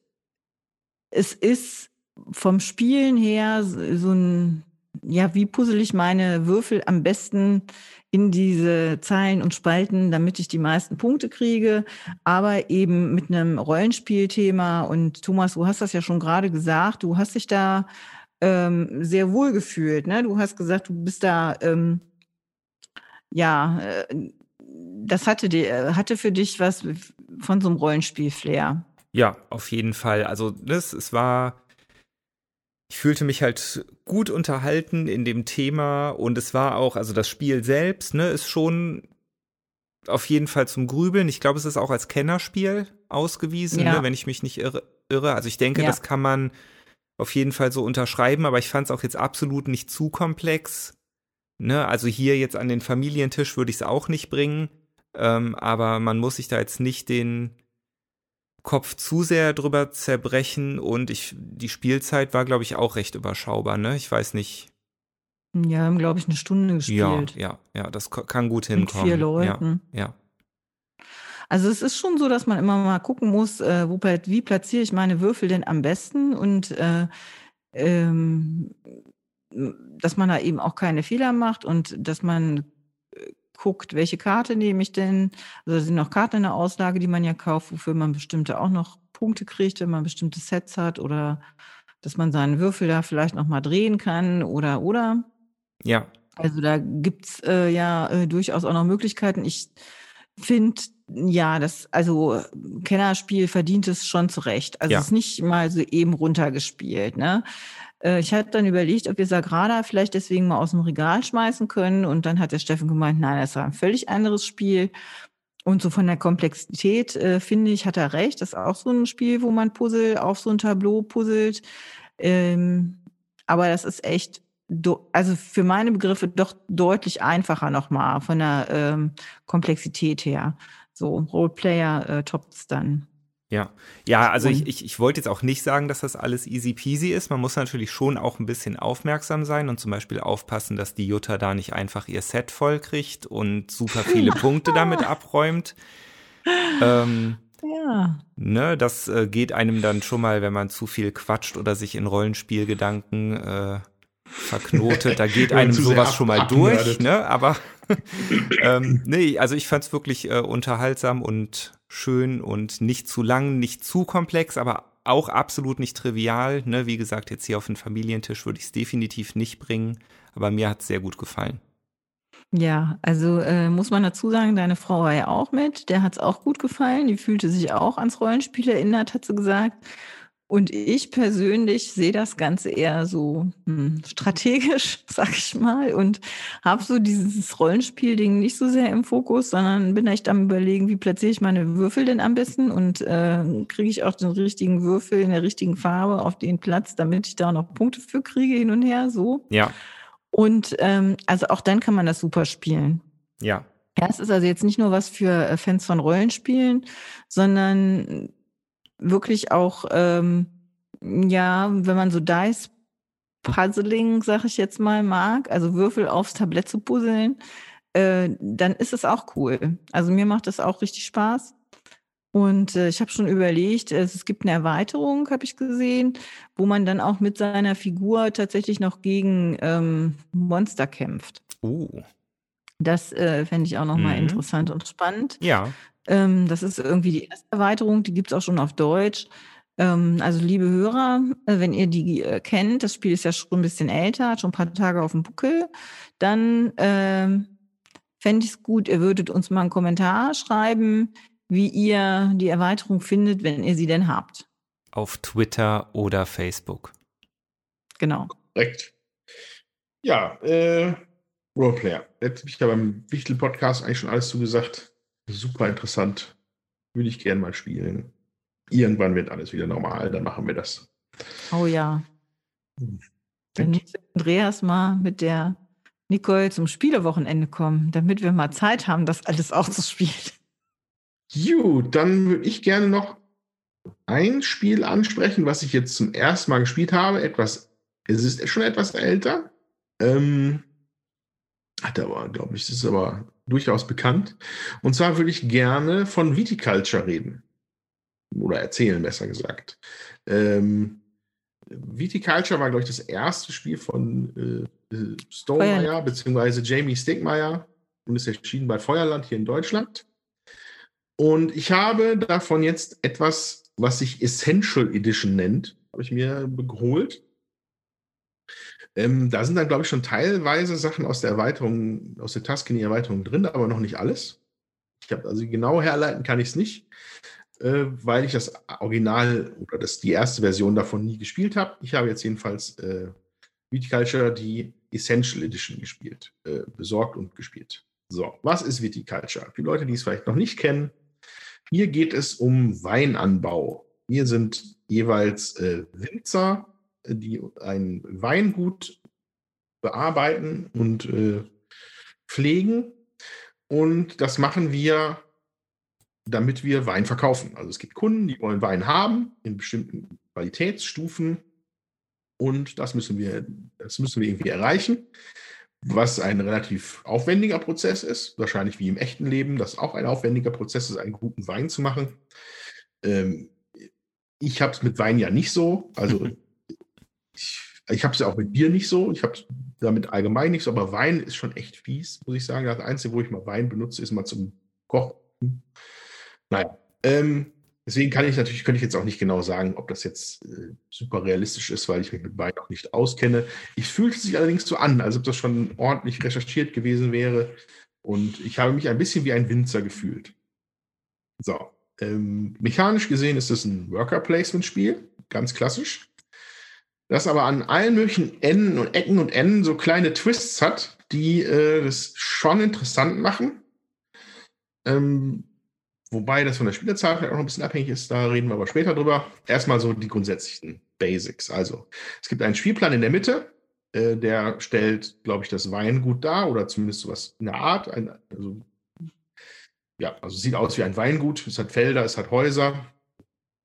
es ist vom Spielen her so ein, ja, wie puzzle ich meine Würfel am besten in diese Zeilen und Spalten, damit ich die meisten Punkte kriege, aber eben mit einem Rollenspielthema. Und Thomas, du hast das ja schon gerade gesagt, du hast dich da ähm, sehr wohl gefühlt. Ne? Du hast gesagt, du bist da, ähm, ja, äh, das hatte, die, hatte für dich was von so einem Rollenspiel-Flair. Ja, auf jeden Fall. Also das, es war ich fühlte mich halt gut unterhalten in dem Thema und es war auch, also das Spiel selbst, ne, ist schon auf jeden Fall zum Grübeln. Ich glaube, es ist auch als Kennerspiel ausgewiesen, ja. ne, wenn ich mich nicht irre. irre. Also ich denke, ja. das kann man auf jeden Fall so unterschreiben, aber ich fand es auch jetzt absolut nicht zu komplex. Ne, also hier jetzt an den Familientisch würde ich es auch nicht bringen, ähm, aber man muss sich da jetzt nicht den Kopf zu sehr drüber zerbrechen und ich, die Spielzeit war, glaube ich, auch recht überschaubar, ne? Ich weiß nicht. Ja, haben, glaube ich, eine Stunde gespielt. Ja, ja, ja, das kann gut hinkommen. Mit vier Leuten. Ja, ja. Also es ist schon so, dass man immer mal gucken muss, äh, wo, wie platziere ich meine Würfel denn am besten und äh, ähm, dass man da eben auch keine Fehler macht und dass man guckt, welche Karte nehme ich denn. Also sind noch Karten in der Auslage, die man ja kauft, wofür man bestimmte auch noch Punkte kriegt, wenn man bestimmte Sets hat oder dass man seinen Würfel da vielleicht noch mal drehen kann oder oder. Ja. Also da gibt's äh, ja äh, durchaus auch noch Möglichkeiten. Ich finde, ja, das, also Kennerspiel verdient es schon zurecht. Also ja. es ist nicht mal so eben runtergespielt, ne? Äh, ich hatte dann überlegt, ob wir Sagrada vielleicht deswegen mal aus dem Regal schmeißen können. Und dann hat der Steffen gemeint, nein, das war ein völlig anderes Spiel. Und so von der Komplexität äh, finde ich, hat er recht. Das ist auch so ein Spiel, wo man Puzzle auf so ein Tableau puzzelt. Ähm, aber das ist echt, also für meine Begriffe doch deutlich einfacher nochmal von der ähm, Komplexität her. So, Roleplayer äh, toppt es dann. Ja, ja, also ich, ich, ich wollte jetzt auch nicht sagen, dass das alles easy peasy ist. Man muss natürlich schon auch ein bisschen aufmerksam sein und zum Beispiel aufpassen, dass die Jutta da nicht einfach ihr Set voll kriegt und super viele <laughs> Punkte damit abräumt. Ähm, ja. Ne, das äh, geht einem dann schon mal, wenn man zu viel quatscht oder sich in Rollenspielgedanken äh, verknotet. Da geht <laughs> einem sowas schon mal durch, ne? Aber <laughs> ähm, nee, also ich fand es wirklich äh, unterhaltsam und schön und nicht zu lang, nicht zu komplex, aber auch absolut nicht trivial. Ne? Wie gesagt, jetzt hier auf den Familientisch würde ich es definitiv nicht bringen, aber mir hat es sehr gut gefallen. Ja, also äh, muss man dazu sagen, deine Frau war ja auch mit, der hat es auch gut gefallen, die fühlte sich auch ans Rollenspiel erinnert, hat sie gesagt. Und ich persönlich sehe das Ganze eher so hm, strategisch, <laughs> sag ich mal, und habe so dieses Rollenspiel-Ding nicht so sehr im Fokus, sondern bin echt am überlegen, wie platziere ich meine Würfel denn am besten und äh, kriege ich auch den richtigen Würfel in der richtigen Farbe auf den Platz, damit ich da noch Punkte für kriege hin und her, so. Ja. Und ähm, also auch dann kann man das super spielen. Ja. Ja, es ist also jetzt nicht nur was für äh, Fans von Rollenspielen, sondern wirklich auch, ähm, ja, wenn man so Dice Puzzling, sag ich jetzt mal, mag, also Würfel aufs Tablett zu puzzeln, äh, dann ist es auch cool. Also mir macht das auch richtig Spaß. Und äh, ich habe schon überlegt, es gibt eine Erweiterung, habe ich gesehen, wo man dann auch mit seiner Figur tatsächlich noch gegen ähm, Monster kämpft. Oh. Das äh, fände ich auch nochmal mhm. interessant und spannend. Ja. Ähm, das ist irgendwie die erste Erweiterung, die gibt es auch schon auf Deutsch. Ähm, also liebe Hörer, äh, wenn ihr die äh, kennt, das Spiel ist ja schon ein bisschen älter, hat schon ein paar Tage auf dem Buckel, dann ähm, fände ich es gut, ihr würdet uns mal einen Kommentar schreiben, wie ihr die Erweiterung findet, wenn ihr sie denn habt. Auf Twitter oder Facebook. Genau. Korrekt. Ja, äh, Roleplayer. Jetzt habe ich ja beim Wichtel-Podcast eigentlich schon alles zugesagt. Super interessant. Würde ich gerne mal spielen. Irgendwann wird alles wieder normal, dann machen wir das. Oh ja. Dann muss Andreas mal mit der Nicole zum Spielewochenende kommen, damit wir mal Zeit haben, das alles auch zu spielen. Gut, dann würde ich gerne noch ein Spiel ansprechen, was ich jetzt zum ersten Mal gespielt habe. Etwas, es ist schon etwas älter. Ähm, hat aber, glaube ich, das ist aber durchaus bekannt. Und zwar würde ich gerne von Viticulture reden. Oder erzählen, besser gesagt. Ähm, Viticulture war, glaube ich, das erste Spiel von äh, Stonemeyer, beziehungsweise Jamie Stegmeier und ist erschienen bei Feuerland hier in Deutschland. Und ich habe davon jetzt etwas, was sich Essential Edition nennt, habe ich mir geholt. Ähm, da sind dann, glaube ich, schon teilweise Sachen aus der Erweiterung, aus der Tuscany-Erweiterung drin, aber noch nicht alles. Ich habe also genau herleiten kann ich es nicht, äh, weil ich das Original oder das, die erste Version davon nie gespielt habe. Ich habe jetzt jedenfalls äh, Viticulture die Essential Edition gespielt, äh, besorgt und gespielt. So, was ist Viticulture? Die Leute, die es vielleicht noch nicht kennen, hier geht es um Weinanbau. Hier sind jeweils äh, Winzer, die ein Weingut bearbeiten und äh, pflegen. Und das machen wir, damit wir Wein verkaufen. Also es gibt Kunden, die wollen Wein haben in bestimmten Qualitätsstufen. Und das müssen wir, das müssen wir irgendwie erreichen. Was ein relativ aufwendiger Prozess ist, wahrscheinlich wie im echten Leben, das auch ein aufwendiger Prozess ist, einen guten Wein zu machen. Ähm, ich habe es mit Wein ja nicht so. Also <laughs> ich, habe es ja auch mit Bier nicht so. Ich habe damit allgemein nichts, aber Wein ist schon echt fies, muss ich sagen. Das Einzige, wo ich mal Wein benutze, ist mal zum Kochen. Naja, ähm, deswegen kann ich natürlich, könnte ich jetzt auch nicht genau sagen, ob das jetzt äh, super realistisch ist, weil ich mich mit Wein auch nicht auskenne. Ich fühlte sich allerdings so an, als ob das schon ordentlich recherchiert gewesen wäre. Und ich habe mich ein bisschen wie ein Winzer gefühlt. So, ähm, mechanisch gesehen ist es ein Worker-Placement-Spiel, ganz klassisch das aber an allen möglichen Enden und Ecken und Enden so kleine Twists hat, die äh, das schon interessant machen. Ähm, wobei das von der Spielerzahl vielleicht auch noch ein bisschen abhängig ist, da reden wir aber später drüber. Erstmal so die grundsätzlichen Basics. Also, es gibt einen Spielplan in der Mitte, äh, der stellt, glaube ich, das Weingut dar oder zumindest sowas in der Art. Ein, also, ja, also sieht aus wie ein Weingut. Es hat Felder, es hat Häuser.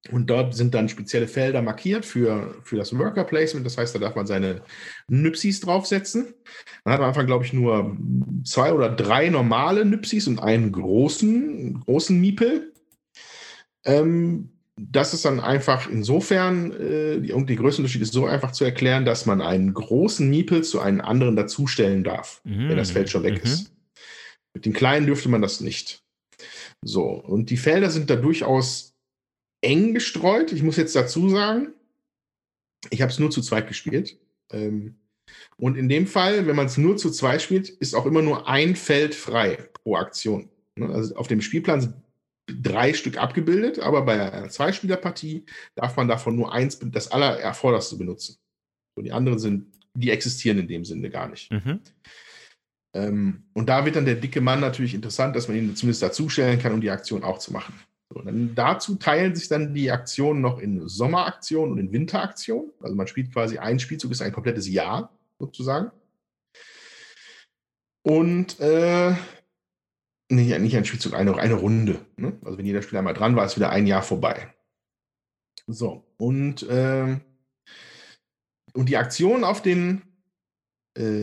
Und dort sind dann spezielle Felder markiert für, für das Worker Placement. Das heißt, da darf man seine Nypsis draufsetzen. Man hat am Anfang, glaube ich, nur zwei oder drei normale Nypsis und einen großen, großen Miepel. Ähm, das ist dann einfach insofern, äh, die, die Größenunterschied ist so einfach zu erklären, dass man einen großen Miepel zu einem anderen dazustellen darf, mhm. wenn das Feld schon weg mhm. ist. Mit den kleinen dürfte man das nicht. So, und die Felder sind da durchaus eng gestreut. Ich muss jetzt dazu sagen, ich habe es nur zu zweit gespielt. Ähm, und in dem Fall, wenn man es nur zu zweit spielt, ist auch immer nur ein Feld frei pro Aktion. Ne, also auf dem Spielplan sind drei Stück abgebildet, aber bei einer Zweispielerpartie darf man davon nur eins, das allererforderste benutzen. So, die anderen sind, die existieren in dem Sinne gar nicht. Mhm. Ähm, und da wird dann der dicke Mann natürlich interessant, dass man ihn zumindest dazustellen kann, um die Aktion auch zu machen. So, dann dazu teilen sich dann die Aktionen noch in Sommeraktionen und in Winteraktionen. Also man spielt quasi ein Spielzug, ist ein komplettes Jahr sozusagen. Und äh, nicht, nicht ein Spielzug, eine, eine Runde. Ne? Also wenn jeder Spieler einmal dran war, ist wieder ein Jahr vorbei. So, und, äh, und die Aktionen auf den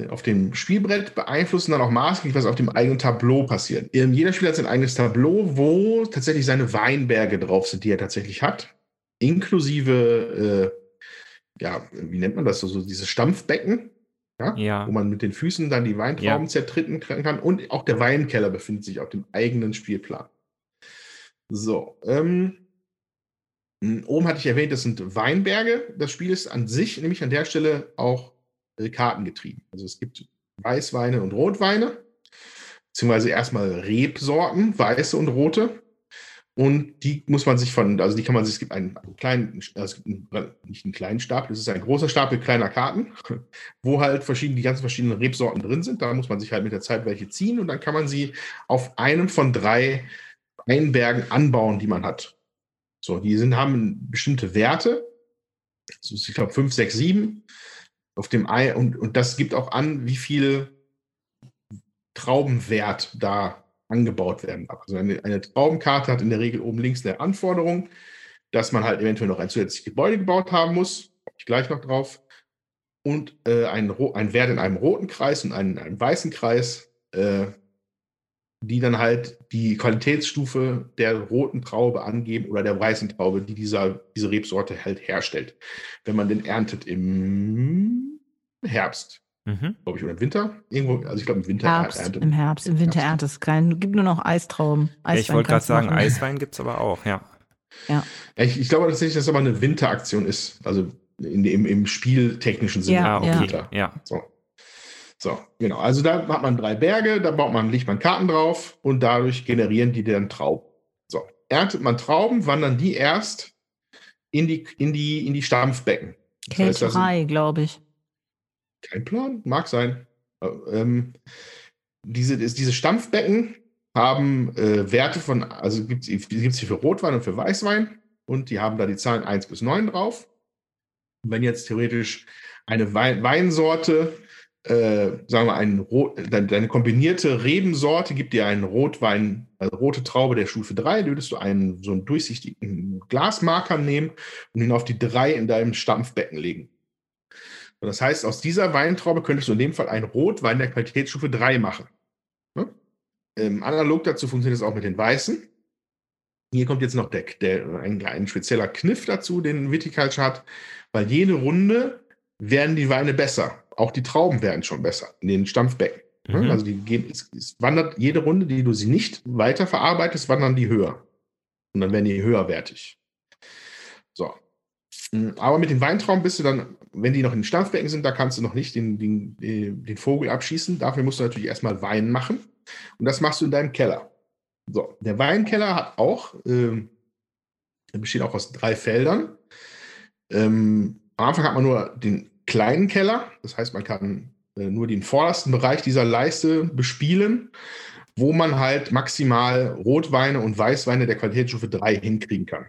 auf dem Spielbrett beeinflussen dann auch maßgeblich, was auf dem eigenen Tableau passiert. Ähm, jeder Spieler hat sein eigenes Tableau, wo tatsächlich seine Weinberge drauf sind, die er tatsächlich hat. Inklusive, äh, ja, wie nennt man das, so, so diese Stampfbecken, ja? ja? wo man mit den Füßen dann die Weintrauben ja. zertritten kann. Und auch der Weinkeller befindet sich auf dem eigenen Spielplan. So, ähm, Hm, oben hatte ich erwähnt, das sind Weinberge. Das Spiel ist an sich nämlich an der Stelle auch äh, kartengetrieben. Also es gibt Weißweine und Rotweine, beziehungsweise erstmal Rebsorten, weiße und rote. Und die muss man sich von, also die kann man sich, es gibt einen kleinen, also nicht einen kleinen Stapel, es ist ein großer Stapel kleiner Karten, <laughs> wo halt verschiedene, die ganzen verschiedenen Rebsorten drin sind. Da muss man sich halt mit der Zeit welche ziehen und dann kann man sie auf einem von drei Weinbergen anbauen, die man hat. So, die sind, haben bestimmte Werte. Also ich glaube, 5, 6, 7 auf dem Ei und, und das gibt auch an, wie viel Traubenwert da angebaut werden darf. Also eine, eine Traubenkarte hat in der Regel oben links eine Anforderung, dass man halt eventuell noch ein zusätzliches Gebäude gebaut haben muss. Ich gleich noch drauf. Und äh, ein, ein Wert in einem roten Kreis und einen, einem weißen Kreis, äh, die dann halt die Qualitätsstufe der roten Traube angeben oder der weißen Traube, die dieser, diese Rebsorte halt herstellt. Wenn man den erntet im Herbst, mhm. glaube ich, oder im Winter. Irgendwo, also ich glaube im Winter Herbst, erntet. Im Herbst, im Winter Herbst. erntet es kein, gibt nur noch Eistrauben. Eiswein ja, ich wollte gerade sagen, machen. Eiswein gibt es aber auch, ja. Ja. ja ich, ich, glaube tatsächlich, dass es aber eine Winteraktion ist. Also in, im, im spieltechnischen Sinne. Ja, okay. ja. So. So, genau. Also da hat man drei Berge, da baut man, legt man Karten drauf und dadurch generieren die dann Trauben. So, erntet man Trauben, wandern die erst in die, in die, in die Stampfbecken. Kälterei, glaube ich. Kein Plan, mag sein. Ähm, diese, diese Stampfbecken haben äh, Werte von, also gibt es sie für Rotwein und für Weißwein und die haben da die Zahlen 1 bis 9 drauf. wenn jetzt theoretisch eine Wein Weinsorte äh, sagen wir, ein Rot, deine, kombinierte Rebensorte gibt dir einen Rotwein, also rote Traube der Stufe 3, würdest du einen so einen durchsichtigen Glasmarker nehmen und ihn auf die 3 in deinem Stampfbecken legen. Und das heißt, aus dieser Weintraube könntest du in dem Fall einen Rotwein der Qualitätsstufe 3 machen. Ne? Ähm, analog dazu funktioniert es auch mit den Weißen. Hier kommt jetzt noch der, der, ein, ein spezieller Kniff dazu, den Viticulture hat, weil jede Runde werden die Weine besser auch die Trauben werden schon besser in den Stampfbecken. Mhm. Also die gehen, es, es, wandert jede Runde, die du sie nicht weiterverarbeitest, wandern die höher. Und dann werden die höherwertig. So. Hm, aber mit den Weintrauben bist du dann, wenn die noch in den Stampfbecken sind, da kannst du noch nicht den, den, den Vogel abschießen. Dafür musst du natürlich erstmal Wein machen. Und das machst du in deinem Keller. So, der Weinkeller hat auch, äh, besteht auch aus drei Feldern. Ähm, am Anfang hat man nur den kleinen Keller. Das heißt, man kann äh, nur den vordersten Bereich dieser Leiste bespielen, wo man halt maximal Rotweine und Weißweine der Qualitätsstufe 3 hinkriegen kann.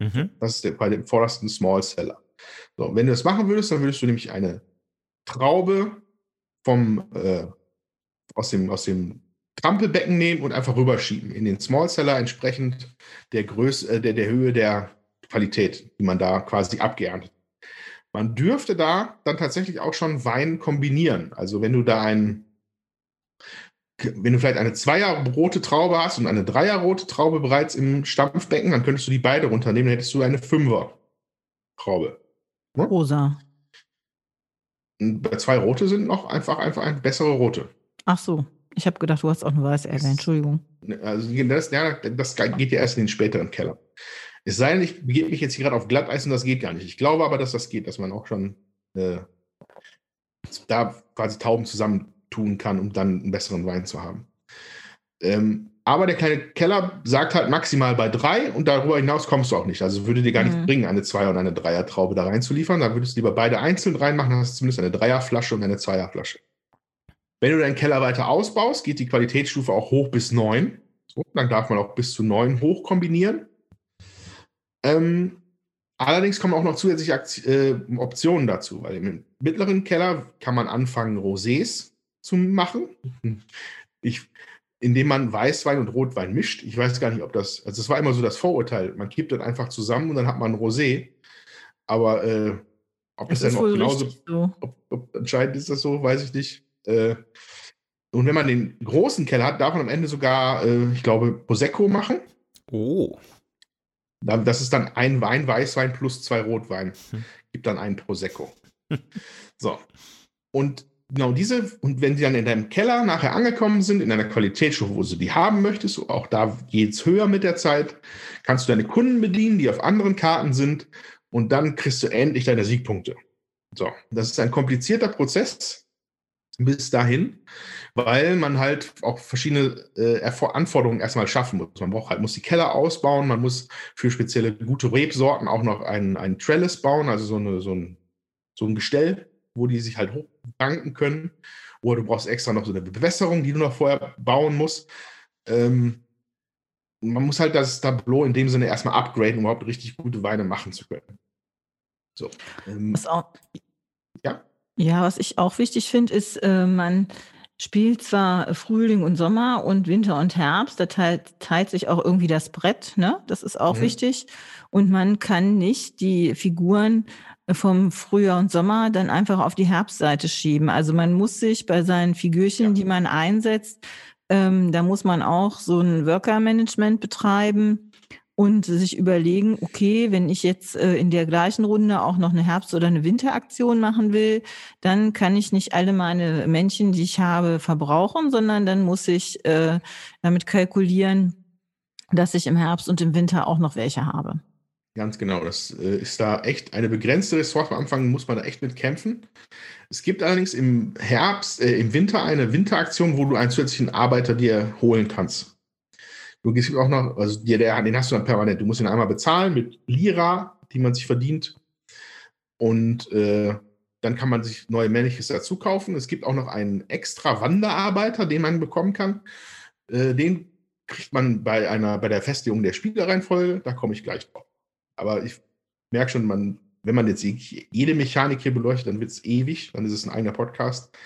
Mhm. Das ist der, bei dem vordersten Small Seller. So, wenn du das machen würdest, dann würdest du nämlich eine Traube vom, äh, aus, dem, aus dem Trampelbecken nehmen und einfach rüberschieben in den Small Seller entsprechend der Größe, äh, der, der Höhe der Qualität, die man da quasi abgeerntet man dürfte da dann tatsächlich auch schon Wein kombinieren. Also wenn du da ein, wenn du vielleicht eine Zweier-rote Traube hast und eine Dreier-rote Traube bereits im Stampfbecken, dann könntest du die beide runternehmen, dann hättest du eine Fünfer-Traube. Ne? Rosa. Bei zwei rote sind noch einfach, einfach eine bessere rote. Ach so. Ich habe gedacht, du hast auch eine weiße Erde. Entschuldigung. Also das, ja, das geht ja erst in den späteren Keller. Es sei denn, ich begebe mich jetzt hier gerade auf Glatteis und das geht gar nicht. Ich glaube aber, dass das geht, dass man auch schon äh, da quasi Tauben zusammentun kann, um dann einen besseren Wein zu haben. Ähm, aber der kleine Keller sagt halt maximal bei drei und darüber hinaus kommst du auch nicht. Also würde dir gar mhm. nicht bringen, eine Zweier- und eine Dreier-Traube da reinzuliefern. Da würdest du lieber beide einzeln reinmachen, dann hast du zumindest eine Dreierflasche und eine Zweierflasche. Wenn du deinen Keller weiter ausbaust, geht die Qualitätsstufe auch hoch bis neun. So, dann darf man auch bis zu neun hoch kombinieren. Ähm, allerdings kommen auch noch zusätzliche Akti äh, Optionen dazu, weil im mittleren Keller kann man anfangen, Rosés zu machen. <laughs> Ich, indem man Weißwein und Rotwein mischt. Ich weiß gar nicht, ob das, also das war immer so das Vorurteil. Man kippt dann einfach zusammen und dann hat man Rosé. Aber äh, ob das, das dann auch genauso, so. ob, ob, entscheidend ist das so, weiß ich nicht. Äh, und wenn man den großen Keller hat, darf man am Ende sogar, äh, ich glaube, Prosecco machen. Oh. Das ist dann ein Wein, Weißwein plus zwei Rotwein. Hm. Gibt dann einen Prosecco. so. Und genau diese, und wenn die dann in deinem Keller nachher angekommen sind, in einer Qualitätsstufe, wo du die haben möchtest, auch da geht es höher mit der Zeit, kannst du deine Kunden bedienen, die auf anderen Karten sind, und dann kriegst du endlich deine Siegpunkte. So, das ist ein komplizierter Prozess bis dahin, weil man halt auch verschiedene äh, Anforderungen erstmal schaffen muss. Man braucht halt, muss die Keller ausbauen, man muss für spezielle gute Rebsorten auch noch einen, einen Trellis bauen, also so, eine, so, ein, so ein Gestell, wo die sich halt hochbanken können. Oder du brauchst extra noch so eine Bewässerung, die du noch vorher bauen musst. Ähm, man muss halt das Tableau in dem Sinne erstmal upgraden, um überhaupt richtig gute Weine machen zu können. So. Ähm, was auch, ja? Ja, was ich auch wichtig finde, ist, äh, man spielt zwar Frühling und Sommer und Winter und Herbst, da teilt, teilt sich auch irgendwie das Brett, ne? Das ist auch mhm. wichtig. Und man kann nicht die Figuren vom Frühjahr und Sommer dann einfach auf die Herbstseite schieben. Also man muss sich bei seinen Figürchen, ja. die man einsetzt, ähm, da muss man auch so ein Worker-Management betreiben und sich überlegen, okay, wenn ich jetzt äh, in der gleichen Runde auch noch eine Herbst- oder eine Winteraktion machen will, dann kann ich nicht alle meine Männchen, die ich habe, verbrauchen, sondern dann muss ich äh, damit kalkulieren, dass ich im Herbst und im Winter auch noch welche habe. Ganz genau. Das äh, ist da echt eine begrenzte Ressource. Am Anfang muss man da echt mit kämpfen. Es gibt allerdings im Herbst, äh, im Winter eine Winteraktion, wo du einen zusätzlichen Arbeiter dir holen kannst. Du gibst auch noch, also dir, der, den hast du dann permanent. Du musst ihn einmal bezahlen mit Lira, die man sich verdient. Und äh, dann kann man sich neue Männliches dazu kaufen. Es gibt auch noch einen extra Wanderarbeiter, den man bekommen kann. Äh, den kriegt man bei einer, bei der Festlegung der Spielereihenfolge. Da komme ich gleich drauf. Aber ich merke schon, man, wenn man jetzt jede Mechanik hier beleuchtet, dann wird es ewig, dann ist es ein eigener Podcast.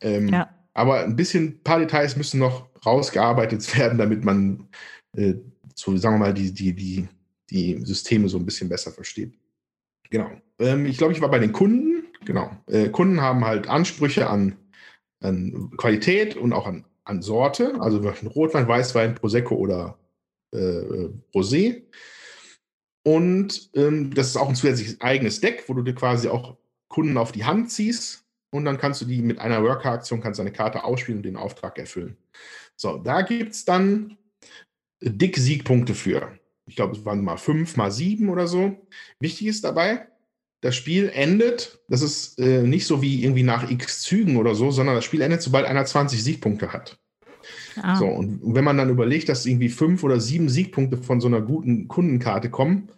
Ähm, ja. Aber ein bisschen, ein paar Details müssen noch rausgearbeitet <laughs> werden, damit man äh, so, sagen wir mal, die, die, die, die Systeme so ein bisschen besser versteht. Genau. Ähm, ich glaube, ich war bei den Kunden. Genau. Äh, Kunden haben halt Ansprüche an, an Qualität und auch an, an Sorte, also Rotwein, Weißwein, Prosecco oder äh, Rosé. Und ähm, das ist auch ein zusätzliches eigenes Deck, wo du dir quasi auch Kunden auf die Hand ziehst und dann kannst du die mit einer Worker-Aktion, kannst eine Karte ausspielen und den Auftrag erfüllen. So, da gibt es dann dick Siegpunkte für. Ich glaube, es waren mal fünf, mal sieben oder so. Wichtig ist dabei, das Spiel endet, das ist äh, nicht so wie irgendwie nach x Zügen oder so, sondern das Spiel endet, sobald einer 20 Siegpunkte hat. Ah. So, und wenn man dann überlegt, dass irgendwie fünf oder sieben Siegpunkte von so einer guten Kundenkarte kommen,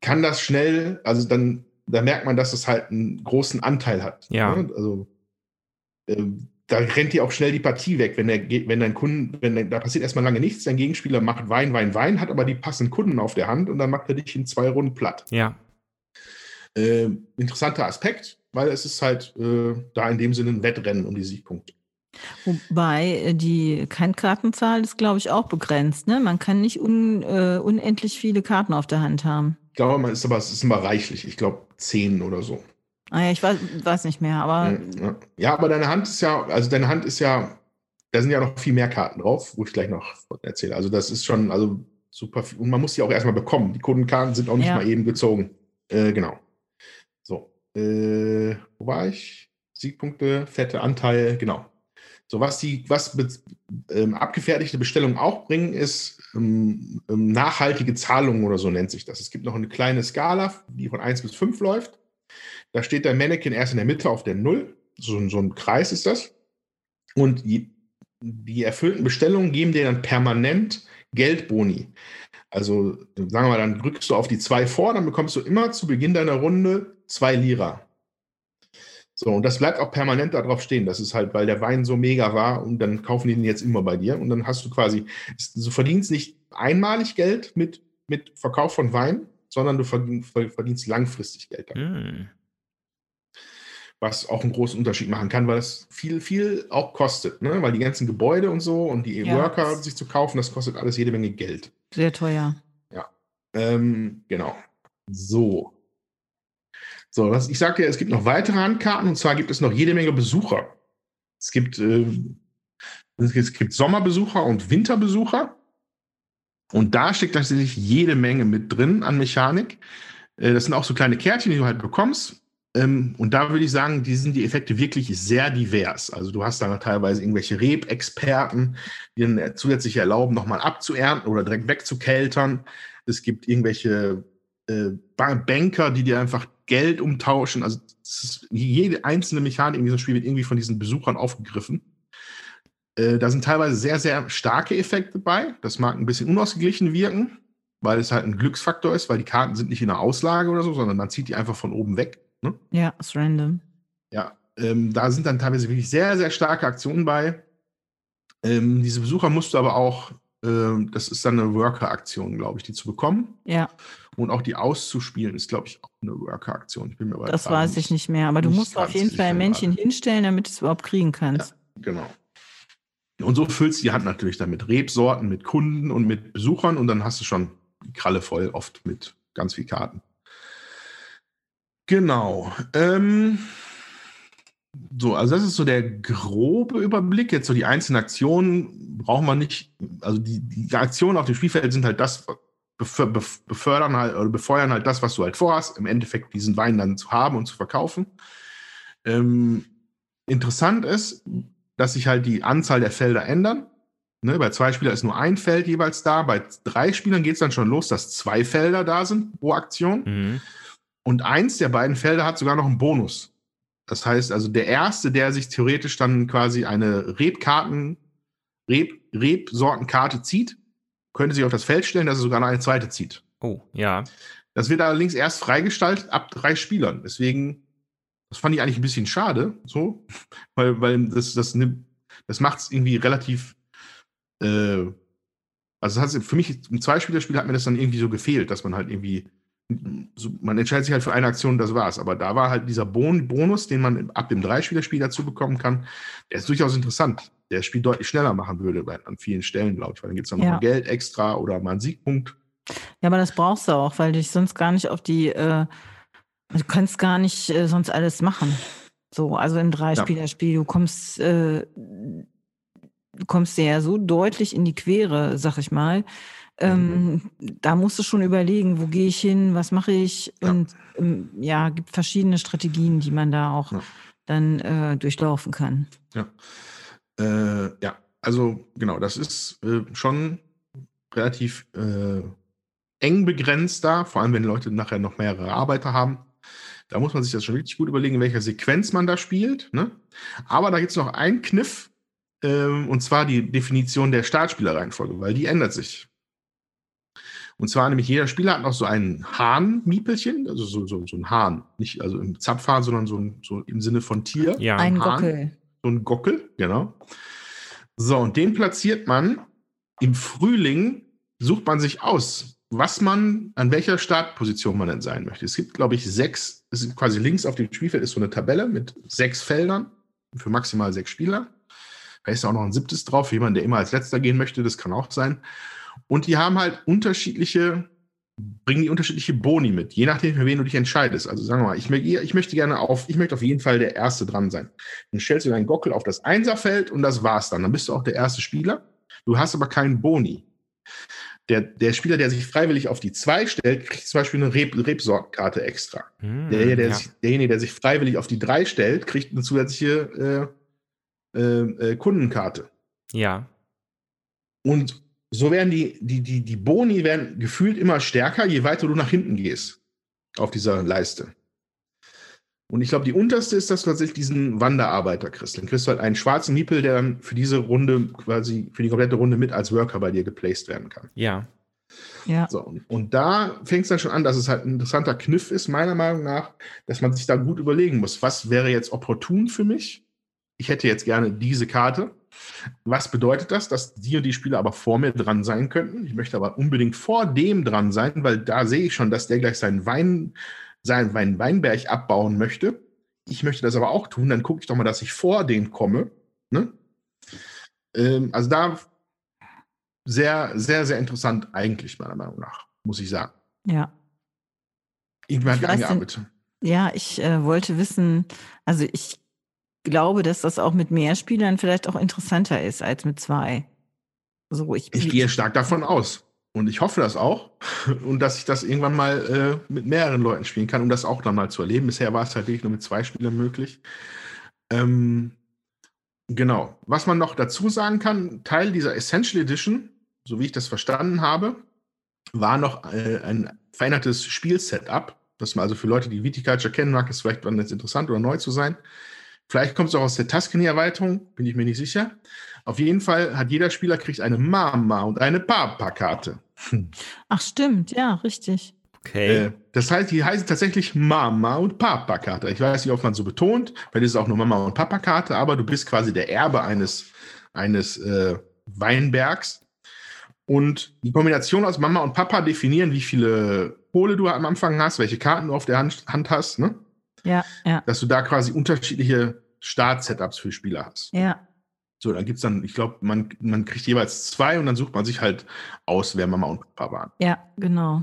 kann das schnell, also dann, da merkt man, dass es halt einen großen Anteil hat. Ja. Ne? Also äh, da rennt dir auch schnell die Partie weg, wenn der, wenn dein Kunden, wenn der, da passiert erstmal lange nichts, dein Gegenspieler macht Wein, Wein, Wein, hat aber die passenden Kunden auf der Hand und dann macht er dich in zwei Runden platt. Ja. Äh, interessanter Aspekt, weil es ist halt äh, da in dem Sinne ein Wettrennen um die Siegpunkte. Wobei äh, die Kantkartenzahl ist, glaube ich, auch begrenzt. Ne? Man kann nicht un, äh, unendlich viele Karten auf der Hand haben. Ich glaube, man ist aber, es ist immer reichlich. Ich glaube, zehn oder so. Ah ich weiß, weiß nicht mehr, aber. Ja, ja, aber deine Hand ist ja, also deine Hand ist ja, da sind ja noch viel mehr Karten drauf, wo ich gleich noch erzähle. Also das ist schon, also super viel. Und man muss die auch erstmal bekommen. Die Kundenkarten sind auch nicht ja. mal eben gezogen. Äh, genau. So. Äh, wo war ich? Siegpunkte, fette Anteil, genau. So, was die, was ähm, abgefertigte Bestellungen auch bringen, ist ähm, ähm, nachhaltige Zahlungen oder so nennt sich das. Es gibt noch eine kleine Skala, die von 1 bis 5 läuft. Da steht der Mannequin erst in der Mitte auf der 0. So, so ein Kreis ist das. Und die, die erfüllten Bestellungen geben dir dann permanent Geldboni. Also, sagen wir mal, dann drückst du auf die 2 vor, dann bekommst du immer zu Beginn deiner Runde 2 Lira. So, und das bleibt auch permanent darauf stehen. Das ist halt, weil der Wein so mega war und dann kaufen die den jetzt immer bei dir. Und dann hast du quasi, du verdienst nicht einmalig Geld mit, mit Verkauf von Wein, sondern du verdienst langfristig Geld. Mm. Was auch einen großen Unterschied machen kann, weil es viel, viel auch kostet, ne? Weil die ganzen Gebäude und so und die ja. Worker sich zu kaufen, das kostet alles jede Menge Geld. Sehr teuer. Ja. Ähm, genau. So. So, was, ich sagte ja, es gibt noch weitere Handkarten und zwar gibt es noch jede Menge Besucher. Es gibt, äh, es gibt Sommerbesucher und Winterbesucher. Und da steckt tatsächlich jede Menge mit drin an Mechanik. Äh, das sind auch so kleine Kärtchen, die du halt bekommst. Ähm, und da würde ich sagen, die sind die Effekte wirklich sehr divers. Also du hast da teilweise irgendwelche Rebexperten, die dann zusätzlich erlauben, nochmal abzuernten oder direkt wegzukeltern. Es gibt irgendwelche äh, Banker, die dir einfach Geld umtauschen. Also ist, jede einzelne Mechanik in diesem Spiel wird irgendwie von diesen Besuchern aufgegriffen. Äh, da sind teilweise sehr, sehr starke Effekte bei. Das mag ein bisschen unausgeglichen wirken, weil es halt ein Glücksfaktor ist, weil die Karten sind nicht in der Auslage oder so, sondern man zieht die einfach von oben weg. Ne? Ja, ist random. Ja, ähm, da sind dann teilweise wirklich sehr, sehr starke Aktionen bei. Ähm, diese Besucher musst du aber auch, ähm, das ist dann eine Worker-Aktion, glaube ich, die zu bekommen. Ja. Und auch die auszuspielen ist, glaube ich, auch eine Worker-Aktion. Ich bin mir Das weiß ich nicht mehr, aber du musst auf jeden Fall ein Männchen hinstellen, damit du es überhaupt kriegen kannst. Ja, genau. Und so füllst du die Hand natürlich dann mit Rebsorten, mit Kunden und mit Besuchern und dann hast du schon die Kralle voll, oft mit ganz viel Karten. Genau. Ähm, so, also das ist so der grobe Überblick. Jetzt so die einzelnen Aktionen braucht man nicht. Also die, die Aktionen auf dem Spielfeld sind halt das, befördern halt oder befeuern halt das, was du halt vorhast, im Endeffekt diesen Wein dann zu haben und zu verkaufen. Ähm, interessant ist, dass sich halt die Anzahl der Felder ändern. Ne, bei zwei Spielern ist nur ein Feld jeweils da. Bei drei Spielern geht es dann schon los, dass zwei Felder da sind pro Aktion. Mhm. Und eins der beiden Felder hat sogar noch einen Bonus. Das heißt also, der erste, der sich theoretisch dann quasi eine Rebkarten, Reb, Rebsortenkarte zieht, könnte sich auf das Feld stellen, dass er sogar noch eine zweite zieht. Oh, ja. Das wird allerdings erst freigestaltet ab drei Spielern. Deswegen, das fand ich eigentlich ein bisschen schade, so, <laughs> weil, weil das, das nimmt, das macht es irgendwie relativ, äh, also das hat für mich im Zweispielerspiel hat mir das dann irgendwie so gefehlt, dass man halt irgendwie man entscheidet sich halt für eine Aktion, das war's. Aber da war halt dieser bon Bonus, den man ab dem Dreispielerspiel dazu bekommen kann, der ist durchaus interessant. Der das Spiel deutlich schneller machen würde an vielen Stellen, glaube ich. Weil dann gibt es dann ja. noch Geld extra oder mal einen Siegpunkt. Ja, aber das brauchst du auch, weil du dich sonst gar nicht auf die, äh, du kannst gar nicht äh, sonst alles machen. So, also im Dreispielerspiel, du kommst, äh, du kommst dir ja so deutlich in die Quere, sag ich mal ähm, mhm. Da musst du schon überlegen, wo gehe ich hin, was mache ich. Ja. Und ähm, ja, gibt verschiedene Strategien, die man da auch ja. dann äh, durchlaufen kann. Ja. Äh, ja, also genau, das ist äh, schon relativ äh, eng begrenzt da, vor allem wenn Leute nachher noch mehrere Arbeiter haben. Da muss man sich das schon richtig gut überlegen, in welcher Sequenz man da spielt. Ne? Aber da gibt es noch einen Kniff, ähm, und zwar die Definition der Startspielerreihenfolge, weil die ändert sich. Und zwar nämlich jeder Spieler hat noch so ein Hahn-Miepelchen, also so, so, so ein Hahn. Nicht also im Zapfhahn, sondern so, ein, so im Sinne von Tier. Ja, ein Hahn, Gockel. So ein Gockel, genau. So, und den platziert man im Frühling, sucht man sich aus, was man, an welcher Startposition man denn sein möchte. Es gibt, glaube ich, sechs, es ist quasi links auf dem Spielfeld ist so eine Tabelle mit sechs Feldern für maximal sechs Spieler. Da ist auch noch ein siebtes drauf, für jemanden, der immer als letzter gehen möchte, das kann auch sein. Und die haben halt unterschiedliche, bringen die unterschiedliche Boni mit, je nachdem, für wen du dich entscheidest. Also sagen wir mal, ich, ich möchte gerne auf, ich möchte auf jeden Fall der Erste dran sein. Dann stellst du deinen Gockel auf das Einserfeld und das war's dann. Dann bist du auch der erste Spieler. Du hast aber keinen Boni. Der, der Spieler, der sich freiwillig auf die 2 stellt, kriegt zum Beispiel eine Reb Rebsortenkarte extra. Hm, der, der ja. sich, derjenige, der sich freiwillig auf die 3 stellt, kriegt eine zusätzliche äh, äh, äh, Kundenkarte. Ja. Und so werden die, die, die, die Boni werden gefühlt immer stärker, je weiter du nach hinten gehst auf dieser Leiste. Und ich glaube, die unterste ist, dass du tatsächlich diesen Wanderarbeiter kriegst. Dann kriegst du halt einen schwarzen Miepel, der dann für diese Runde, quasi für die komplette Runde mit als Worker bei dir geplaced werden kann. Ja. Ja. So, und da fängt es dann schon an, dass es halt ein interessanter Kniff ist, meiner Meinung nach, dass man sich da gut überlegen muss, was wäre jetzt opportun für mich? Ich hätte jetzt gerne diese Karte. Was bedeutet das? Dass die und die Spieler aber vor mir dran sein könnten. Ich möchte aber unbedingt vor dem dran sein, weil da sehe ich schon, dass der gleich seinen Wein, seinen Wein Weinberg abbauen möchte. Ich möchte das aber auch tun. Dann gucke ich doch mal, dass ich vor dem komme. Ne? Ähm, also da sehr, sehr, sehr interessant eigentlich, meiner Meinung nach, muss ich sagen. Ja. Irgendwer hat eingearbeitet. Ja, ich äh, wollte wissen, also ich glaube, dass das auch mit mehr Spielern vielleicht auch interessanter ist als mit zwei. So, ich, ich gehe stark davon aus. Und ich hoffe das auch. <laughs> Und dass ich das irgendwann mal äh, mit mehreren Leuten spielen kann, um das auch dann mal zu erleben. Bisher war es halt wirklich nur mit zwei Spielern möglich. Ähm, genau. Was man noch dazu sagen kann, Teil dieser Essential Edition, so wie ich das verstanden habe, war noch äh, ein verändertes Spielsetup. Das man also für Leute, die Viticulture kennen, mag es vielleicht jetzt interessant oder neu zu sein. Vielleicht kommt es auch aus der Tuscany-Erweiterung, bin ich mir nicht sicher. Auf jeden Fall hat jeder Spieler kriegt eine Mama und eine Papa-Karte. Hm. Ach stimmt, ja, richtig. Okay. Äh, das heißt, die heißen tatsächlich Mama und Papa-Karte. Ich weiß nicht, ob man so betont, weil das ist auch nur Mama und Papa-Karte, aber du bist quasi der Erbe eines, eines äh, Weinbergs. Und die Kombination aus Mama und Papa definieren, wie viele Pole du am Anfang hast, welche Karten du auf der Hand, Hand hast, ne? Ja, ja. Dass du da quasi unterschiedliche Start-Setups für Spieler hast. Ja. So, dann gibt es dann, ich glaube, man, man kriegt jeweils zwei und dann sucht man sich halt aus, wer Mama und Papa waren. Ja, genau.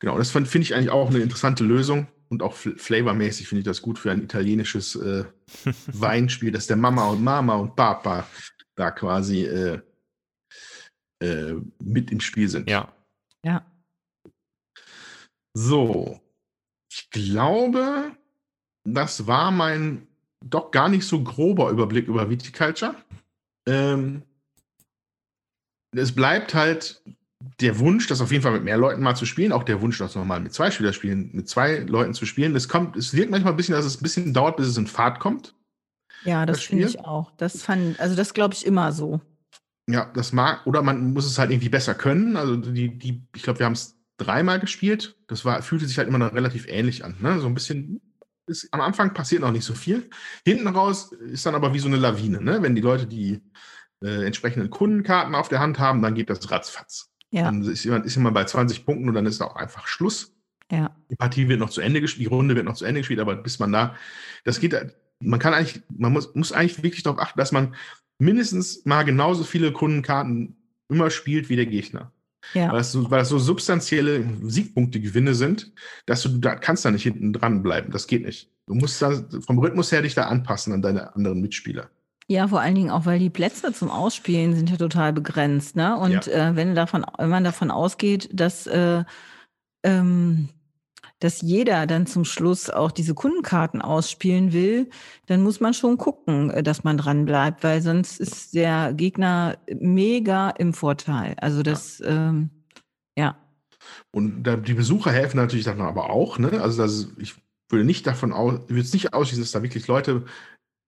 Genau, das finde ich eigentlich auch eine interessante Lösung und auch flavormäßig finde ich das gut für ein italienisches äh, <laughs> Weinspiel, dass der Mama und Mama und Papa da quasi äh, äh, mit im Spiel sind. Ja. Ja. So, ich glaube, das war mein doch gar nicht so grober Überblick über Viticulture. Ähm, es bleibt halt der Wunsch, das auf jeden Fall mit mehr Leuten mal zu spielen, auch der Wunsch, das nochmal mit zwei Spieler spielen, mit zwei Leuten zu spielen. Es kommt, es wirkt manchmal ein bisschen, dass es ein bisschen dauert, bis es in Fahrt kommt. Ja, das, das finde ich auch. Das fand, also das glaube ich immer so. Ja, das mag, oder man muss es halt irgendwie besser können. Also die, die, ich glaube, wir haben es dreimal gespielt. Das war, fühlte sich halt immer noch relativ ähnlich an. Ne? So ein bisschen, ist, am Anfang passiert noch nicht so viel. Hinten raus ist dann aber wie so eine Lawine. Ne? Wenn die Leute die äh, entsprechenden Kundenkarten auf der Hand haben, dann geht das ratzfatz. Ja. Dann ist jemand, ist jemand bei 20 Punkten und dann ist auch einfach Schluss. Ja. Die Partie wird noch zu Ende gespielt, die Runde wird noch zu Ende gespielt, aber bis man da, das geht, man kann eigentlich, man muss, muss eigentlich wirklich darauf achten, dass man mindestens mal genauso viele Kundenkarten immer spielt wie der Gegner. Ja. Weil, das so, weil das so substanzielle Siegpunktgewinne sind, dass du da kannst da nicht hinten dran bleiben. Das geht nicht. Du musst da vom Rhythmus her dich da anpassen an deine anderen Mitspieler. Ja, vor allen Dingen auch, weil die Plätze zum Ausspielen sind ja total begrenzt, ne? Und Ja. äh, wenn davon, wenn man davon ausgeht, dass äh, ähm, dass jeder dann zum Schluss auch diese Kundenkarten ausspielen will, dann muss man schon gucken, äh, dass man dran bleibt, weil sonst ist der Gegner mega im Vorteil. Also das, ähm, ja, Und die Besucher helfen natürlich dann aber auch. Ne? Also das ich würde nicht davon aus, ich würde es nicht ausschließen, dass da wirklich Leute,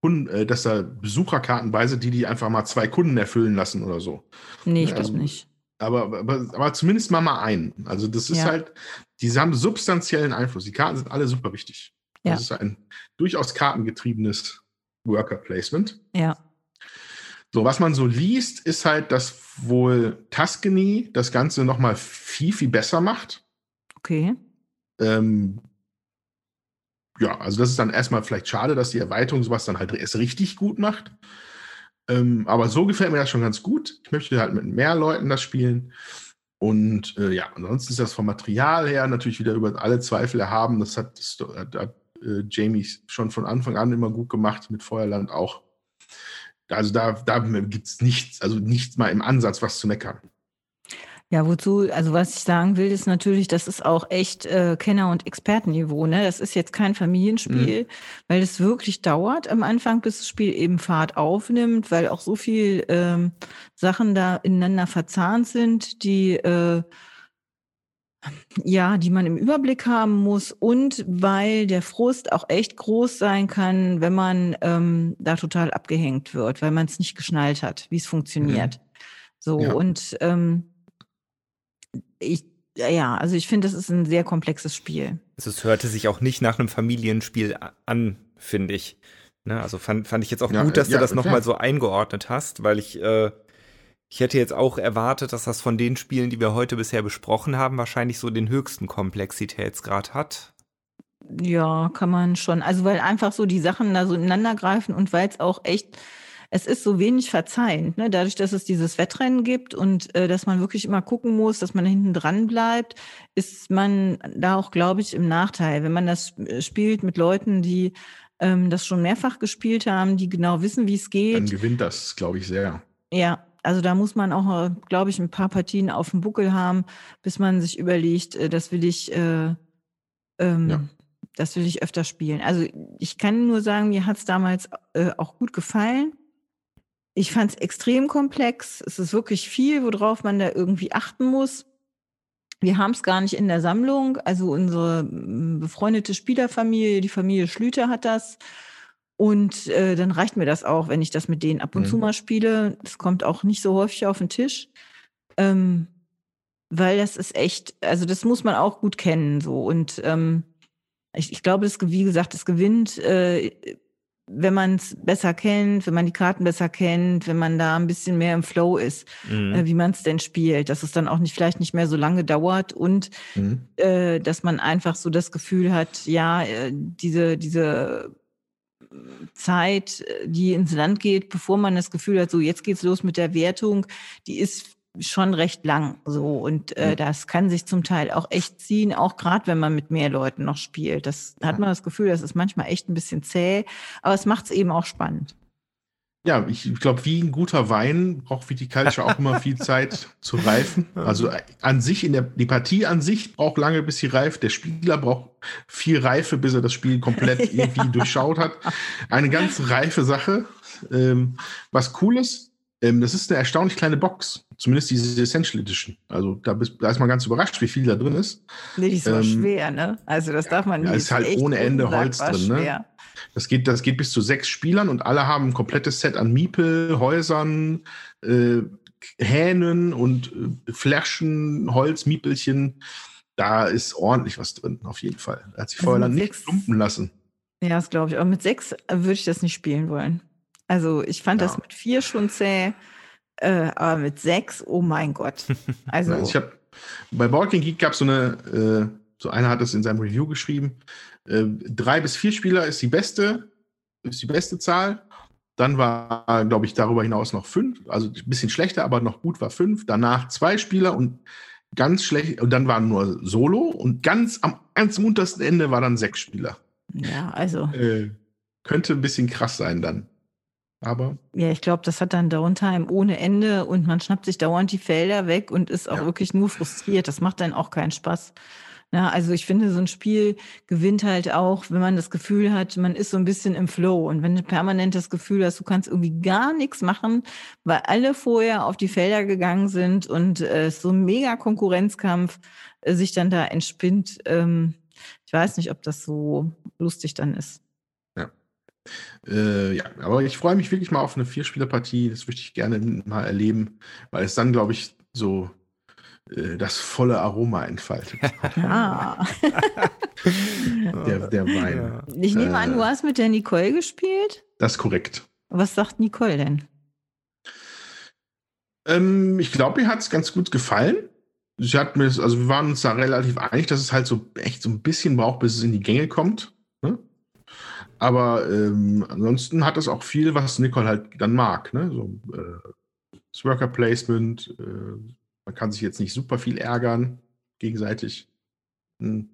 Kunden, äh, dass da Besucherkarten bei sind, die die einfach mal zwei Kunden erfüllen lassen oder so. nee, ich Ja, glaube also- nicht. Aber, aber, aber zumindest mal mal einen. Also das ist Ja. halt, die haben substanziellen Einfluss. Die Karten sind alle super wichtig. Ja. Das ist ein durchaus kartengetriebenes Worker Placement. Ja, So, was man so liest, ist halt, dass wohl Tuscany das Ganze nochmal viel, viel besser macht. okay. Ähm, ja, also das ist dann erstmal vielleicht schade, dass die Erweiterung sowas dann halt erst richtig gut macht. Ähm, aber so gefällt mir das schon ganz gut. Ich möchte halt mit mehr Leuten das spielen. Und äh, ja, ansonsten ist das vom Material her natürlich wieder über alle Zweifel erhaben. Das hat, das hat, äh, Jamie schon von Anfang an immer gut gemacht, mit Feuerland auch. Also da, da gibt es nichts, also nichts mal im Ansatz was zu meckern. Ja, wozu, also was ich sagen will, ist natürlich, das ist auch echt äh, Kenner- und Expertenniveau. Ne? Das ist jetzt kein Familienspiel, weil es wirklich dauert am Anfang, bis das Spiel eben Fahrt aufnimmt, weil auch so viel ähm, Sachen da ineinander verzahnt sind, die äh, ja, die man im Überblick haben muss und weil der Frust auch echt groß sein kann, wenn man ähm, da total abgehängt wird, weil man es nicht geschnallt hat, wie es funktioniert. So Ja. und ähm, ich, ja, also ich finde, das ist ein sehr komplexes Spiel. Also es hörte sich auch nicht nach einem Familienspiel an, finde ich. Ne? Also fand, fand ich jetzt auch Ja, gut, dass ja, du das nochmal so eingeordnet hast, weil ich, äh, ich hätte jetzt auch erwartet, dass das von den Spielen, die wir heute bisher besprochen haben, wahrscheinlich so den höchsten Komplexitätsgrad hat. Ja, kann man schon. Also weil einfach so die Sachen da so ineinander greifen und weil es auch echt, es ist so wenig verzeihend, ne? Dadurch, dass es dieses Wettrennen gibt und äh, dass man wirklich immer gucken muss, dass man hinten dran bleibt, ist man da auch, glaube ich, im Nachteil. Wenn man das äh, spielt mit Leuten, die ähm, das schon mehrfach gespielt haben, die genau wissen, wie es Dann geht. gewinnt das, glaube ich, sehr. Ja, Also da muss man auch, glaube ich, ein paar Partien auf dem Buckel haben, bis man sich überlegt, äh, das will ich, äh, ähm, ja. das will ich öfter spielen. Also ich kann nur sagen, mir hat es damals äh, auch gut gefallen. Ich fand es extrem komplex. Es ist wirklich viel, worauf man da irgendwie achten muss. Wir haben es gar nicht in der Sammlung. Also unsere befreundete Spielerfamilie, die Familie Schlüter hat das. Und äh, dann reicht mir das auch, wenn ich das mit denen ab und mhm. zu mal spiele. Das kommt auch nicht so häufig auf den Tisch. Ähm, weil das ist echt, also das muss man auch gut kennen. so Und ähm, ich, ich glaube, das, wie gesagt, es gewinnt äh, wenn man es besser kennt, wenn man die Karten besser kennt, wenn man da ein bisschen mehr im Flow ist, mhm. äh, wie man es denn spielt, dass es dann auch nicht vielleicht nicht mehr so lange dauert und mhm. äh, dass man einfach so das Gefühl hat, ja, äh, diese, diese Zeit, äh, die ins Land geht, bevor man das Gefühl hat, so jetzt geht's los mit der Wertung, die ist schon recht lang so und äh, das kann sich zum Teil auch echt ziehen, auch gerade wenn man mit mehr Leuten noch spielt. Das hat man das Gefühl, das ist manchmal echt ein bisschen zäh, aber es macht es eben auch spannend. Ja, ich glaube, wie ein guter Wein braucht Viticulture auch immer viel Zeit zu reifen. <laughs> Also äh, an sich, in der, die Partie an sich braucht lange, bis sie reift. Der Spieler braucht viel Reife, bis er das Spiel komplett <laughs> irgendwie ja. durchschaut hat. Eine ganz reife Sache. Ähm, was cool ist, ähm, das ist eine erstaunlich kleine Box. Zumindest diese Essential Edition. Also da, bist, da ist man ganz überrascht, wie viel da drin ist. Ist so ähm, schwer, ne? Also das darf man nicht. Da ist halt ohne Ende Holz drin, ne? Das geht, das geht bis zu sechs Spielern und alle haben ein komplettes Set an Miepel, Häusern, äh, Hähnen und äh, Flaschen, Holz, Miepelchen. Da ist ordentlich was drin, auf jeden Fall. Er hat sich also vorher dann nicht lumpen lassen. Ja, das glaube ich. Aber mit sechs würde ich das nicht spielen wollen. Also ich fand ja. das mit vier schon zäh, äh, aber mit sechs, oh mein Gott. <laughs> Also ich habe bei Balking Geek gab es so eine, äh, so einer hat es in seinem Review geschrieben, äh, drei bis vier Spieler ist die beste, ist die beste Zahl. Dann war, glaube ich, darüber hinaus noch fünf, also ein bisschen schlechter, aber noch gut war fünf. Danach zwei Spieler und ganz schlecht, und dann waren nur Solo und ganz am, ganz am untersten Ende war dann sechs Spieler. Ja, also. Äh, könnte ein bisschen krass sein dann. Aber. Ja, ich glaube, das hat dann Downtime ohne Ende und man schnappt sich dauernd die Felder weg und ist auch ja. wirklich nur frustriert. Das macht dann auch keinen Spaß. Ja, also ich finde, so ein Spiel gewinnt halt auch, wenn man das Gefühl hat, man ist so ein bisschen im Flow. Und wenn du permanent das Gefühl hast, du kannst irgendwie gar nichts machen, weil alle vorher auf die Felder gegangen sind und äh, so ein mega Konkurrenzkampf äh, sich dann da entspinnt. Ähm, ich weiß nicht, ob das so lustig dann ist. Äh, ja, aber ich freue mich wirklich mal auf eine Vierspielerpartie. Das möchte ich gerne mal erleben, weil es dann, glaube ich, so äh, das volle Aroma entfaltet. <laughs> Ah. der, der Wein. Ich nehme äh, an, du hast mit der Nicole gespielt? Das ist korrekt. Was sagt Nicole denn? Ähm, ich glaube, ihr hat es ganz gut gefallen. Sie hat mir, also wir waren uns da relativ einig, dass es halt so echt so ein bisschen braucht, bis es in die Gänge kommt. Aber ähm, ansonsten hat es auch viel, was Nicole halt dann mag. Ne? So, äh, das Worker Placement, äh, man kann sich jetzt nicht super viel ärgern, gegenseitig. Hm.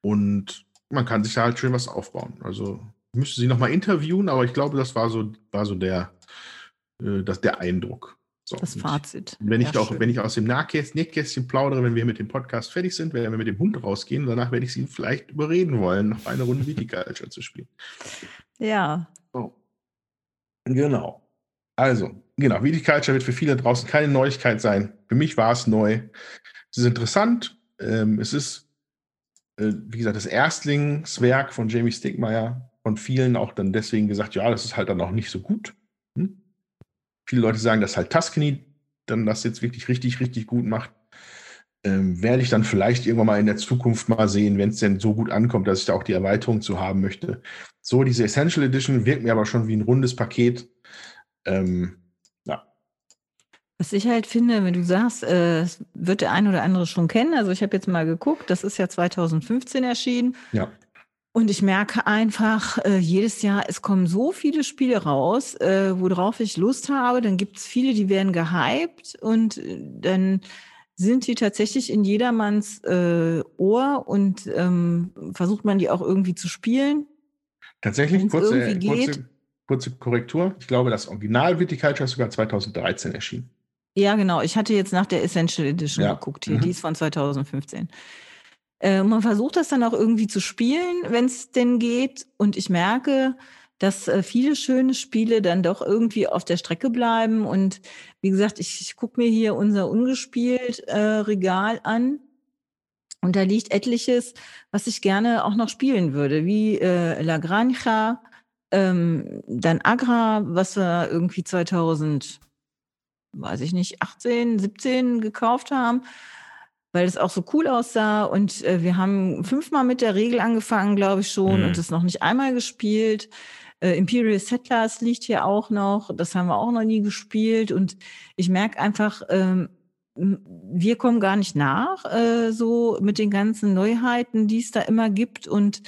Und man kann sich da halt schön was aufbauen. Also müsste sie nochmal interviewen, aber ich glaube, das war so, war so der, äh, das, der Eindruck. So, das Fazit. Wenn ich, auch, wenn ich aus dem Nähkästchen plaudere, wenn wir mit dem Podcast fertig sind, wenn wir mit dem Hund rausgehen, danach werde ich sie vielleicht überreden wollen, noch eine Runde Viticulture zu spielen. Ja. So. Genau. Also, genau, Viticulture wird für viele draußen keine Neuigkeit sein. Für mich war es neu. Es ist interessant. Ähm, es ist, äh, wie gesagt, das Erstlingswerk von Jamie Stigmeyer. Von vielen auch dann deswegen gesagt, ja, das ist halt dann auch nicht so gut. Hm? Viele Leute sagen, dass halt Tuscany dann das jetzt wirklich richtig, richtig gut macht. Ähm, werde ich dann vielleicht irgendwann mal in der Zukunft mal sehen, wenn es denn so gut ankommt, dass ich da auch die Erweiterung zu haben möchte. So, diese Essential Edition wirkt mir aber schon wie ein rundes Paket. Ähm, ja. Was ich halt finde, wenn du sagst, äh, wird der ein oder andere schon kennen. Also ich habe jetzt mal geguckt, das ist ja 2015 erschienen. Ja. Und ich merke einfach, äh, jedes Jahr, es kommen so viele Spiele raus, äh, worauf ich Lust habe. Dann gibt es viele, die werden gehypt und äh, dann sind die tatsächlich in jedermanns äh, Ohr und ähm, versucht man die auch irgendwie zu spielen. Tatsächlich, kurze, kurze, kurze, Korrektur. Ich glaube, das Original Viticulture ist sogar 2013 erschienen. Ja, genau. Ich hatte jetzt nach der Essential Edition Ja. geguckt hier. Mhm. Die ist von 2015. Äh, man versucht das dann auch irgendwie zu spielen, wenn es denn geht. Und ich merke, dass äh, viele schöne Spiele dann doch irgendwie auf der Strecke bleiben. Und wie gesagt, ich, ich gucke mir hier unser ungespielt äh, Regal an. Und da liegt etliches, was ich gerne auch noch spielen würde, wie äh, La Granja, ähm, dann Agra, was wir irgendwie 2000, weiß ich nicht, 18, 17 gekauft haben, weil es auch so cool aussah. Und äh, wir haben fünfmal mit der Regel angefangen, glaube ich schon, Mhm. und es noch nicht einmal gespielt. Äh, Imperial Settlers liegt hier auch noch. Das haben wir auch noch nie gespielt. Und ich merke einfach, ähm, wir kommen gar nicht nach, äh, so mit den ganzen Neuheiten, die es da immer gibt. Und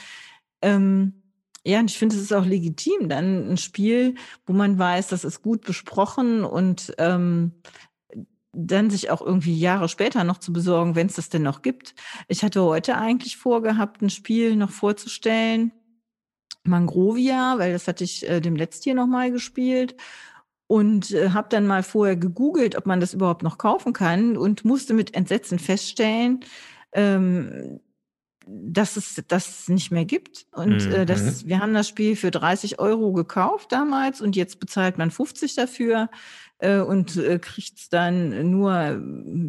ähm, ja, und ich finde, es ist auch legitim, dann ein Spiel, wo man weiß, das ist gut besprochen und ähm, dann sich auch irgendwie Jahre später noch zu besorgen, wenn es das denn noch gibt. Ich hatte heute eigentlich vorgehabt, ein Spiel noch vorzustellen, Mangrovia, weil das hatte ich äh, dem letzten hier nochmal gespielt und äh, habe dann mal vorher gegoogelt, ob man das überhaupt noch kaufen kann und musste mit Entsetzen feststellen, ähm, dass es das nicht mehr gibt. Und Mhm. äh, das, wir haben das Spiel für 30 Euro gekauft damals und jetzt bezahlt man 50 dafür äh, und äh, kriegt es dann nur,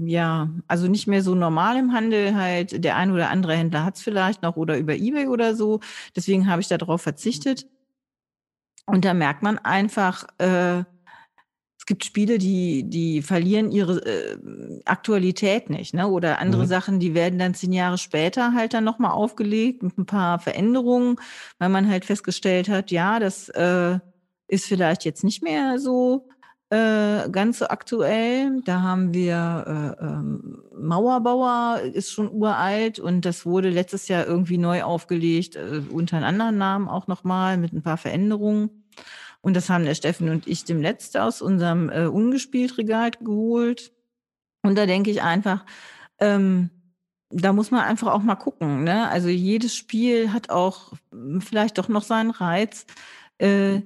ja, also nicht mehr so normal im Handel halt. Der ein oder andere Händler hat es vielleicht noch oder über Ebay oder so. Deswegen habe ich darauf verzichtet. Und da merkt man einfach, äh, es gibt Spiele, die, die verlieren ihre äh, Aktualität nicht, ne? Oder andere Mhm. Sachen, die werden dann zehn Jahre später halt dann nochmal aufgelegt mit ein paar Veränderungen, weil man halt festgestellt hat, ja, das äh, ist vielleicht jetzt nicht mehr so äh, ganz so aktuell. Da haben wir äh, ähm, Mauerbauer ist schon uralt und das wurde letztes Jahr irgendwie neu aufgelegt, äh, unter einem anderen Namen auch nochmal mit ein paar Veränderungen. Und das haben der Steffen und ich dem Letzten aus unserem äh, Ungespielt-Regal geholt. Und da denke ich einfach, ähm, da muss man einfach auch mal gucken. Ne? Also jedes Spiel hat auch m, vielleicht doch noch seinen Reiz äh,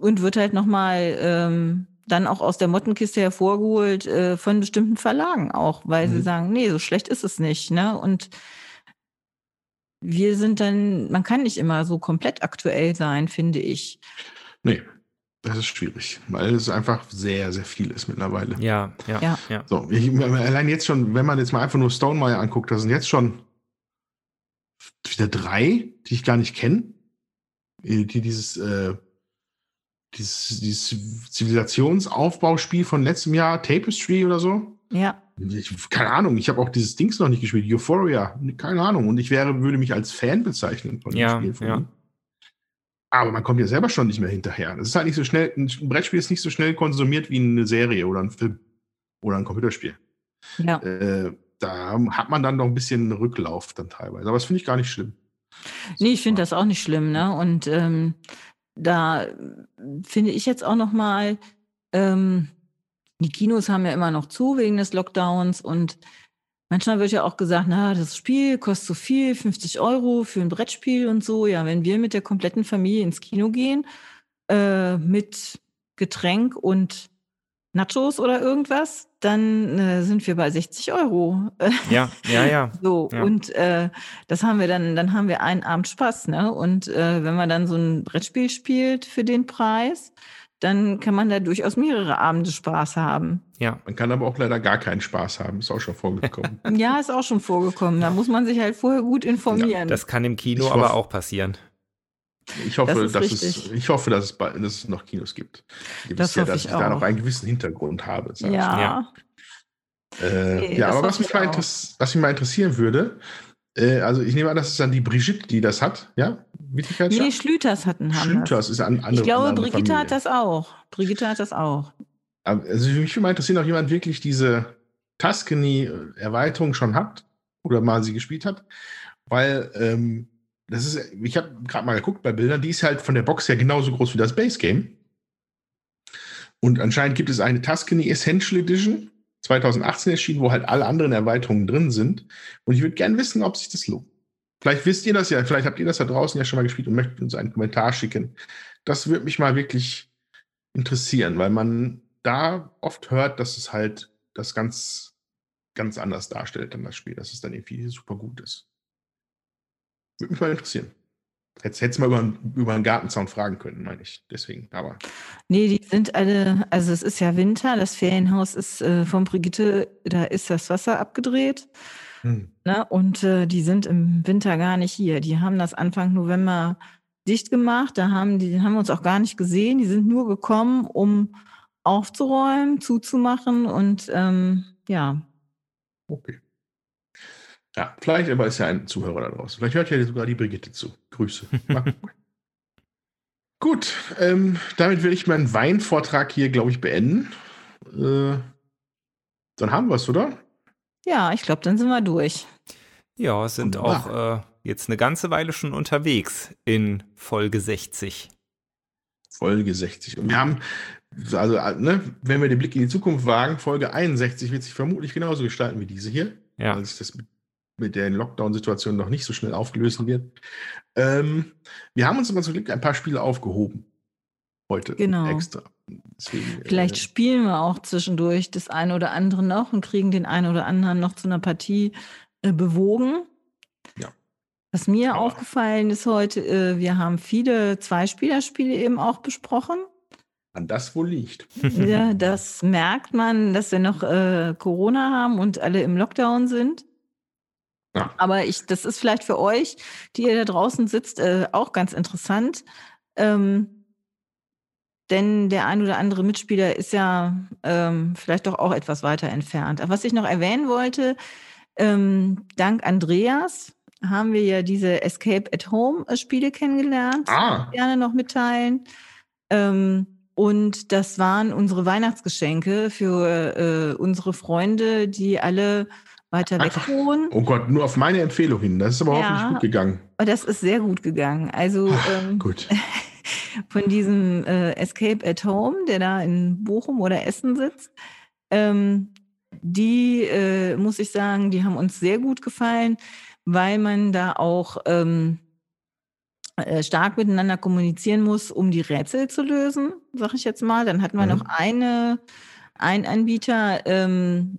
und wird halt nochmal ähm, dann auch aus der Mottenkiste hervorgeholt äh, von bestimmten Verlagen auch, weil sie Mhm. sagen, nee, so schlecht ist es nicht. Ne? Und wir sind dann, man kann nicht immer so komplett aktuell sein, finde ich. Nee, das ist schwierig, weil es einfach sehr, sehr viel ist mittlerweile. Ja, ja, Ja. ja. So, ich, allein jetzt schon, wenn man jetzt mal einfach nur Stonemeyer anguckt, da sind jetzt schon wieder drei, die ich gar nicht kenne, die dieses, äh, dieses, dieses Zivilisationsaufbauspiel von letztem Jahr, Tapestry oder so. Ja, Ich, keine Ahnung, ich habe auch dieses Dings noch nicht gespielt, Euphoria, keine Ahnung. Und ich wäre, würde mich als Fan bezeichnen von dem Ja, Spiel. Von ja. ihm. Aber man kommt ja selber schon nicht mehr hinterher. Das ist halt nicht so schnell, ein Brettspiel ist nicht so schnell konsumiert wie eine Serie oder ein Film oder ein Computerspiel. ja. Äh, da hat man dann noch ein bisschen Rücklauf dann teilweise. Aber das finde ich gar nicht schlimm. Nee, ich finde das auch nicht schlimm, ne? Und ähm, da finde ich jetzt auch noch mal, ähm, die Kinos haben ja immer noch zu wegen des Lockdowns und manchmal wird ja auch gesagt, na, das Spiel kostet so viel, 50 Euro für ein Brettspiel und so. Ja, wenn wir mit der kompletten Familie ins Kino gehen, äh, mit Getränk und Nachos oder irgendwas, dann äh, sind wir bei 60 Euro. <laughs> Ja, ja, ja. So, Ja. und äh, das haben wir dann, dann haben wir einen Abend Spaß, ne? Und äh, wenn man dann so ein Brettspiel spielt für den Preis, dann kann man da durchaus mehrere Abende Spaß haben. Ja, Man kann aber auch leider gar keinen Spaß haben. Ist auch schon vorgekommen. <laughs> Ja, ist auch schon vorgekommen. Da muss man sich halt vorher gut informieren. das kann im Kino Ich aber auch passieren. Ich hoffe, Das ist dass es, ich hoffe, dass es, bald, dass es noch Kinos gibt. Ihr Das wisst ja, hoffe dass ich ich da noch einen gewissen Hintergrund habe. ja. Ja. Äh, Nee, ja, aber was mich, ich mal was mich mal interessieren würde, äh, also ich nehme an, das ist dann die Brigitte, die das hat, ja? Nee, Schlüters hatten haben Schlüters das. ist ein andere Ich glaube, andere Brigitte hat Familie. das auch. Brigitte hat das auch. Also mich würde mal interessieren, ob jemand wirklich diese Tuscany-Erweiterung schon hat oder mal sie gespielt hat, weil ähm, das ist, ich habe gerade mal geguckt bei Bildern, die ist halt von der Box her genauso groß wie das Base Game. Und anscheinend gibt es eine Tuscany Essential Edition, 2018 erschienen, wo halt alle anderen Erweiterungen drin sind. Und ich würde gerne wissen, ob sich das lohnt. Vielleicht wisst ihr das ja, vielleicht habt ihr das da draußen ja schon mal gespielt und möchtet uns einen Kommentar schicken. Das würde mich mal wirklich interessieren, weil man da oft hört, dass es halt das ganz, ganz anders darstellt, dann das Spiel, dass es dann irgendwie super gut ist. Würde mich mal interessieren. Hättest, hättest mal über, über einen Gartenzaun fragen können, meine ich. Deswegen, aber. Nee, die sind alle, also es ist ja Winter, das Ferienhaus ist äh, von Brigitte, da ist das Wasser abgedreht. Hm. Ne? Und äh, die sind im Winter gar nicht hier. Die haben das Anfang November dicht gemacht. Da haben die haben wir uns auch gar nicht gesehen. Die sind nur gekommen, um aufzuräumen, zuzumachen und ähm, ja. Okay. Ja, vielleicht aber ist ja ein Zuhörer da draußen. Vielleicht hört ja sogar die Brigitte zu. Grüße. <laughs> Gut, ähm, damit will ich meinen Weinvortrag hier, glaube ich, beenden. Äh, dann haben wir es, oder? Ja, ich glaube, dann sind wir durch. Ja, sind Wunderbar. auch äh, jetzt eine ganze Weile schon unterwegs in Folge 60. Folge 60. Und wir haben, also, ne, wenn wir den Blick in die Zukunft wagen, Folge 61 wird sich vermutlich genauso gestalten wie diese hier. Ja. Weil sich das mit, mit der Lockdown-Situation noch nicht so schnell aufgelöst wird. Ähm, wir haben uns aber zum Glück ein paar Spiele aufgehoben. Heute genau. extra. Deswegen, Vielleicht äh, spielen wir auch zwischendurch das eine oder andere noch und kriegen den einen oder anderen noch zu einer Partie äh, bewogen. Ja. Was mir Aber. aufgefallen ist heute, äh, wir haben viele Zweispielerspiele eben auch besprochen. An das wohl liegt. Ja, <laughs> das merkt man, dass wir noch äh, Corona haben und alle im Lockdown sind. Ja. Aber ich, das ist vielleicht für euch, die ihr da draußen sitzt, äh, auch ganz interessant. Ähm, denn der ein oder andere Mitspieler ist ja ähm, vielleicht doch auch etwas weiter entfernt. Aber was ich noch erwähnen wollte, ähm, dank Andreas haben wir ja diese Escape at Home äh, Spiele kennengelernt. Ah. Gerne noch mitteilen. Ähm, und das waren unsere Weihnachtsgeschenke für äh, unsere Freunde, die alle weiter weg wohnen. Oh Gott, nur auf meine Empfehlung hin. Das ist aber ja, hoffentlich gut gegangen. Das ist sehr gut gegangen. Also ähm, gut. <laughs> von diesem äh, Escape at Home, der da in Bochum oder Essen sitzt. Ähm, die, äh, muss ich sagen, die haben uns sehr gut gefallen, weil man da auch ähm, äh, stark miteinander kommunizieren muss, um die Rätsel zu lösen, sag ich jetzt mal. Dann hatten wir mhm. noch eine, ein Anbieter, ähm,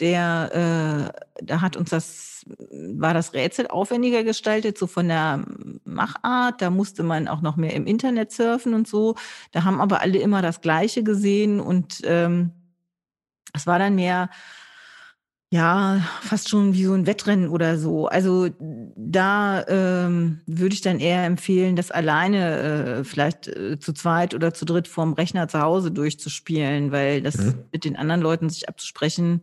der, äh, da hat uns das, war das Rätsel aufwendiger gestaltet, so von der Machart. Da musste man auch noch mehr im Internet surfen und so. Da haben aber alle immer das Gleiche gesehen und ähm, es war dann mehr, ja, fast schon wie so ein Wettrennen oder so. Also da ähm, würde ich dann eher empfehlen, das alleine äh, vielleicht äh, zu zweit oder zu dritt vorm Rechner zu Hause durchzuspielen, weil das mhm. mit den anderen Leuten sich abzusprechen,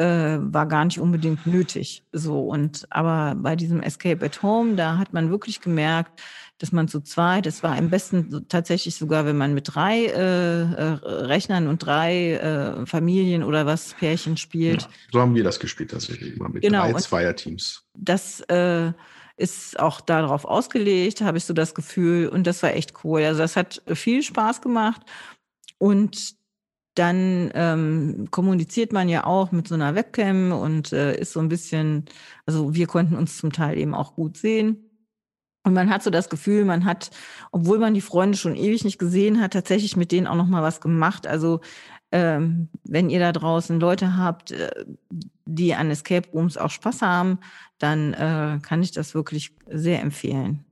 äh, war gar nicht unbedingt nötig. So und aber bei diesem Escape at Home, da hat man wirklich gemerkt, dass man zu zweit, es war am besten tatsächlich sogar, wenn man mit drei äh, äh, Rechnern und drei äh, Familien oder was Pärchen spielt. Ja, so haben wir das gespielt tatsächlich immer mit genau, drei Zweierteams. Das äh, ist auch darauf ausgelegt, habe ich so das Gefühl, und das war echt cool. Also das hat viel Spaß gemacht und dann ähm, kommuniziert man ja auch mit so einer Webcam und äh, ist so ein bisschen, also wir konnten uns zum Teil eben auch gut sehen. Und man hat so das Gefühl, man hat, obwohl man die Freunde schon ewig nicht gesehen hat, tatsächlich mit denen auch noch mal was gemacht. Also ähm, wenn ihr da draußen Leute habt, äh, die an Escape Rooms auch Spaß haben, dann äh, kann ich das wirklich sehr empfehlen.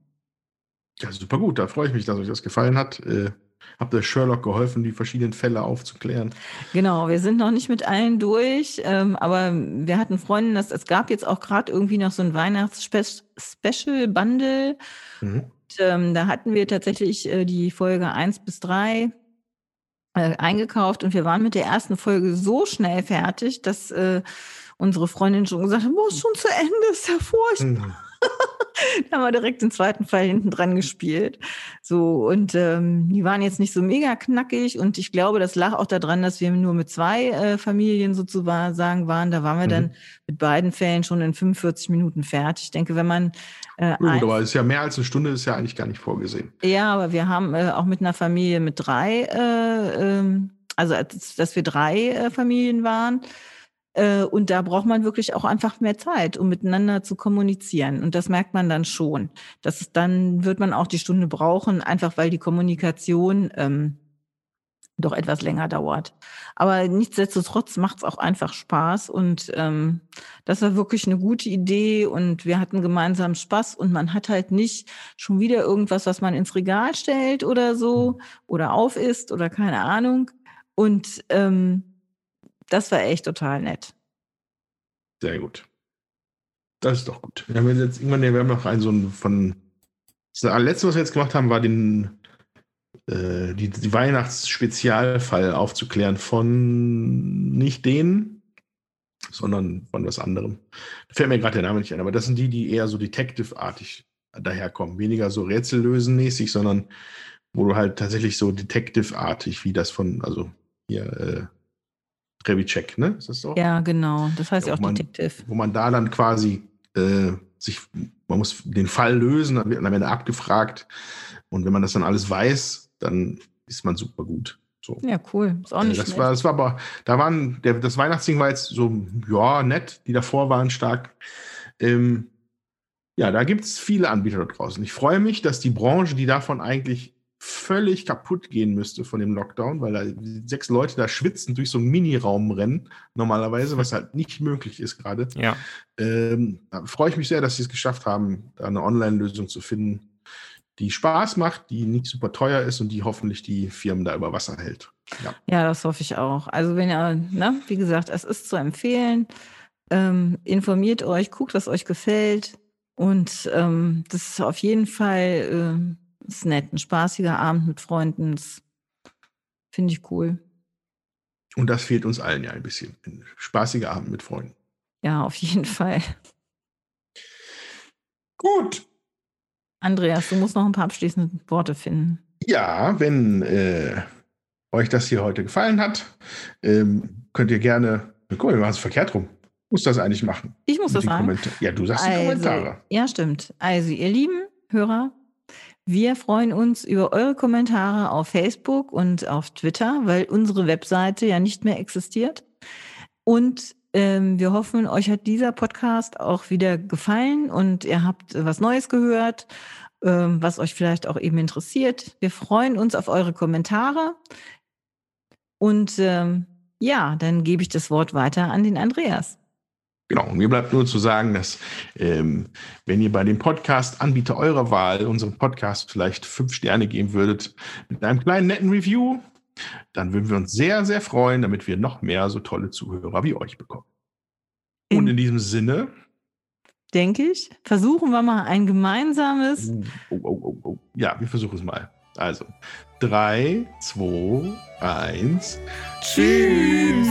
Ja, super gut. Da freue ich mich, dass euch das gefallen hat. Äh, habt ihr Sherlock geholfen, die verschiedenen Fälle aufzuklären? Genau, wir sind noch nicht mit allen durch, ähm, aber wir hatten Freunde, dass es gab jetzt auch gerade irgendwie noch so ein Weihnachts-Special-Bundle. Mhm. ähm, da hatten wir tatsächlich äh, die Folge 1 bis 3 äh, eingekauft und wir waren mit der ersten Folge so schnell fertig, dass äh, unsere Freundin schon gesagt hat, boah, ist schon zu Ende, ist ja furchtbar. Mhm. <laughs> da haben wir direkt den zweiten Fall hinten dran gespielt. So, und ähm, die waren jetzt nicht so mega knackig und ich glaube, das lag auch daran, dass wir nur mit zwei äh, Familien sozusagen waren. Da waren wir mhm. dann mit beiden Fällen schon in 45 Minuten fertig. Ich denke, wenn man äh, Gut, aber ist ja mehr als eine Stunde, ist ja eigentlich gar nicht vorgesehen. Ja, aber wir haben äh, auch mit einer Familie mit drei, äh, äh, also dass wir drei äh, Familien waren, und da braucht man wirklich auch einfach mehr Zeit, um miteinander zu kommunizieren. Und das merkt man dann schon. Das ist, dann wird man auch die Stunde brauchen, einfach weil die Kommunikation ähm, doch etwas länger dauert. Aber nichtsdestotrotz macht es auch einfach Spaß und ähm, das war wirklich eine gute Idee und wir hatten gemeinsam Spaß und man hat halt nicht schon wieder irgendwas, was man ins Regal stellt oder so mhm. oder auf ist oder keine Ahnung. Und ähm, das war echt total nett. Sehr gut. Das ist doch gut. Wir haben jetzt irgendwann, wir haben noch einen so von. Das letzte, was wir jetzt gemacht haben, war den äh, die, die Weihnachtsspezialfall aufzuklären von nicht denen, sondern von was anderem. Da fällt mir gerade der Name nicht ein, aber das sind die, die eher so Detective-artig daherkommen. Weniger so rätsellösenmäßig, sondern wo du halt tatsächlich so Detective-artig, wie das von, also hier, äh, Trevicek, ne? Ist das so? Ja, genau. Das heißt ja, auch man, Detective. Wo man da dann quasi äh, sich, man muss den Fall lösen, dann wird am Ende abgefragt. Und wenn man das dann alles weiß, dann ist man super gut. So. Ja, cool. Ist auch nicht das war, das war aber, da waren, der, das Weihnachtsding war jetzt so, ja, nett. Die davor waren stark. Ähm, ja, da gibt es viele Anbieter da draußen. Ich freue mich, dass die Branche, die davon eigentlich völlig kaputt gehen müsste von dem Lockdown, weil da sechs Leute da schwitzen durch so einen Miniraum rennen, normalerweise, was halt nicht möglich ist gerade. Ja. Ähm, da freue ich mich sehr, dass sie es geschafft haben, da eine Online-Lösung zu finden, die Spaß macht, die nicht super teuer ist und die hoffentlich die Firmen da über Wasser hält. Ja, ja das hoffe ich auch. Also wenn ihr, ne, wie gesagt, es ist zu empfehlen. Ähm, informiert euch, guckt, was euch gefällt. Und ähm, das ist auf jeden Fall äh, ist nett. Ein spaßiger Abend mit Freunden. Finde ich cool. Und das fehlt uns allen ja ein bisschen. Ein spaßiger Abend mit Freunden. Ja, auf jeden Fall. Gut, Andreas, du musst noch ein paar abschließende Worte finden. Ja, wenn äh, euch das hier heute gefallen hat, ähm, könnt ihr gerne. Guck mal, wir machen es verkehrt rum. Muss das eigentlich machen? Ich muss das sagen. Kommentar ja, du sagst also, die Kommentare. Ja, stimmt. Also, ihr lieben Hörer, wir freuen uns über eure Kommentare auf Facebook und auf Twitter, weil unsere Webseite ja nicht mehr existiert. Und ähm, wir hoffen, euch hat dieser Podcast auch wieder gefallen und ihr habt was Neues gehört, ähm, was euch vielleicht auch eben interessiert. Wir freuen uns auf eure Kommentare. Und ähm, ja, dann gebe ich das Wort weiter an den Andreas. Genau, und mir bleibt nur zu sagen, dass ähm, wenn ihr bei dem Podcast-Anbieter eurer Wahl unserem Podcast vielleicht fünf Sterne geben würdet mit einem kleinen netten Review, dann würden wir uns sehr, sehr freuen, damit wir noch mehr so tolle Zuhörer wie euch bekommen. Und in diesem Sinne. Denke ich, versuchen wir mal ein gemeinsames. Oh, oh, oh, oh. Ja, wir versuchen es mal. Also, 3, 2, 1. Tschüss.